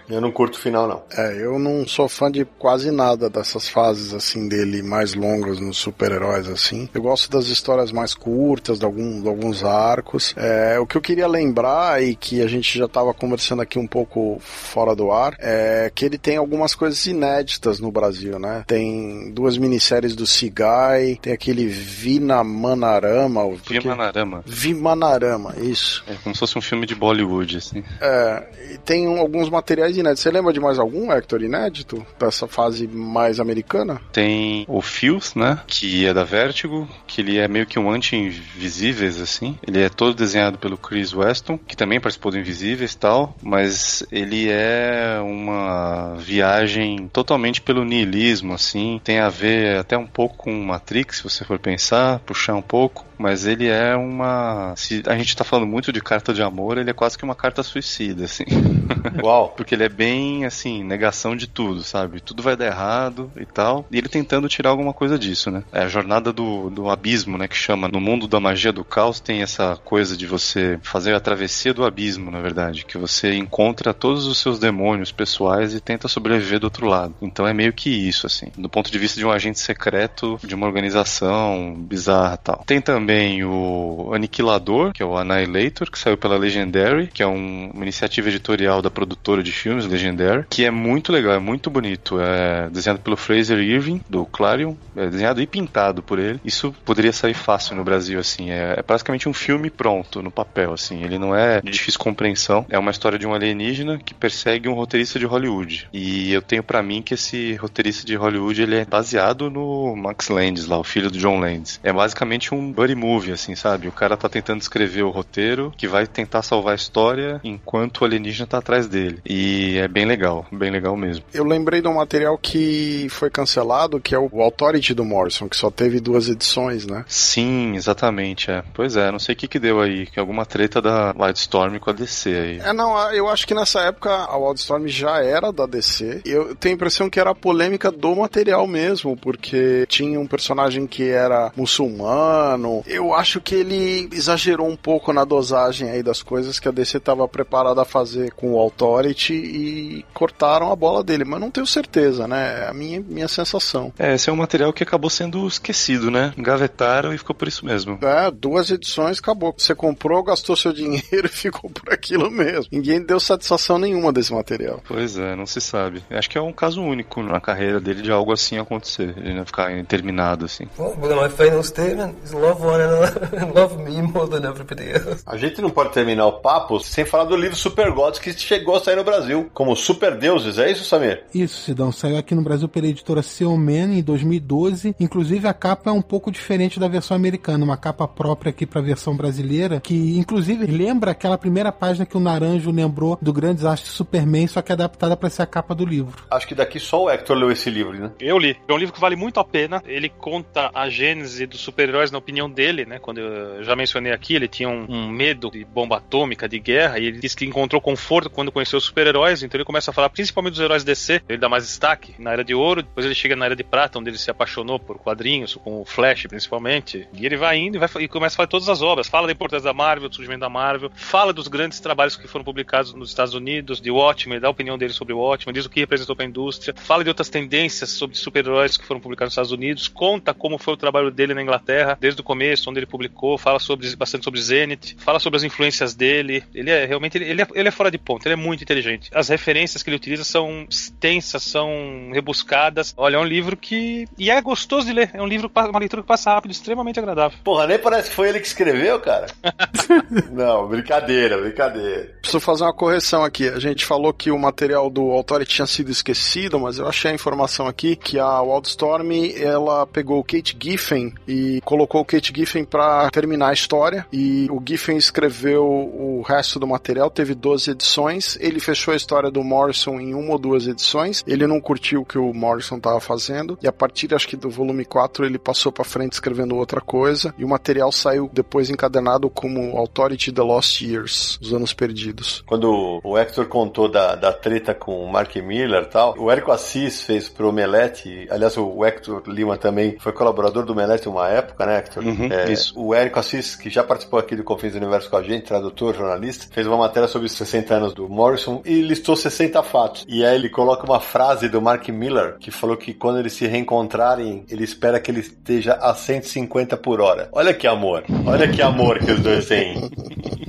Eu não curto o final, não. É, eu não sou fã de quase nada dessas fases assim dele mais longas nos super-heróis assim. Eu gosto das histórias mais curtas, de, algum, de alguns arcos. É, o que eu queria lembrar e que a gente já estava conversando aqui um pouco fora do ar é que ele tem algumas coisas inéditas no Brasil, né? Tem duas minisséries do Cigai, tem aquele Vinamanarama. Vimanarama. Vimanarama, isso. É como se fosse um filme de Bollywood, assim. É, e tem um- alguns materiais inéditos. Você lembra de mais algum, Hector, inédito? Dessa fase mais americana? Tem o Fios, né? Que é da Vertigo, que ele é meio que um anti-invisíveis, assim. Ele é todo desenhado pelo Chris Weston, que também participou do Invisíveis e tal, mas ele é uma viagem totalmente pelo niilismo, assim. Tem a ver até um pouco com Matrix, se você for pensar, puxar um pouco. Mas ele é uma. Se a gente tá falando muito de carta de amor, ele é quase que uma carta suicida, assim. [laughs] Uau! Porque ele é bem, assim, negação de tudo, sabe? Tudo vai dar errado e tal. E ele tentando tirar alguma coisa disso, né? É a jornada do, do abismo, né? Que chama. No mundo da magia do caos tem essa coisa de você fazer a travessia do abismo, na verdade. Que você encontra todos os seus demônios pessoais e tenta sobreviver do outro lado. Então é meio que isso, assim. Do ponto de vista de um agente secreto, de uma organização bizarra tal. Tem também o Aniquilador, que é o Annihilator, que saiu pela Legendary, que é um- uma iniciativa editorial da produtora de filmes Legendary, que é muito legal, é muito bonito. É desenhado pelo Fraser Irving, do Clarion, é desenhado e pintado por ele. Isso poderia sair fácil no Brasil, assim. É, é praticamente um filme pronto, no papel, assim. Ele não é de difícil compreensão. É uma história de um alienígena que persegue um roteirista de Hollywood. E eu tenho pra mim que esse roteirista de Hollywood, ele é baseado no Max Landis, lá, o filho do John Landis. É basicamente um buddy movie, assim, sabe? O cara tá tentando escrever o roteiro, que vai tentar salvar a história enquanto o alienígena tá atrás dele. E é bem legal, bem legal mesmo. Eu lembrei de um material que foi cancelado, que é o Authority do Morrison, que só teve duas edições, né? Sim, exatamente, é. Pois é, não sei o que que deu aí, que alguma treta da Wildstorm com a DC aí. É, não, eu acho que nessa época a Wildstorm já era da DC. Eu tenho a impressão que era a polêmica do material mesmo, porque tinha um personagem que era muçulmano. Eu acho que ele exagerou um pouco na dosagem aí das coisas que a DC estava preparada a fazer com o Authority e cortaram a bola dele, mas não tenho certeza, né? É a minha, minha sensação. É, esse é um material que acabou sendo esquecido, né? Engavetaram e ficou por isso mesmo. É, duas edições acabou. Você comprou, gastou seu [laughs] dinheiro e ficou por aquilo mesmo. Ninguém deu satisfação nenhuma desse material. Pois é, não se sabe. Acho que é um caso único na carreira dele de algo assim acontecer, ele não ficar terminado assim. Well, my final statement is love one another, [laughs] love me more than everybody else. A gente não pode terminar o papo sem falar do livro Super Gods que chegou a sair no Brasil, como Super Deuses, é isso, Samir? Isso, Sidão. Saiu aqui no Brasil pela editora Seoman em 2012. Inclusive, a capa é um pouco diferente da versão americana. Uma capa própria aqui para a versão brasileira, que inclusive lembra aquela primeira página que o Naranjo lembrou do grande desastre do Superman, só que adaptada para ser a capa do livro. Acho que daqui só o Hector leu esse livro, né? Eu li. É um livro que vale muito a pena. Ele conta a gênese dos super-heróis na opinião dele, né? Quando eu já mencionei aqui, ele tinha um, um medo de bomba atômica, de guerra, e ele disse que encontrou conforto quando conheceu os super-heróis. Então ele começa a falar principalmente dos heróis DC. Ele dá mais destaque na Era de Ouro, depois ele chega na Era de Prata, onde ele se apaixonou por quadrinhos, com o Flash principalmente. E ele vai indo e, vai, e começa a falar todas as obras. Fala da importância da Marvel, do surgimento da Marvel, fala dos grandes trabalhos que foram publicados nos Estados Unidos, de Watchmen, dá a opinião dele sobre o Watchmen, diz o que representou para a indústria, fala de outras tendências sobre super-heróis que foram publicados nos Estados Unidos, conta como foi o trabalho dele na Inglaterra, desde o começo, onde ele publicou, fala sobre, bastante sobre Zenith, fala sobre as influências dele. Ele é realmente ele é, ele é fora de ponto, ele é muito inteligente. As referências que ele utiliza são extensas, são rebuscadas. Olha, é um livro que. E é gostoso de ler. É um livro, uma leitura que passa rápido, extremamente agradável. Porra, nem parece que foi ele que escreveu, cara. [laughs] Não, brincadeira, brincadeira. Preciso fazer uma correção aqui. A gente falou que o material do Authority tinha sido esquecido, mas eu achei a informação aqui que a Wildstorm ela pegou Kate Giffen e colocou o Kate Giffen para terminar a história. E o Giffen escreveu o resto do material, teve 12 edições. Ele fechou a história do Morrison em uma ou duas edições. Ele não curtiu o que o Morrison estava fazendo. E a partir, acho que do volume 4, ele passou para frente escrevendo outra coisa. E o material saiu depois encadenado como Authority The Lost Years, Os Anos Perdidos. Quando o Hector contou da, da treta com o Mark Miller e tal, o Érico Assis fez pro Omelete, aliás, o Hector Lima também foi colaborador do Omelete uma época, né, Hector? Uhum, é, isso. O Érico Assis, que já participou aqui do Confins do Universo com a gente, tradutor, jornalista, fez uma matéria sobre os 60 anos do Morrison e listou 60 fatos. E aí ele coloca uma frase do Mark Miller, que falou que quando eles se reencontrarem, ele espera que ele esteja a 150 por hora. Olha que amor, olha que amor que os dois têm.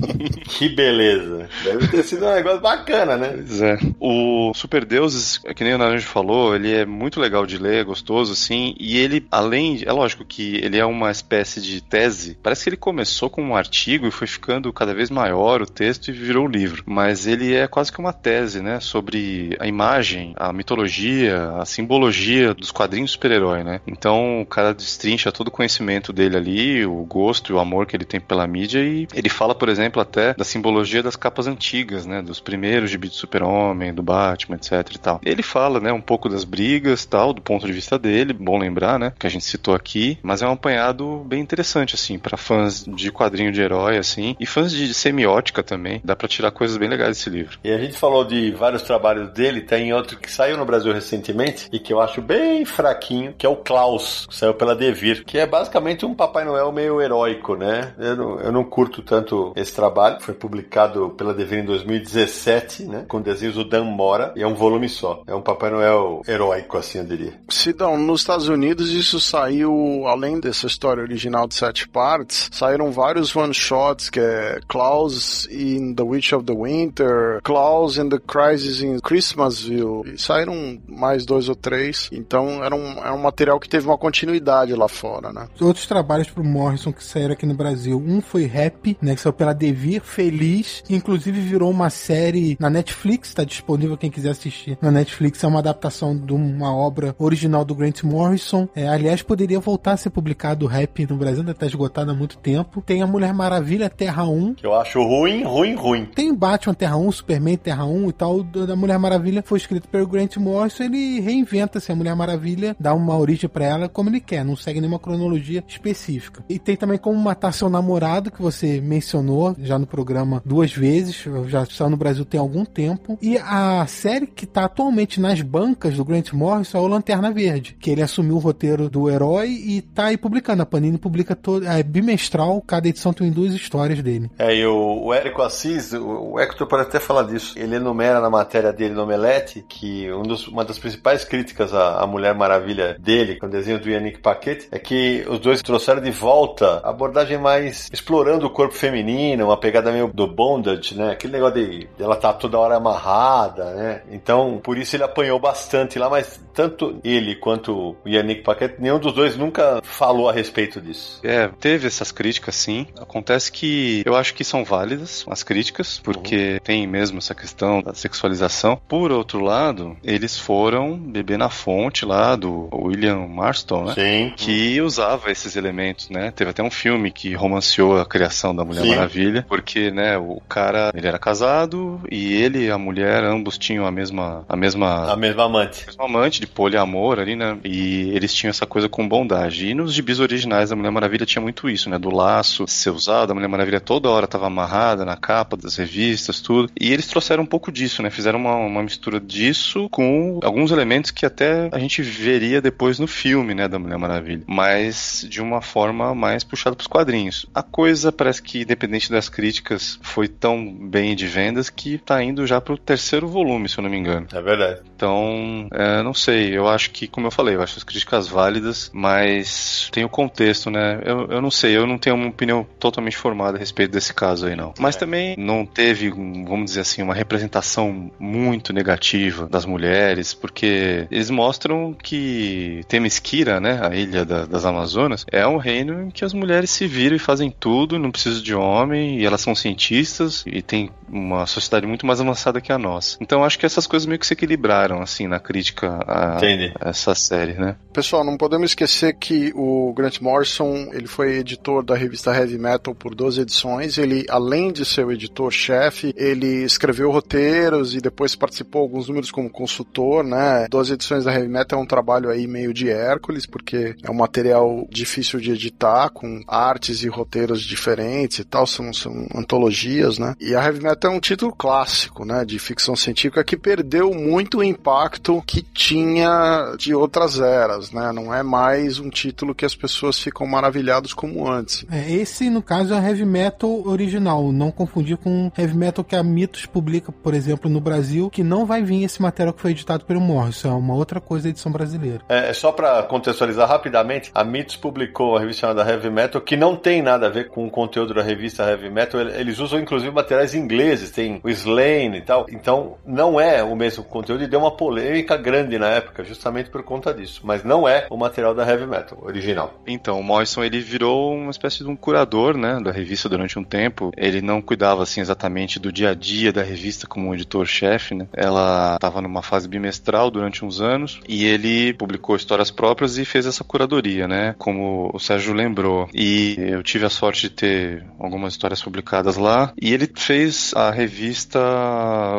[laughs] que beleza. Deve ter sido um negócio bacana, né? Pois é. O Super Deuses, que nem o Naranjo falou, ele é muito legal de ler, é gostoso, assim, e ele, além, de, é lógico que ele é uma espécie de tese, parece que ele começou com um artigo e foi ficando cada vez maior o texto e virou um livro, mas ele é quase que uma tese, né, sobre a imagem, a mitologia, a simbologia dos quadrinhos super-herói, né, então o cara destrincha todo o conhecimento dele ali, o gosto e o amor que ele tem pela mídia e ele fala, por exemplo, até da simbologia das capas antigas, né, dos primeiros gibi do Super-Homem, do Batman, etc e tal. Ele fala, né, um pouco das brigas, tal, do ponto de vista dele, bom lembrar, né, que a gente citou aqui, mas é um apanhado bem interessante assim para fãs de quadrinho de herói assim e fãs de semiótica também. Dá para tirar coisas bem legais desse livro. E a gente falou de vários trabalhos dele, tem outro que saiu no Brasil recentemente e que eu acho bem fraquinho, que é o Klaus, que saiu pela Devir, que é basicamente um Papai Noel meio heróico, né? Eu não, eu não curto tanto esse trabalho, foi publicado pela Devir em 2017, né? Com desenhos do Dan Mora, e é um volume só. É um Papai Noel heróico, assim eu diria. Sidão, nos Estados Unidos isso saiu, além dessa história original de sete partes, saíram vários one-shots, que é Klaus in The Witch of the Winter, Klaus in The Crisis in Christmasville, e saíram mais dois ou três, então era um, era um material que teve uma continuidade lá fora, né? Outros trabalhos pro Morrison que saíram aqui no Brasil, um foi Happy, né, que saiu pela Devir, Feliz, que inclusive virou uma série na Netflix, tá disponível quem quiser assistir. Na Netflix é uma adaptação de uma obra original do Grant Morrison. É, aliás, poderia voltar a ser publicado o Rap no Brasil, ainda tá esgotado há muito tempo. Tem a Mulher Maravilha Terra 1. Que eu acho ruim, ruim, ruim. Tem Batman Terra 1, Superman Terra 1 e tal. Da Mulher Maravilha foi escrito pelo Grant Morrison. Ele reinventa-se a Mulher Maravilha, dá uma origem para ela como ele quer, não segue nenhuma cronologia específica. E tem também como matar seu namorado, que você mencionou já no programa duas vezes, já saiu no Brasil tem algum tempo. E a série que tá atualmente nas bancas do Grant Morrison é o Lanterna Verde, que ele assumiu o roteiro do herói e tá aí publicando. A Panini publica todo, é bimestral, cada edição tem duas histórias dele. É, e o, o Érico Assis, o, o Hector pode até falar disso. Ele enumera na matéria dele no Omelete que um dos, uma das principais críticas à, à Mulher Maravilha dele, com o desenho do Yannick Paquette, é que os dois trouxeram de volta a abordagem mais explorando o corpo feminino, uma pegada meio do bondage, né? Aquele negócio de, de ela tá toda hora amarrada, né? Então, por isso ele apanhou bastante lá, mas tanto ele quanto o Yannick Paquette, nenhum dos dois nunca falou a respeito disso. É, teve essas críticas sim. Acontece que eu acho que são válidas as críticas, porque uhum. tem mesmo essa questão da sexualização. Por outro lado, eles foram beber na fonte lá do William Marston, né? Sim. Que usava esses elementos, né? Teve até um filme que romanceou a criação da Mulher sim. Maravilha Maravilha, porque, né, o cara, ele era casado e ele e a mulher, ambos tinham a mesma... A mesma, a mesma amante. A mesma amante de poliamor ali, né, e eles tinham essa coisa com bondade. E nos gibis originais da Mulher Maravilha tinha muito isso, né, do laço ser usado, a Mulher Maravilha toda hora tava amarrada na capa das revistas, tudo. E eles trouxeram um pouco disso, né, fizeram uma, uma mistura disso com alguns elementos que até a gente veria depois no filme, né, da Mulher Maravilha. Mas de uma forma mais puxada pros quadrinhos. A coisa parece que, independente das críticas, foi tão bem de vendas que tá indo já pro terceiro volume, se eu não me engano. É verdade. Então, é, não sei, eu acho que, como eu falei, eu acho as críticas válidas, mas tem o contexto, né? Eu, eu não sei, eu não tenho uma opinião totalmente formada a respeito desse caso aí, não. Mas é. também não teve, vamos dizer assim, uma representação muito negativa das mulheres, porque eles mostram que Temesquira, né, a ilha da, das Amazonas, é um reino em que as mulheres se viram e fazem tudo, não precisam de homem, e elas são cientistas e tem uma sociedade muito mais avançada que a nossa. Então acho que essas coisas meio que se equilibraram, assim, na crítica a, a essa série, né? Pessoal, não podemos esquecer que o Grant Morrison, ele foi editor da revista Heavy Metal por 12 edições, ele, além de ser o editor-chefe, ele escreveu roteiros e depois participou alguns números como consultor, né? 12 edições da Heavy Metal é um trabalho aí meio de Hércules, porque é um material difícil de editar, com artes e roteiros diferentes e tal, são, são antologias, né? E a Heavy Metal é um título clássico, né? De ficção científica que perdeu muito o impacto que tinha de outras eras, né? Não é mais um título que as pessoas ficam maravilhados como antes. É, esse, no caso, é Heavy Metal original, não confundir com Heavy Metal que a Mitos publica, por exemplo, no Brasil, que não vai vir esse material que foi editado pelo Morrison, é uma outra coisa da edição brasileira. É, só para contextualizar rapidamente, a Mitos publicou a revista chamada Heavy Metal, que não tem nada a ver com o conteúdo da revista Heavy Metal, eles usam inclusive materiais ingleses, tem o Slane e tal, então não é o mesmo conteúdo e deu uma polêmica grande na época, justamente por conta disso, mas não é o material da Heavy Metal original. Então, o Morrison ele virou uma espécie de um curador, né, da revista durante um tempo, ele não cuidava assim exatamente do dia a dia da revista como editor-chefe, né, ela estava numa fase bimestral durante uns anos e ele publicou histórias próprias e fez essa curadoria, né, como o Sérgio lembrou. E eu tive a sorte de ter algumas histórias publicadas lá e ele fez a revista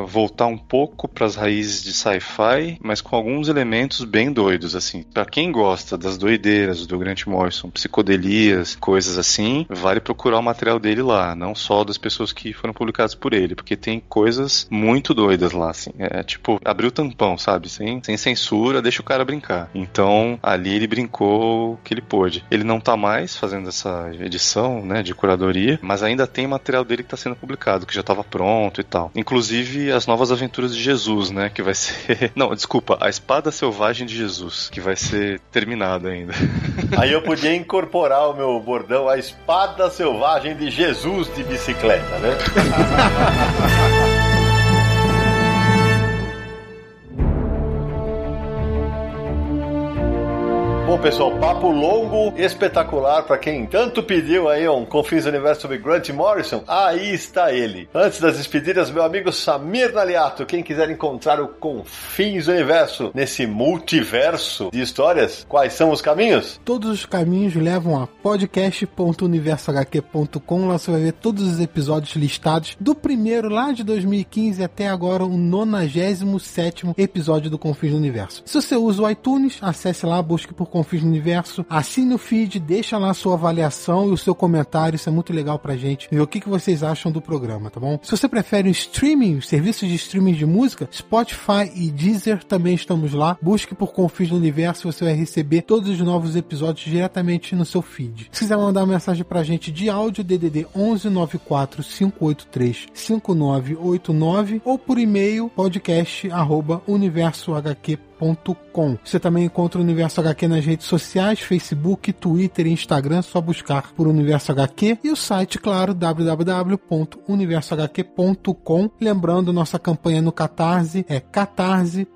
voltar um pouco para as raízes de sci-fi, mas com alguns elementos bem doidos assim. Para quem gosta das doideiras do Grant Morrison, psicodelias, coisas assim, vale procurar o material dele lá, não só das pessoas que foram publicadas por ele, porque tem coisas muito doidas lá, assim. É tipo, abrir o tampão, sabe? Sem, sem censura, deixa o cara brincar. Então, ali ele brincou o que ele pôde. Ele não tá mais fazendo essa edição, né, de curadoria, mas ainda tem material dele que tá sendo publicado, que já tava pronto e tal. Inclusive, as novas aventuras de Jesus, né, que vai [laughs] ser... Não, desculpa, a Espada Selvagem de Jesus, que vai ser terminado ainda. [laughs] Aí eu podia incorporar o meu bordão, a Espada Selvagem de Jesus de bicicleta, né? [laughs] pessoal, papo longo, espetacular para quem tanto pediu aí um Confins Universo sobre Grant Morrison. Aí está ele. Antes das despedidas, meu amigo Samir Naliato, quem quiser encontrar o Confins Universo nesse multiverso de histórias, quais são os caminhos? Todos os caminhos levam a podcast.universohq.com. Lá você vai ver todos os episódios listados do primeiro lá de 2015 até agora o 97 episódio do Confins do Universo. Se você usa o iTunes, acesse lá, busque por Confins no Universo. Assine o feed, deixa lá a sua avaliação e o seu comentário, isso é muito legal pra gente. Ver o que, que vocês acham do programa, tá bom? Se você prefere o streaming, serviços de streaming de música, Spotify e Deezer também estamos lá. Busque por Confins no Universo, você vai receber todos os novos episódios diretamente no seu feed. Se quiser mandar uma mensagem pra gente de áudio, DDD 11 94 583 5989 ou por e-mail podcast arroba você também encontra o Universo HQ nas redes sociais, Facebook, Twitter e Instagram, só buscar por Universo HQ e o site, claro, www.universohq.com. Lembrando, nossa campanha no Catarse é catarse.me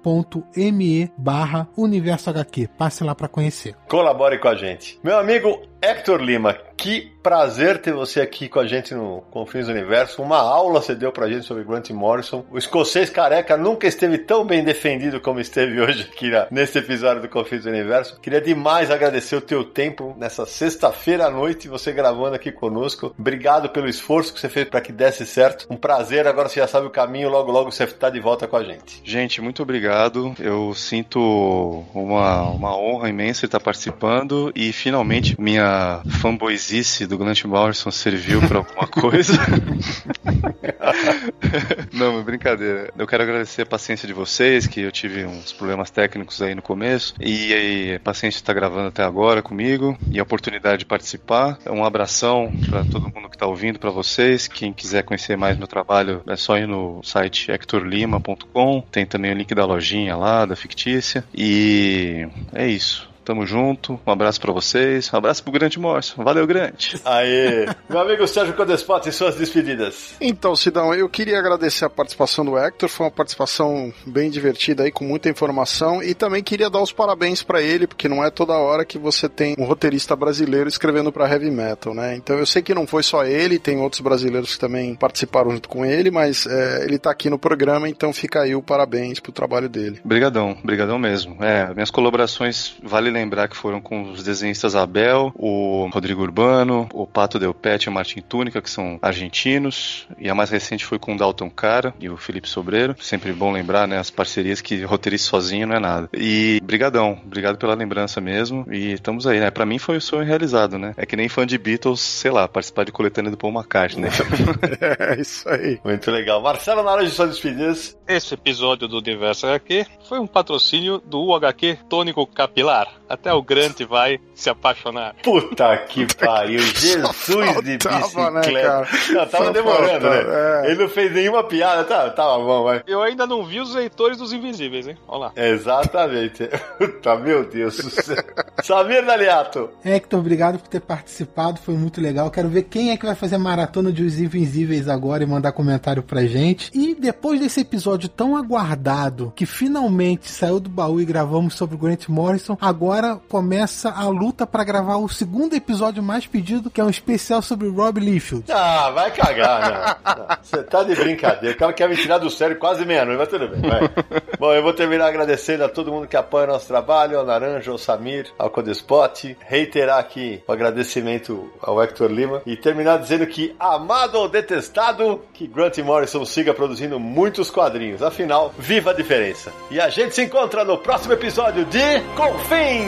barra Universo HQ. Passe lá para conhecer. Colabore com a gente. Meu amigo Hector Lima, que prazer ter você aqui com a gente no Confins do Universo. Uma aula você deu pra gente sobre Grant Morrison. O escocês careca nunca esteve tão bem defendido como esteve hoje aqui na, nesse episódio do Confins do Universo. Queria demais agradecer o teu tempo nessa sexta-feira à noite, você gravando aqui conosco. Obrigado pelo esforço que você fez para que desse certo. Um prazer, agora você já sabe o caminho, logo logo você está de volta com a gente. Gente, muito obrigado. Eu sinto uma, uma honra imensa estar participando e finalmente minha fanboyzice do Grant Morrison serviu para alguma coisa. [laughs] Não, brincadeira. Eu quero agradecer a paciência de vocês, que eu tive uns problemas técnicos aí no começo. E aí, a paciência está gravando até agora comigo e a oportunidade de participar. Um abração para todo mundo que está ouvindo, para vocês. Quem quiser conhecer mais meu trabalho, é só ir no site hectorlima.com. Tem também o link da lojinha lá, da fictícia. E é isso. Tamo junto. Um abraço para vocês. Um abraço pro Grande Morrison. Valeu, Grande. Aê. Meu amigo Sérgio Codespot e suas despedidas. Então, Sidão, eu queria agradecer a participação do Hector. Foi uma participação bem divertida aí, com muita informação. E também queria dar os parabéns para ele, porque não é toda hora que você tem um roteirista brasileiro escrevendo para heavy metal, né? Então eu sei que não foi só ele, tem outros brasileiros que também participaram junto com ele, mas é, ele tá aqui no programa, então fica aí o parabéns pro trabalho dele. Brigadão, brigadão mesmo. É, minhas colaborações, vale lembrar que foram com os desenhistas Abel, o Rodrigo Urbano, o Pato Del Pet e o Martin Túnica, que são argentinos, e a mais recente foi com o Dalton Cara e o Felipe Sobreiro. Sempre bom lembrar, né, as parcerias que roteirista sozinho não é nada. E brigadão, obrigado pela lembrança mesmo, e estamos aí, né? Pra mim foi o sonho realizado, né? É que nem fã de Beatles, sei lá, participar de coletânea do Paul McCartney. [laughs] é isso aí. Muito legal. Marcelo, na hora de suas despedidas. Esse episódio do Universo HQ foi um patrocínio do UHQ Tônico Capilar. Até o Grant vai se apaixonar. Puta que pariu, [laughs] Jesus de né, bicicleta. cara? não, tava Só demorando, falta, né? é. Ele não fez nenhuma piada, tá, tava bom, vai. Eu ainda não vi os leitores dos Invisíveis, hein? Olha lá. Exatamente. Puta, [laughs] meu Deus do céu. Samir Daliato. Hector, obrigado por ter participado, foi muito legal. Quero ver quem é que vai fazer a maratona de Os Invisíveis agora e mandar comentário pra gente. E depois desse episódio tão aguardado, que finalmente saiu do baú e gravamos sobre o Grant Morrison, agora começa a luta pra gravar o segundo episódio mais pedido, que é um especial sobre Rob Liefeld. Ah, vai cagar, né? Você tá de brincadeira. O cara quer me tirar do sério quase meia-noite, mas tudo bem, vai. Bom, eu vou terminar agradecendo a todo mundo que apoia o nosso trabalho, ao Naranja, ao Samir, ao Codespot. Reiterar aqui o agradecimento ao Hector Lima e terminar dizendo que, amado ou detestado, que Grant Morrison siga produzindo muitos quadrinhos. Afinal, viva a diferença. E a gente se encontra no próximo episódio de Confins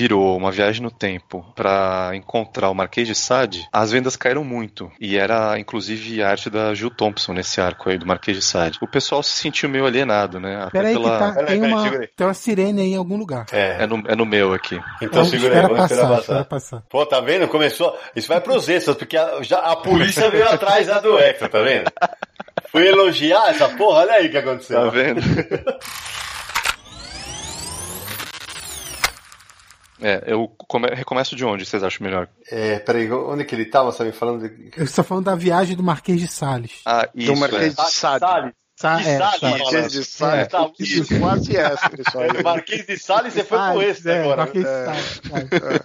Virou uma viagem no tempo para encontrar o Marquês de Sade, as vendas caíram muito. E era, inclusive, a arte da Jill Thompson nesse arco aí do Marquês de Sade. O pessoal se sentiu meio alienado, né? Até Peraí que pela... tá, Peraí, tem, uma, tem uma sirene aí em algum lugar. É, É no, é no meu aqui. então Então, segura aí, vamos esperar passar, passar. passar. Pô, tá vendo? Começou. Isso vai pros extras, porque a, já, a polícia veio atrás da do Hector, tá vendo? Fui elogiar essa porra, olha aí o que aconteceu. Tá vendo? [laughs] É, eu come- recomeço de onde vocês acham melhor? É, peraí, onde que ele tava, você me falando? De... Eu estou falando da viagem do Marquês de Sales. Ah, isso. Do Marquês é. de. Salles. Sa De é, Sales. Marquês de Sade. Tá, Isso quase é isso aí. Marquês de Salles, você foi pro Sales, extra é, agora. Marquês de É.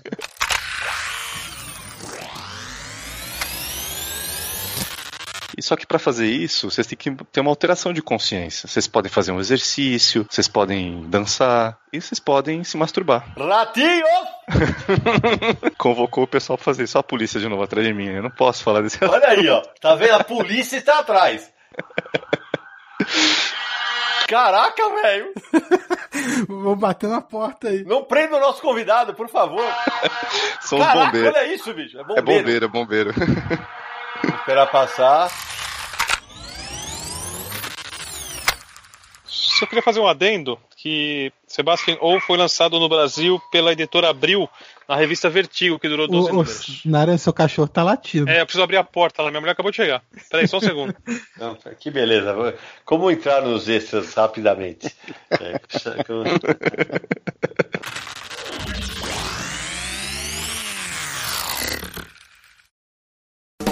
E só que para fazer isso, vocês têm que ter uma alteração de consciência. Vocês podem fazer um exercício, vocês podem dançar e vocês podem se masturbar. Ratinho! [laughs] Convocou o pessoal pra fazer isso. Só a polícia de novo atrás de mim. Eu não posso falar desse [laughs] Olha aí, ó. Tá vendo? A polícia está atrás. [laughs] Caraca, velho. Vou bater na porta aí. Não prenda o nosso convidado, por favor. São os Caraca, bombeiros. olha isso, bicho. É É bombeiro. bombeiro, é bombeiro. Esperar passar. Só queria fazer um adendo que Sebastian ou foi lançado no Brasil pela editora Abril, na revista Vertigo, que durou 12 O, o, números. Nara, seu cachorro tá latindo. É, eu preciso abrir a porta lá, minha mulher acabou de chegar. Peraí, só um segundo. [laughs] Não, que beleza. Como entrar nos extras rapidamente? [laughs] É,